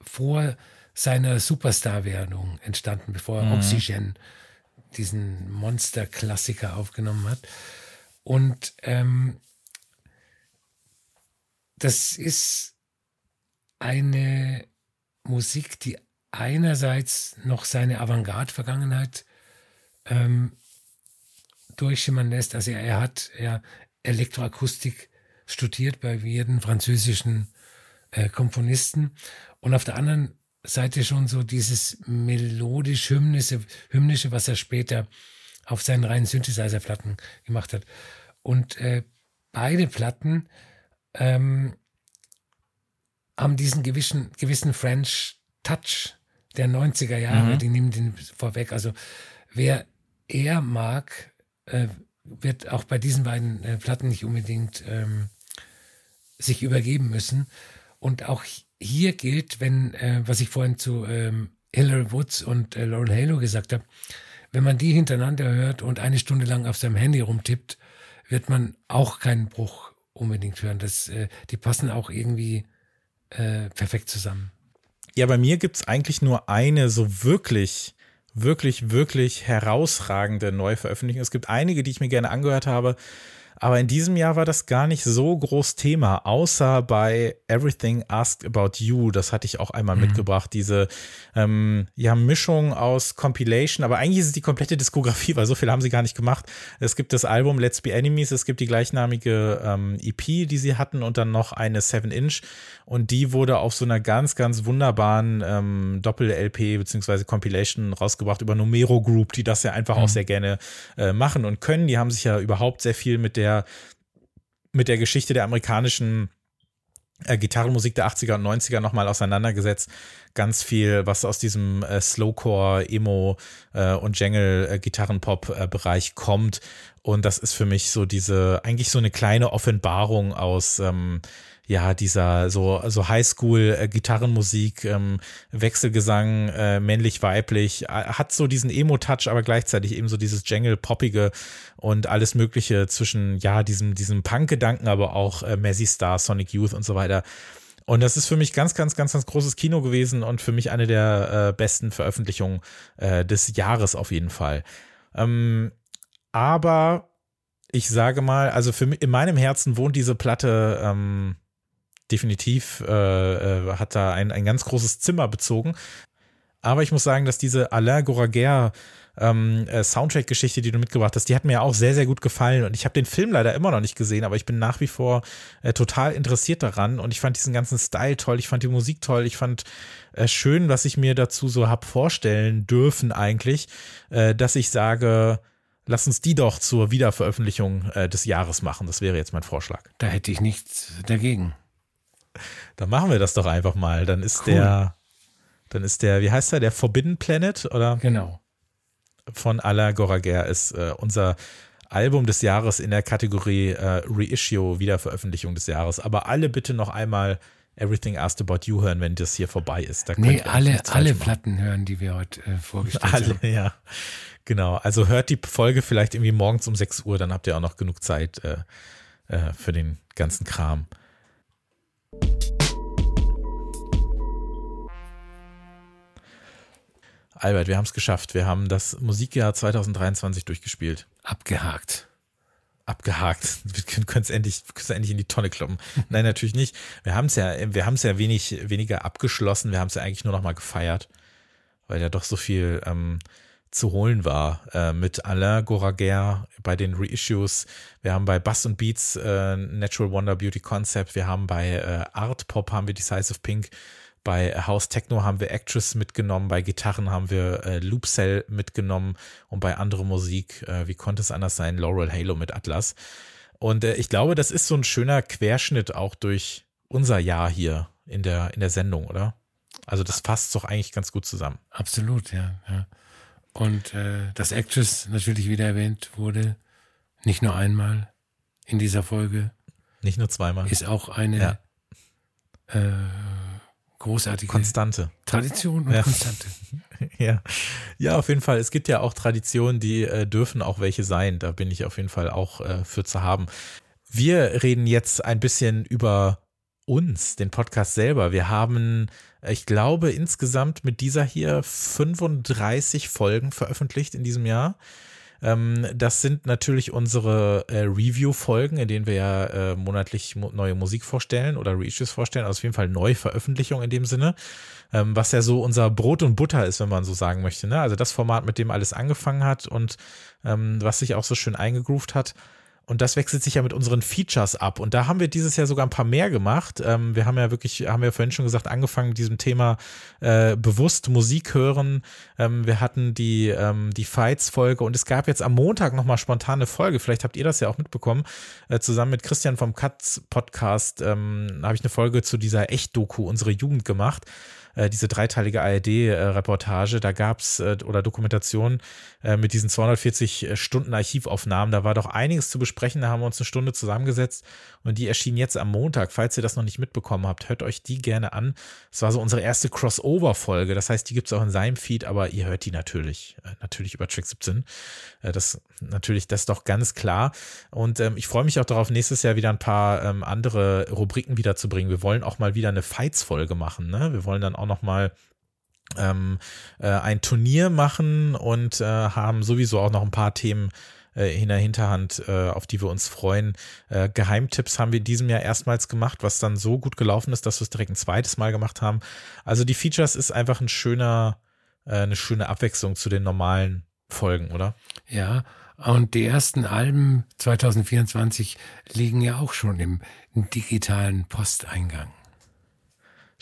S2: vor seiner Superstar-Werdung entstanden, bevor er mhm. Oxygen diesen Monster-Klassiker aufgenommen hat. Und ähm, das ist eine Musik, die einerseits noch seine Avantgarde-Vergangenheit ähm, durchschimmern lässt. Also er, er hat, er, Elektroakustik studiert bei jeden französischen äh, Komponisten und auf der anderen Seite schon so dieses melodisch-hymnische, hymnische, was er später auf seinen reinen Synthesizer-Platten gemacht hat. Und äh, beide Platten ähm, haben diesen gewissen, gewissen French Touch der 90er Jahre, mhm. die nehmen den vorweg. Also wer er mag, äh, wird auch bei diesen beiden äh, Platten nicht unbedingt ähm, sich übergeben müssen. Und auch hier gilt, wenn, äh, was ich vorhin zu ähm, Hillary Woods und äh, Lauren Halo gesagt habe, wenn man die hintereinander hört und eine Stunde lang auf seinem Handy rumtippt, wird man auch keinen Bruch unbedingt hören. Das, äh, die passen auch irgendwie äh, perfekt zusammen.
S1: Ja, bei mir gibt es eigentlich nur eine so wirklich wirklich, wirklich herausragende Neuveröffentlichungen. Es gibt einige, die ich mir gerne angehört habe, aber in diesem Jahr war das gar nicht so groß Thema, außer bei Everything Asked About You. Das hatte ich auch einmal mhm. mitgebracht. Diese ähm, ja, Mischung aus Compilation, aber eigentlich ist es die komplette Diskografie, weil so viel haben sie gar nicht gemacht. Es gibt das Album Let's Be Enemies, es gibt die gleichnamige ähm, EP, die sie hatten und dann noch eine 7-Inch. Und die wurde auf so einer ganz, ganz wunderbaren ähm, Doppel-LP beziehungsweise Compilation rausgebracht über Numero Group, die das ja einfach mhm. auch sehr gerne äh, machen und können. Die haben sich ja überhaupt sehr viel mit der mit der Geschichte der amerikanischen äh, Gitarrenmusik der 80er und 90er nochmal auseinandergesetzt. Ganz viel, was aus diesem äh, Slowcore, Emo äh, und Jangle äh, Gitarrenpop-Bereich kommt. Und das ist für mich so diese, eigentlich so eine kleine Offenbarung aus ähm, ja, dieser so, so Highschool-Gitarrenmusik, äh, ähm, Wechselgesang, äh, männlich-weiblich, äh, hat so diesen Emo-Touch, aber gleichzeitig eben so dieses Jangle-Poppige und alles Mögliche zwischen, ja, diesem, diesem Punk-Gedanken, aber auch äh, Messi Star, Sonic Youth und so weiter. Und das ist für mich ganz, ganz, ganz, ganz großes Kino gewesen und für mich eine der äh, besten Veröffentlichungen äh, des Jahres auf jeden Fall. Ähm, aber ich sage mal, also für in meinem Herzen wohnt diese Platte ähm, definitiv äh, äh, hat da ein, ein ganz großes Zimmer bezogen. Aber ich muss sagen, dass diese Alain Goraguer ähm, äh, Soundtrack-Geschichte, die du mitgebracht hast, die hat mir auch sehr, sehr gut gefallen. Und ich habe den Film leider immer noch nicht gesehen, aber ich bin nach wie vor äh, total interessiert daran. Und ich fand diesen ganzen Style toll, ich fand die Musik toll, ich fand äh, schön, was ich mir dazu so hab vorstellen dürfen eigentlich, äh, dass ich sage, lass uns die doch zur Wiederveröffentlichung äh, des Jahres machen. Das wäre jetzt mein Vorschlag.
S2: Da hätte ich nichts dagegen.
S1: Dann machen wir das doch einfach mal. Dann ist cool. der, dann ist der, wie heißt der, der Forbidden Planet, oder?
S2: Genau.
S1: Von Alain Goraguer ist äh, unser Album des Jahres in der Kategorie äh, Reissue, Wiederveröffentlichung des Jahres. Aber alle bitte noch einmal Everything Asked About You hören, wenn das hier vorbei ist.
S2: Da nee, alle, alle Platten hören, die wir heute äh, vorgestellt alle, haben.
S1: Alle, ja. Genau. Also hört die Folge vielleicht irgendwie morgens um 6 Uhr, dann habt ihr auch noch genug Zeit äh, äh, für den ganzen Kram. Albert, wir haben es geschafft. Wir haben das Musikjahr 2023 durchgespielt.
S2: Abgehakt.
S1: Abgehakt. Wir können es endlich, endlich in die Tonne kloppen. Nein, natürlich nicht. Wir haben es ja, wir haben es ja wenig, weniger abgeschlossen. Wir haben es ja eigentlich nur noch mal gefeiert, weil ja doch so viel ähm, zu holen war äh, mit Alain Goraguer bei den Reissues. Wir haben bei Bass und Beats äh, Natural Wonder Beauty Concept. Wir haben bei äh, Art Pop haben wir Decisive Pink. Bei House Techno haben wir Actress mitgenommen. Bei Gitarren haben wir äh, Loop Cell mitgenommen. Und bei anderer Musik, äh, wie konnte es anders sein, Laurel Halo mit Atlas. Und äh, ich glaube, das ist so ein schöner Querschnitt auch durch unser Jahr hier in der, in der Sendung, oder? Also das passt doch eigentlich ganz gut zusammen.
S2: Absolut, ja. ja. Und äh, dass Actress natürlich wieder erwähnt wurde, nicht nur einmal in dieser Folge.
S1: Nicht nur zweimal.
S2: Ist auch eine ja. äh, großartige
S1: Konstante.
S2: Tradition und ja. Konstante.
S1: ja. ja, auf jeden Fall. Es gibt ja auch Traditionen, die äh, dürfen auch welche sein. Da bin ich auf jeden Fall auch äh, für zu haben. Wir reden jetzt ein bisschen über uns, den Podcast selber. Wir haben ich glaube, insgesamt mit dieser hier 35 Folgen veröffentlicht in diesem Jahr. Ähm, das sind natürlich unsere äh, Review-Folgen, in denen wir ja äh, monatlich neue Musik vorstellen oder Reaches vorstellen. Also auf jeden Fall Neuveröffentlichung in dem Sinne. Ähm, was ja so unser Brot und Butter ist, wenn man so sagen möchte. Ne? Also das Format, mit dem alles angefangen hat und ähm, was sich auch so schön eingegroovt hat. Und das wechselt sich ja mit unseren Features ab. Und da haben wir dieses Jahr sogar ein paar mehr gemacht. Ähm, wir haben ja wirklich, haben wir vorhin schon gesagt, angefangen mit diesem Thema äh, bewusst Musik hören. Ähm, wir hatten die, ähm, die Fights-Folge und es gab jetzt am Montag nochmal spontane Folge. Vielleicht habt ihr das ja auch mitbekommen. Äh, zusammen mit Christian vom Katz Podcast ähm, habe ich eine Folge zu dieser Echt-Doku, unsere Jugend gemacht. Äh, diese dreiteilige ARD-Reportage, da gab's äh, oder Dokumentation äh, mit diesen 240 Stunden Archivaufnahmen, da war doch einiges zu besprechen, da haben wir uns eine Stunde zusammengesetzt und die erschien jetzt am Montag. Falls ihr das noch nicht mitbekommen habt, hört euch die gerne an. Es war so unsere erste Crossover-Folge, das heißt, die gibt's auch in seinem Feed, aber ihr hört die natürlich, natürlich über Track 17. Das natürlich, das ist doch ganz klar. Und ähm, ich freue mich auch darauf, nächstes Jahr wieder ein paar ähm, andere Rubriken wiederzubringen. Wir wollen auch mal wieder eine Fights-Folge machen. Ne? Wir wollen dann auch auch noch mal ähm, äh, ein Turnier machen und äh, haben sowieso auch noch ein paar Themen äh, in der Hinterhand, äh, auf die wir uns freuen. Äh, Geheimtipps haben wir in diesem Jahr erstmals gemacht, was dann so gut gelaufen ist, dass wir es direkt ein zweites Mal gemacht haben. Also die Features ist einfach ein schöner, eine schöne Abwechslung zu den normalen Folgen, oder?
S2: Ja, und die ersten Alben 2024 liegen ja auch schon im digitalen Posteingang.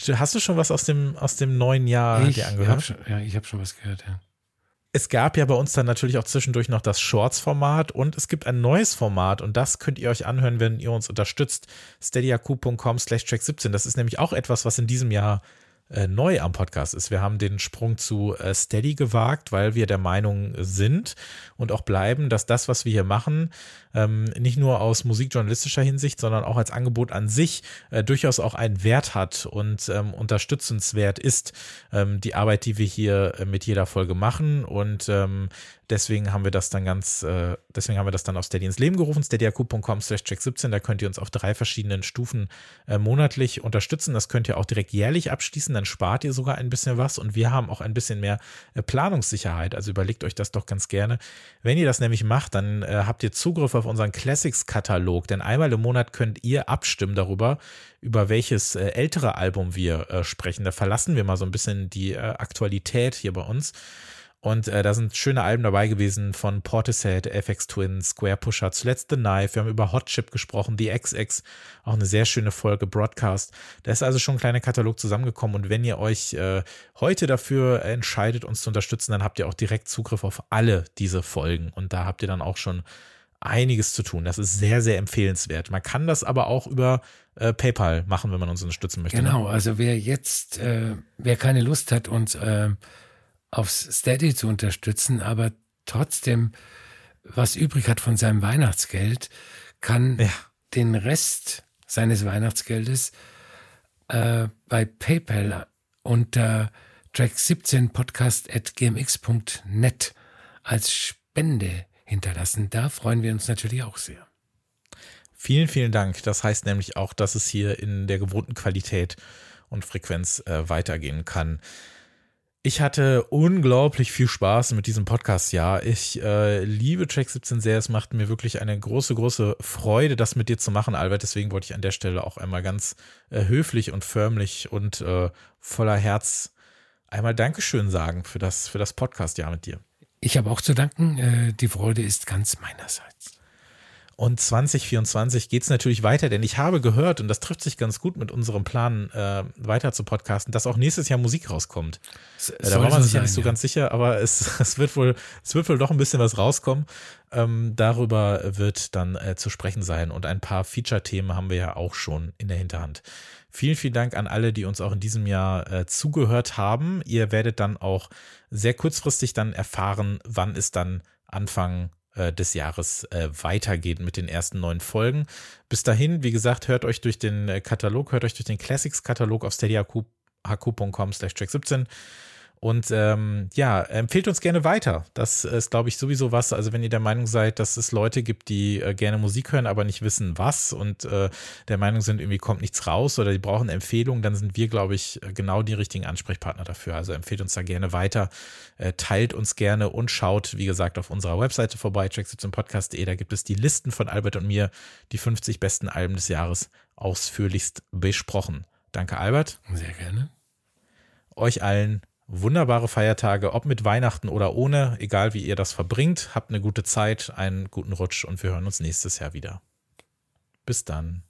S1: Hast du schon was aus dem, aus dem neuen Jahr
S2: ich
S1: dir angehört?
S2: Hab schon, ja, ich habe schon was gehört, ja.
S1: es gab ja bei uns dann natürlich auch zwischendurch noch das Shorts-Format und es gibt ein neues Format und das könnt ihr euch anhören, wenn ihr uns unterstützt. steadyaq.com slash track 17. Das ist nämlich auch etwas, was in diesem Jahr äh, neu am Podcast ist. Wir haben den Sprung zu äh, Steady gewagt, weil wir der Meinung sind und auch bleiben, dass das, was wir hier machen, ähm, nicht nur aus musikjournalistischer Hinsicht, sondern auch als Angebot an sich äh, durchaus auch einen Wert hat und ähm, unterstützenswert ist, ähm, die Arbeit, die wir hier äh, mit jeder Folge machen. Und ähm, Deswegen haben wir das dann ganz, äh, deswegen haben wir das dann auf Steady ins Leben gerufen, steadyaq.com slash check17. Da könnt ihr uns auf drei verschiedenen Stufen äh, monatlich unterstützen. Das könnt ihr auch direkt jährlich abschließen, dann spart ihr sogar ein bisschen was und wir haben auch ein bisschen mehr äh, Planungssicherheit. Also überlegt euch das doch ganz gerne. Wenn ihr das nämlich macht, dann äh, habt ihr Zugriff auf unseren Classics-Katalog, denn einmal im Monat könnt ihr abstimmen darüber, über welches äh, ältere Album wir äh, sprechen. Da verlassen wir mal so ein bisschen die Aktualität hier bei uns. Und äh, da sind schöne Alben dabei gewesen von Portishead, FX Twin, Square Pusher, zuletzt The Knife. Wir haben über Hot Chip gesprochen, The XX, auch eine sehr schöne Folge, Broadcast. Da ist also schon ein kleiner Katalog zusammengekommen. Und wenn ihr euch äh, heute dafür entscheidet, uns zu unterstützen, dann habt ihr auch direkt Zugriff auf alle diese Folgen. Und da habt ihr dann auch schon einiges zu tun. Das ist sehr, sehr empfehlenswert. Man kann das aber auch über äh, PayPal machen, wenn man uns unterstützen möchte.
S2: Ne? Genau, also wer jetzt, äh, wer keine Lust hat, uns äh, aufs Steady zu unterstützen, aber trotzdem was übrig hat von seinem Weihnachtsgeld, kann ja. den Rest seines Weihnachtsgeldes äh, bei PayPal unter track17podcast.gmx.net als Spende hinterlassen. Da freuen wir uns natürlich auch sehr.
S1: Vielen, vielen Dank. Das heißt nämlich auch, dass es hier in der gewohnten Qualität und Frequenz äh, weitergehen kann. Ich hatte unglaublich viel Spaß mit diesem Podcast, ja. Ich äh, liebe Track 17 sehr. Es macht mir wirklich eine große, große Freude, das mit dir zu machen, Albert. Deswegen wollte ich an der Stelle auch einmal ganz äh, höflich und förmlich und äh, voller Herz einmal Dankeschön sagen für das, für das Podcast-Jahr mit dir.
S2: Ich habe auch zu danken. Äh, die Freude ist ganz meinerseits.
S1: Und 2024 geht es natürlich weiter, denn ich habe gehört, und das trifft sich ganz gut mit unserem Plan, äh, weiter zu podcasten, dass auch nächstes Jahr Musik rauskommt. Äh, da war man sich ja nicht so ja. ganz sicher, aber es, es, wird wohl, es wird wohl doch ein bisschen was rauskommen. Ähm, darüber wird dann äh, zu sprechen sein. Und ein paar Feature-Themen haben wir ja auch schon in der Hinterhand. Vielen, vielen Dank an alle, die uns auch in diesem Jahr äh, zugehört haben. Ihr werdet dann auch sehr kurzfristig dann erfahren, wann es dann Anfang äh, des Jahres äh, weitergeht mit den ersten neun Folgen. Bis dahin, wie gesagt, hört euch durch den äh, Katalog, hört euch durch den Classics-Katalog auf steadyhq.com slash track 17 und ähm, ja, empfehlt uns gerne weiter. Das ist, glaube ich, sowieso was. Also wenn ihr der Meinung seid, dass es Leute gibt, die äh, gerne Musik hören, aber nicht wissen, was und äh, der Meinung sind, irgendwie kommt nichts raus oder die brauchen Empfehlungen, dann sind wir, glaube ich, genau die richtigen Ansprechpartner dafür. Also empfehlt uns da gerne weiter, äh, teilt uns gerne und schaut, wie gesagt, auf unserer Webseite vorbei, track17podcast.de. Da gibt es die Listen von Albert und mir, die 50 besten Alben des Jahres ausführlichst besprochen. Danke, Albert.
S2: Sehr gerne.
S1: Euch allen wunderbare Feiertage, ob mit Weihnachten oder ohne, egal wie ihr das verbringt. Habt eine gute Zeit, einen guten Rutsch und wir hören uns nächstes Jahr wieder. Bis dann.